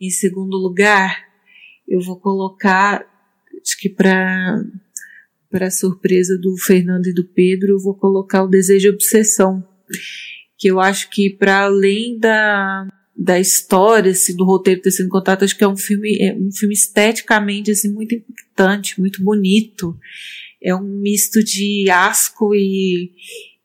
Em segundo lugar, eu vou colocar, acho que para para surpresa do Fernando e do Pedro, eu vou colocar o Desejo e Obsessão que eu acho que para além da, da história, assim, do roteiro ter sido contado, acho que é um filme, é um filme esteticamente, assim, muito impactante, muito bonito. É um misto de asco e,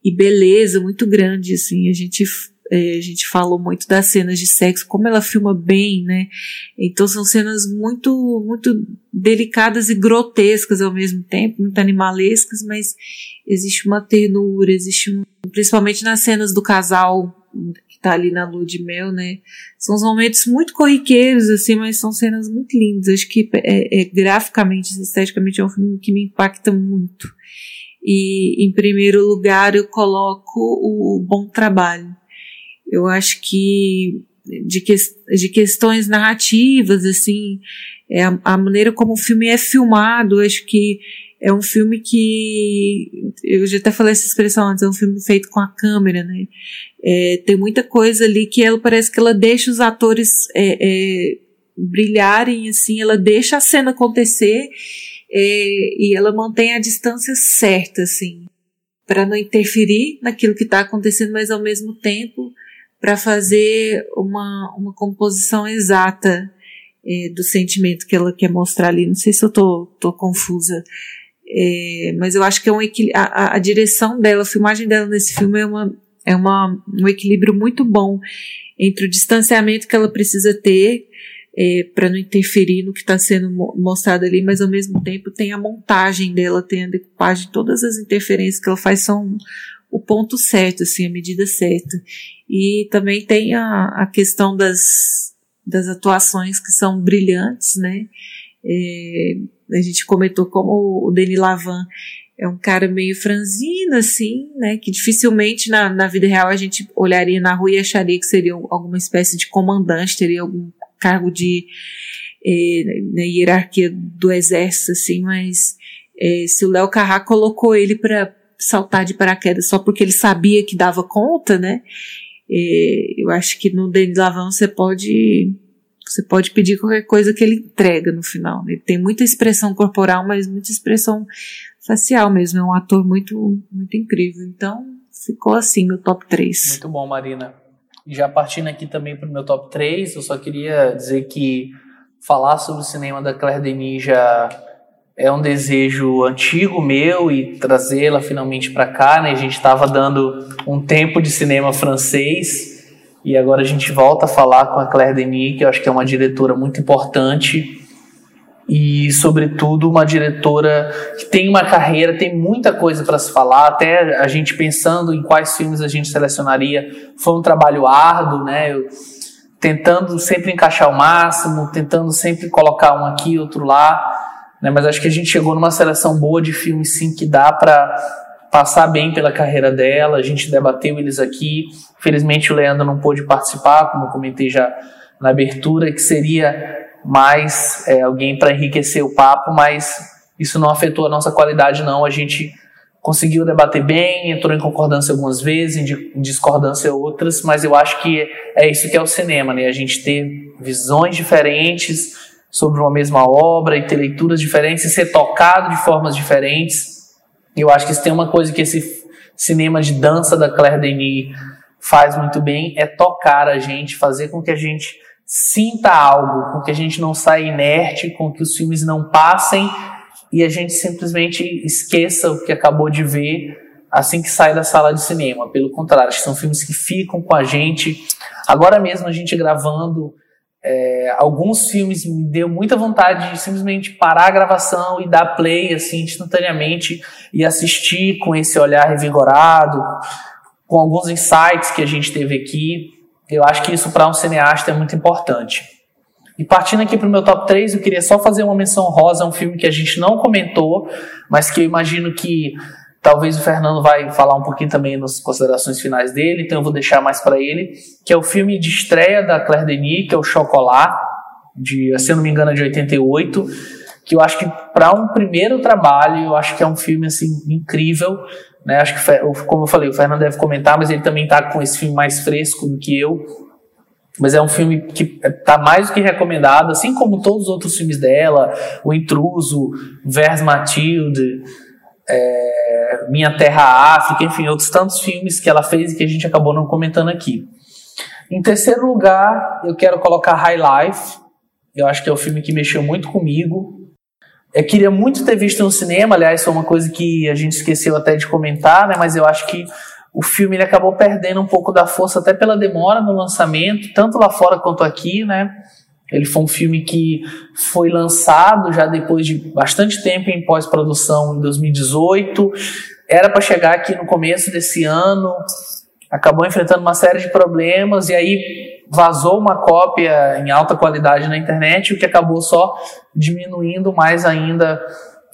e beleza muito grande, assim. A gente é, a gente falou muito das cenas de sexo, como ela filma bem, né? Então são cenas muito, muito delicadas e grotescas ao mesmo tempo, muito animalescas, mas existe uma ternura, existe um, principalmente nas cenas do casal tá ali na lua de mel, né? São uns momentos muito corriqueiros, assim, mas são cenas muito lindas. Acho que é, é graficamente, esteticamente, é um filme que me impacta muito. E, em primeiro lugar, eu coloco o Bom Trabalho eu acho que de, que, de questões narrativas, assim, é a, a, maneira como o filme é filmado, acho que é um filme que, eu já até falei essa expressão antes, é um filme feito com a câmera, né? É, tem muita coisa ali que ela parece que ela deixa os atores é, é, brilharem, assim, ela deixa a cena acontecer é, e ela mantém a distância certa, assim, para não interferir naquilo que está acontecendo, mas ao mesmo tempo para fazer uma, uma composição exata é, do sentimento que ela quer mostrar ali. Não sei se eu tô, tô confusa. É, mas eu acho que é um a, a direção dela, a filmagem dela nesse filme é, uma, é uma, um equilíbrio muito bom entre o distanciamento que ela precisa ter é, para não interferir no que está sendo mostrado ali, mas ao mesmo tempo tem a montagem dela, tem a decupagem, todas as interferências que ela faz são o ponto certo, assim, a medida certa. E também tem a, a questão das, das atuações que são brilhantes, né? É, a gente comentou como o Denis Lavan é um cara meio franzino, assim, né? Que dificilmente na, na vida real a gente olharia na rua e acharia que seria alguma espécie de comandante, teria algum cargo de é, na hierarquia do exército, assim, mas é, se o Léo Carrá colocou ele para saltar de paraquedas só porque ele sabia que dava conta, né? É, eu acho que no Denis Lavão você pode você pode pedir qualquer coisa que ele entrega no final. Ele tem muita expressão corporal, mas muita expressão facial mesmo. É um ator muito muito incrível. Então ficou assim no top 3. Muito bom, Marina. Já partindo aqui também para o meu top 3, eu só queria dizer que falar sobre o cinema da Claire Denis já é um desejo antigo meu e trazê-la finalmente para cá, né? A gente estava dando um tempo de cinema francês e agora a gente volta a falar com a Claire Denis, que eu acho que é uma diretora muito importante e, sobretudo, uma diretora que tem uma carreira, tem muita coisa para se falar. Até a gente pensando em quais filmes a gente selecionaria, foi um trabalho árduo, né? Eu, tentando sempre encaixar o máximo, tentando sempre colocar um aqui, outro lá né? Mas acho que a gente chegou numa seleção boa de filmes, sim, que dá para passar bem pela carreira dela. A gente debateu eles aqui. Felizmente o Leandro não pôde participar, como comentei já na abertura, que seria mais é, alguém para enriquecer o papo, mas isso não afetou a nossa qualidade, não. A gente conseguiu debater bem, entrou em concordância algumas vezes, em discordância outras, mas eu acho que é isso que é o cinema, né? A gente ter visões diferentes sobre uma mesma obra e ter leituras diferentes e ser tocado de formas diferentes eu acho que se tem uma coisa que esse cinema de dança da Claire Denis faz muito bem é tocar a gente, fazer com que a gente sinta algo, com que a gente não saia inerte, com que os filmes não passem e a gente simplesmente esqueça o que acabou de ver assim que sai da sala de cinema. Pelo contrário, acho que são filmes que ficam com a gente. Agora mesmo a gente gravando é, alguns filmes me deu muita vontade de simplesmente parar a gravação e dar play assim instantaneamente e assistir com esse olhar revigorado, com alguns insights que a gente teve aqui. Eu acho que isso para um cineasta é muito importante. E partindo aqui para o meu top 3, eu queria só fazer uma menção rosa a um filme que a gente não comentou, mas que eu imagino que Talvez o Fernando vai falar um pouquinho também nas considerações finais dele, então eu vou deixar mais para ele, que é o filme de estreia da Claire Denis, que é o Chocolat, de, se eu não me engano, é de 88, que eu acho que para um primeiro trabalho, eu acho que é um filme assim incrível, né? Acho que como eu falei, o Fernando deve comentar, mas ele também está com esse filme mais fresco do que eu. Mas é um filme que está mais do que recomendado, assim como todos os outros filmes dela, O Intruso, Vers Matilde, é, Minha Terra África, enfim, outros tantos filmes que ela fez e que a gente acabou não comentando aqui. Em terceiro lugar, eu quero colocar High Life. Eu acho que é o um filme que mexeu muito comigo. Eu queria muito ter visto no cinema, aliás, foi uma coisa que a gente esqueceu até de comentar, né? Mas eu acho que o filme ele acabou perdendo um pouco da força até pela demora no lançamento, tanto lá fora quanto aqui, né? Ele foi um filme que foi lançado já depois de bastante tempo em pós-produção em 2018. Era para chegar aqui no começo desse ano, acabou enfrentando uma série de problemas e aí vazou uma cópia em alta qualidade na internet, o que acabou só diminuindo mais ainda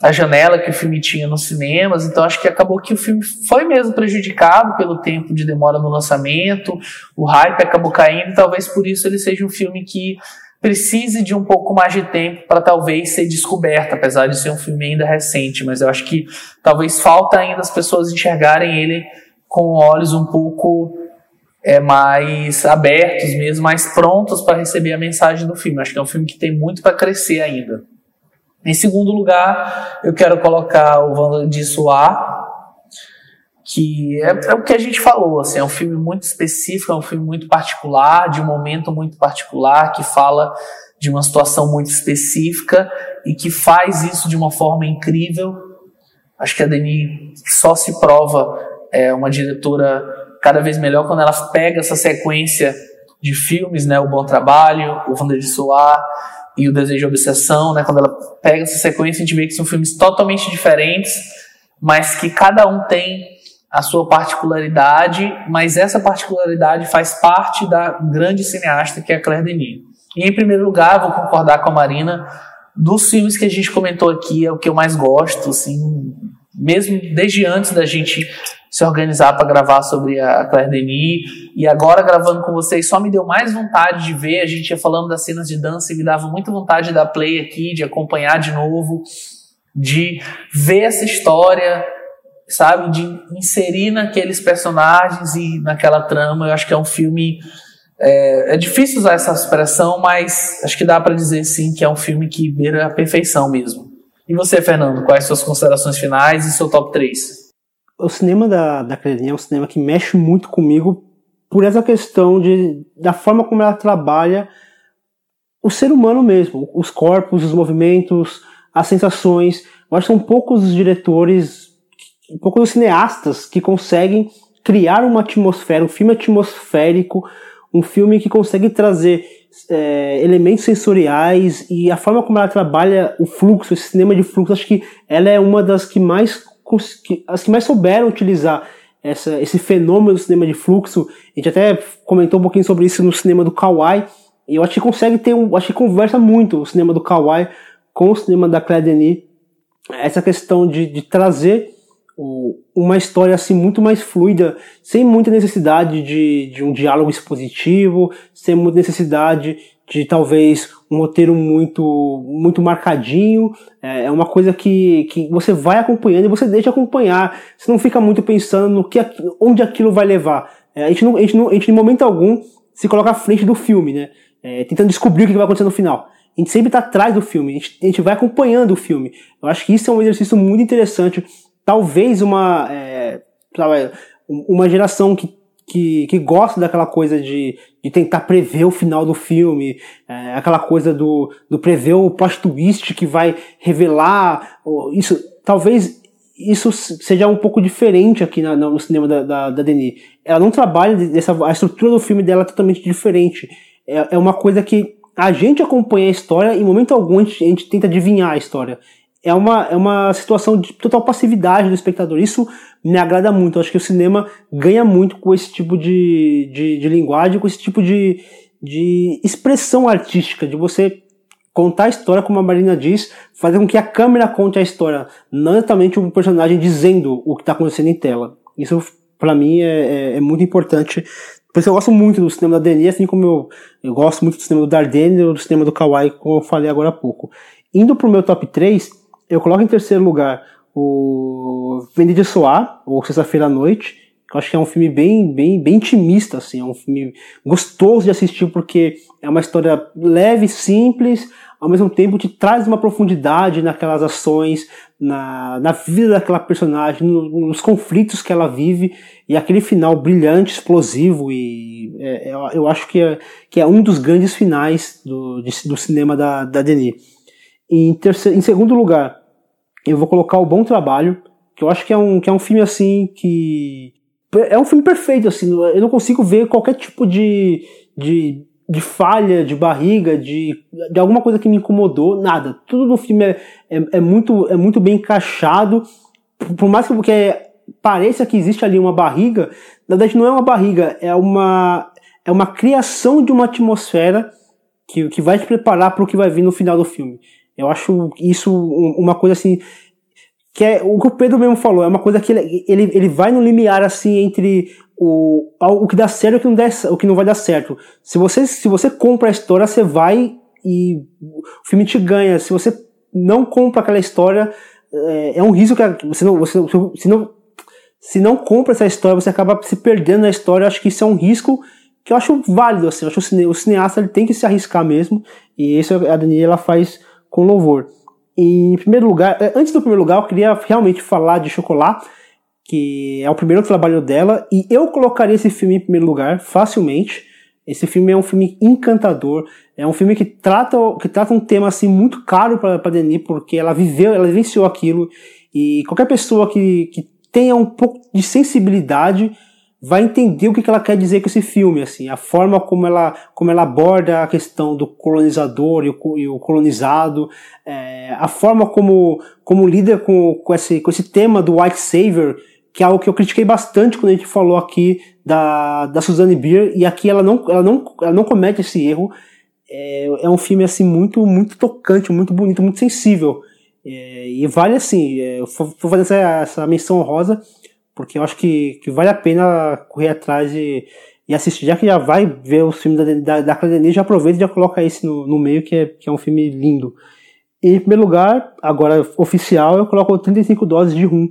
a janela que o filme tinha nos cinemas. Então acho que acabou que o filme foi mesmo prejudicado pelo tempo de demora no lançamento, o hype acabou caindo, e talvez por isso ele seja um filme que precise de um pouco mais de tempo para talvez ser descoberto, apesar de ser um filme ainda recente, mas eu acho que talvez falta ainda as pessoas enxergarem ele com olhos um pouco é, mais abertos mesmo, mais prontos para receber a mensagem do filme. Acho que é um filme que tem muito para crescer ainda. Em segundo lugar, eu quero colocar o Vanda de Suar, que é, é, o que a gente falou, assim, é um filme muito específico, é um filme muito particular, de um momento muito particular, que fala de uma situação muito específica e que faz isso de uma forma incrível. Acho que a Denis só se prova é, uma diretora cada vez melhor quando ela pega essa sequência de filmes, né, o Bom Trabalho, o Vander de Soar e o Desejo de Obsessão, né, quando ela pega essa sequência a gente vê que são filmes totalmente diferentes, mas que cada um tem a sua particularidade, mas essa particularidade faz parte da grande cineasta que é a Claire Denis. E em primeiro lugar, vou concordar com a Marina, dos filmes que a gente comentou aqui, é o que eu mais gosto, assim, mesmo desde antes da gente se organizar para gravar sobre a Claire Denis, e agora gravando com vocês só me deu mais vontade de ver, a gente ia falando das cenas de dança e me dava muita vontade de dar play aqui, de acompanhar de novo, de ver essa história, sabe, de inserir naqueles personagens e naquela trama. Eu acho que é um filme. É, é difícil usar essa expressão, mas acho que dá para dizer sim que é um filme que beira a perfeição mesmo. E você, Fernando, quais suas considerações finais e seu top 3? O cinema da, da Clarinha é um cinema que mexe muito comigo por essa questão de, da forma como ela trabalha o ser humano mesmo, os corpos, os movimentos, as sensações. Eu acho que são poucos os diretores um pouco dos cineastas que conseguem criar uma atmosfera, um filme atmosférico, um filme que consegue trazer é, elementos sensoriais e a forma como ela trabalha o fluxo, esse cinema de fluxo, acho que ela é uma das que mais as que mais souberam utilizar essa, esse fenômeno do cinema de fluxo. A gente até comentou um pouquinho sobre isso no cinema do Kawaii. E eu acho que consegue ter um, acho que conversa muito o cinema do Kawaii com o cinema da Claire Denis, essa questão de, de trazer uma história assim muito mais fluida, sem muita necessidade de, de um diálogo expositivo, sem muita necessidade de talvez um roteiro muito muito marcadinho. É, é uma coisa que, que você vai acompanhando e você deixa acompanhar. Você não fica muito pensando no que onde aquilo vai levar. É, a, gente não, a, gente não, a gente, em momento algum, se coloca à frente do filme, né? É, tentando descobrir o que vai acontecer no final. A gente sempre está atrás do filme, a gente, a gente vai acompanhando o filme. Eu acho que isso é um exercício muito interessante talvez uma, é, uma geração que, que, que gosta daquela coisa de, de tentar prever o final do filme, é, aquela coisa do, do prever o plot twist que vai revelar isso. Talvez isso seja um pouco diferente aqui na, no cinema da, da, da Denis. Ela não trabalha dessa, a estrutura do filme dela é totalmente diferente. É, é uma coisa que a gente acompanha a história e em momento algum a gente, a gente tenta adivinhar a história é uma, é uma situação de total passividade do espectador. Isso me agrada muito. Eu acho que o cinema ganha muito com esse tipo de, de, de linguagem, com esse tipo de, de expressão artística, de você contar a história, como a Marina diz, fazer com que a câmera conte a história, não exatamente o personagem dizendo o que está acontecendo em tela. Isso, para mim, é, é, é, muito importante. Por isso eu gosto muito do cinema da Denis, assim como eu, eu gosto muito do cinema do Dardenne do cinema do Kawai, como eu falei agora há pouco. Indo pro meu top 3, eu coloco em terceiro lugar o Vende de Soar, ou Sexta-feira à Noite, eu acho que é um filme bem, bem, bem intimista, assim, é um filme gostoso de assistir porque é uma história leve, simples, ao mesmo tempo te traz uma profundidade naquelas ações, na, na vida daquela personagem, no, nos conflitos que ela vive, e aquele final brilhante, explosivo, e é, é eu acho que é, que é um dos grandes finais do, de, do cinema da, da Denis. Em, terceiro, em segundo lugar, eu vou colocar o Bom Trabalho, que eu acho que é um, que é um filme assim que. É um filme perfeito, assim. Eu não consigo ver qualquer tipo de, de, de falha, de barriga, de, de alguma coisa que me incomodou, nada. Tudo no filme é, é, é muito, é muito bem encaixado. Por mais que porque pareça que existe ali uma barriga, na verdade não é uma barriga, é uma, é uma criação de uma atmosfera que, que vai te preparar para o que vai vir no final do filme. Eu acho isso uma coisa assim. Que é o que o Pedro mesmo falou, é uma coisa que ele, ele, ele vai no limiar assim entre o, o que dá certo e o que não, dá, o que não vai dar certo. Se você, se você compra a história, você vai e o filme te ganha. Se você não compra aquela história, é, é um risco que você não, você, se não, se não compra essa história, você acaba se perdendo na história. Eu acho que isso é um risco que eu acho válido. Assim, eu acho que o cineasta ele tem que se arriscar mesmo. E isso a Daniela faz com louvor. em primeiro lugar, é, antes do primeiro lugar, eu queria realmente falar de Chocolat, que é o primeiro trabalho dela, e eu colocaria esse filme em primeiro lugar facilmente. Esse filme é um filme encantador, é um filme que trata, que trata um tema assim muito caro para Denis, porque ela viveu, ela vivenciou aquilo, e qualquer pessoa que, que tenha um pouco de sensibilidade vai entender o que ela quer dizer com esse filme, assim, a forma como ela, como ela aborda a questão do colonizador e o, e o colonizado, é, a forma como, como lida com, com, esse, com esse tema do white savior, que é algo que eu critiquei bastante quando a gente falou aqui da, da Suzanne Bier, e aqui ela não, ela não, ela não comete esse erro. É, é um filme assim muito muito tocante, muito bonito, muito sensível. É, e vale assim, é, vou fazer essa, essa menção honrosa porque eu acho que, que vale a pena correr atrás e, e assistir, já que já vai ver os filmes da, da, da já aproveita e já coloca esse no, no meio, que é, que é um filme lindo. E, em primeiro lugar, agora oficial, eu coloco 35 doses de rum.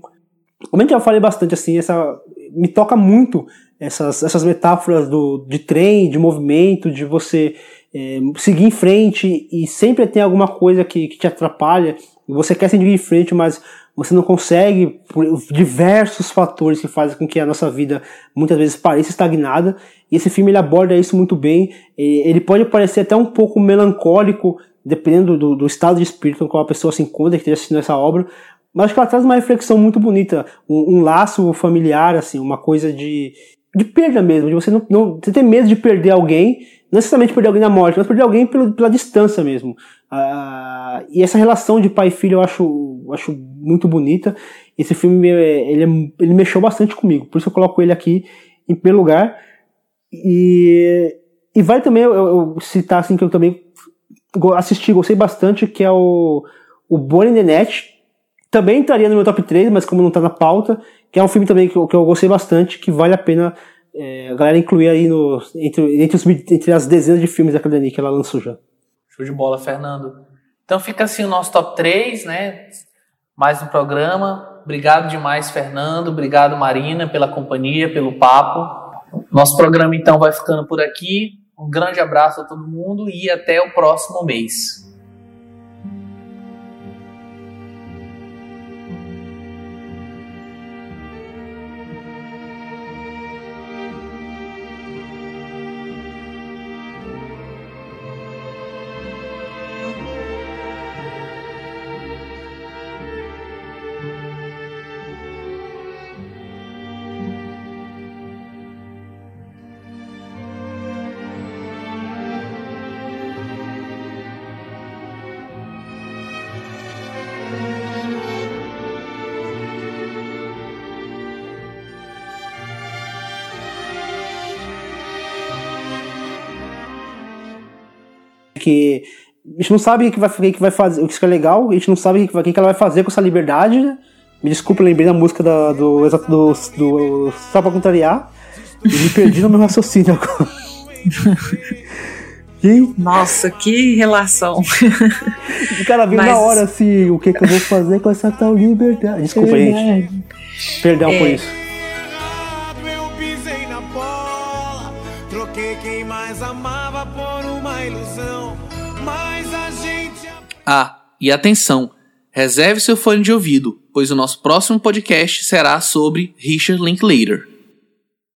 Como eu já falei bastante, assim, essa me toca muito essas, essas metáforas do, de trem, de movimento, de você é, seguir em frente e sempre tem alguma coisa que, que te atrapalha. Você quer seguir em frente, mas você não consegue, por diversos fatores que fazem com que a nossa vida muitas vezes pareça estagnada. E esse filme ele aborda isso muito bem. Ele pode parecer até um pouco melancólico, dependendo do, do estado de espírito com qual a pessoa se encontra que esteja assistindo essa obra. Mas acho que ela traz uma reflexão muito bonita, um, um laço familiar, assim, uma coisa de, de perda mesmo, de você não, não você ter medo de perder alguém, não necessariamente perder alguém na morte, mas perder alguém pelo, pela distância mesmo. Uh, e essa relação de pai e filho eu acho, eu acho muito bonita. Esse filme ele, ele mexeu bastante comigo, por isso eu coloco ele aqui em primeiro lugar. E, e vai também eu, eu citar assim que eu também assisti, gostei bastante, que é o, o Bonnie the Net. Também estaria no meu top 3, mas como não tá na pauta, que é um filme também que que eu gostei bastante, que vale a pena é, a galera incluir aí no, entre, entre, os, entre as dezenas de filmes da Academia que ela lançou já. Show de bola, Fernando. Então fica assim o nosso top 3, né? Mais um programa. Obrigado demais, Fernando. Obrigado, Marina, pela companhia, pelo papo. Nosso programa então vai ficando por aqui. Um grande abraço a todo mundo e até o próximo mês. Que a gente não sabe o que vai, o que vai fazer, o que é legal, a gente não sabe o que, que ela vai fazer com essa liberdade. Né? Me desculpa, lembrei da música da, do, do, do, do Só pra contrariar. E me perdi no meu raciocínio agora. [laughs] E... Nossa, que relação. O cara veio Mas... na hora assim, o que, que eu vou fazer com essa tal liberdade? Desculpa, é gente. Perdão é. por isso. Eu pisei na bola, troquei quem mais amava por uma ilusão. Ah, e atenção! Reserve seu fone de ouvido, pois o nosso próximo podcast será sobre Richard Linklater.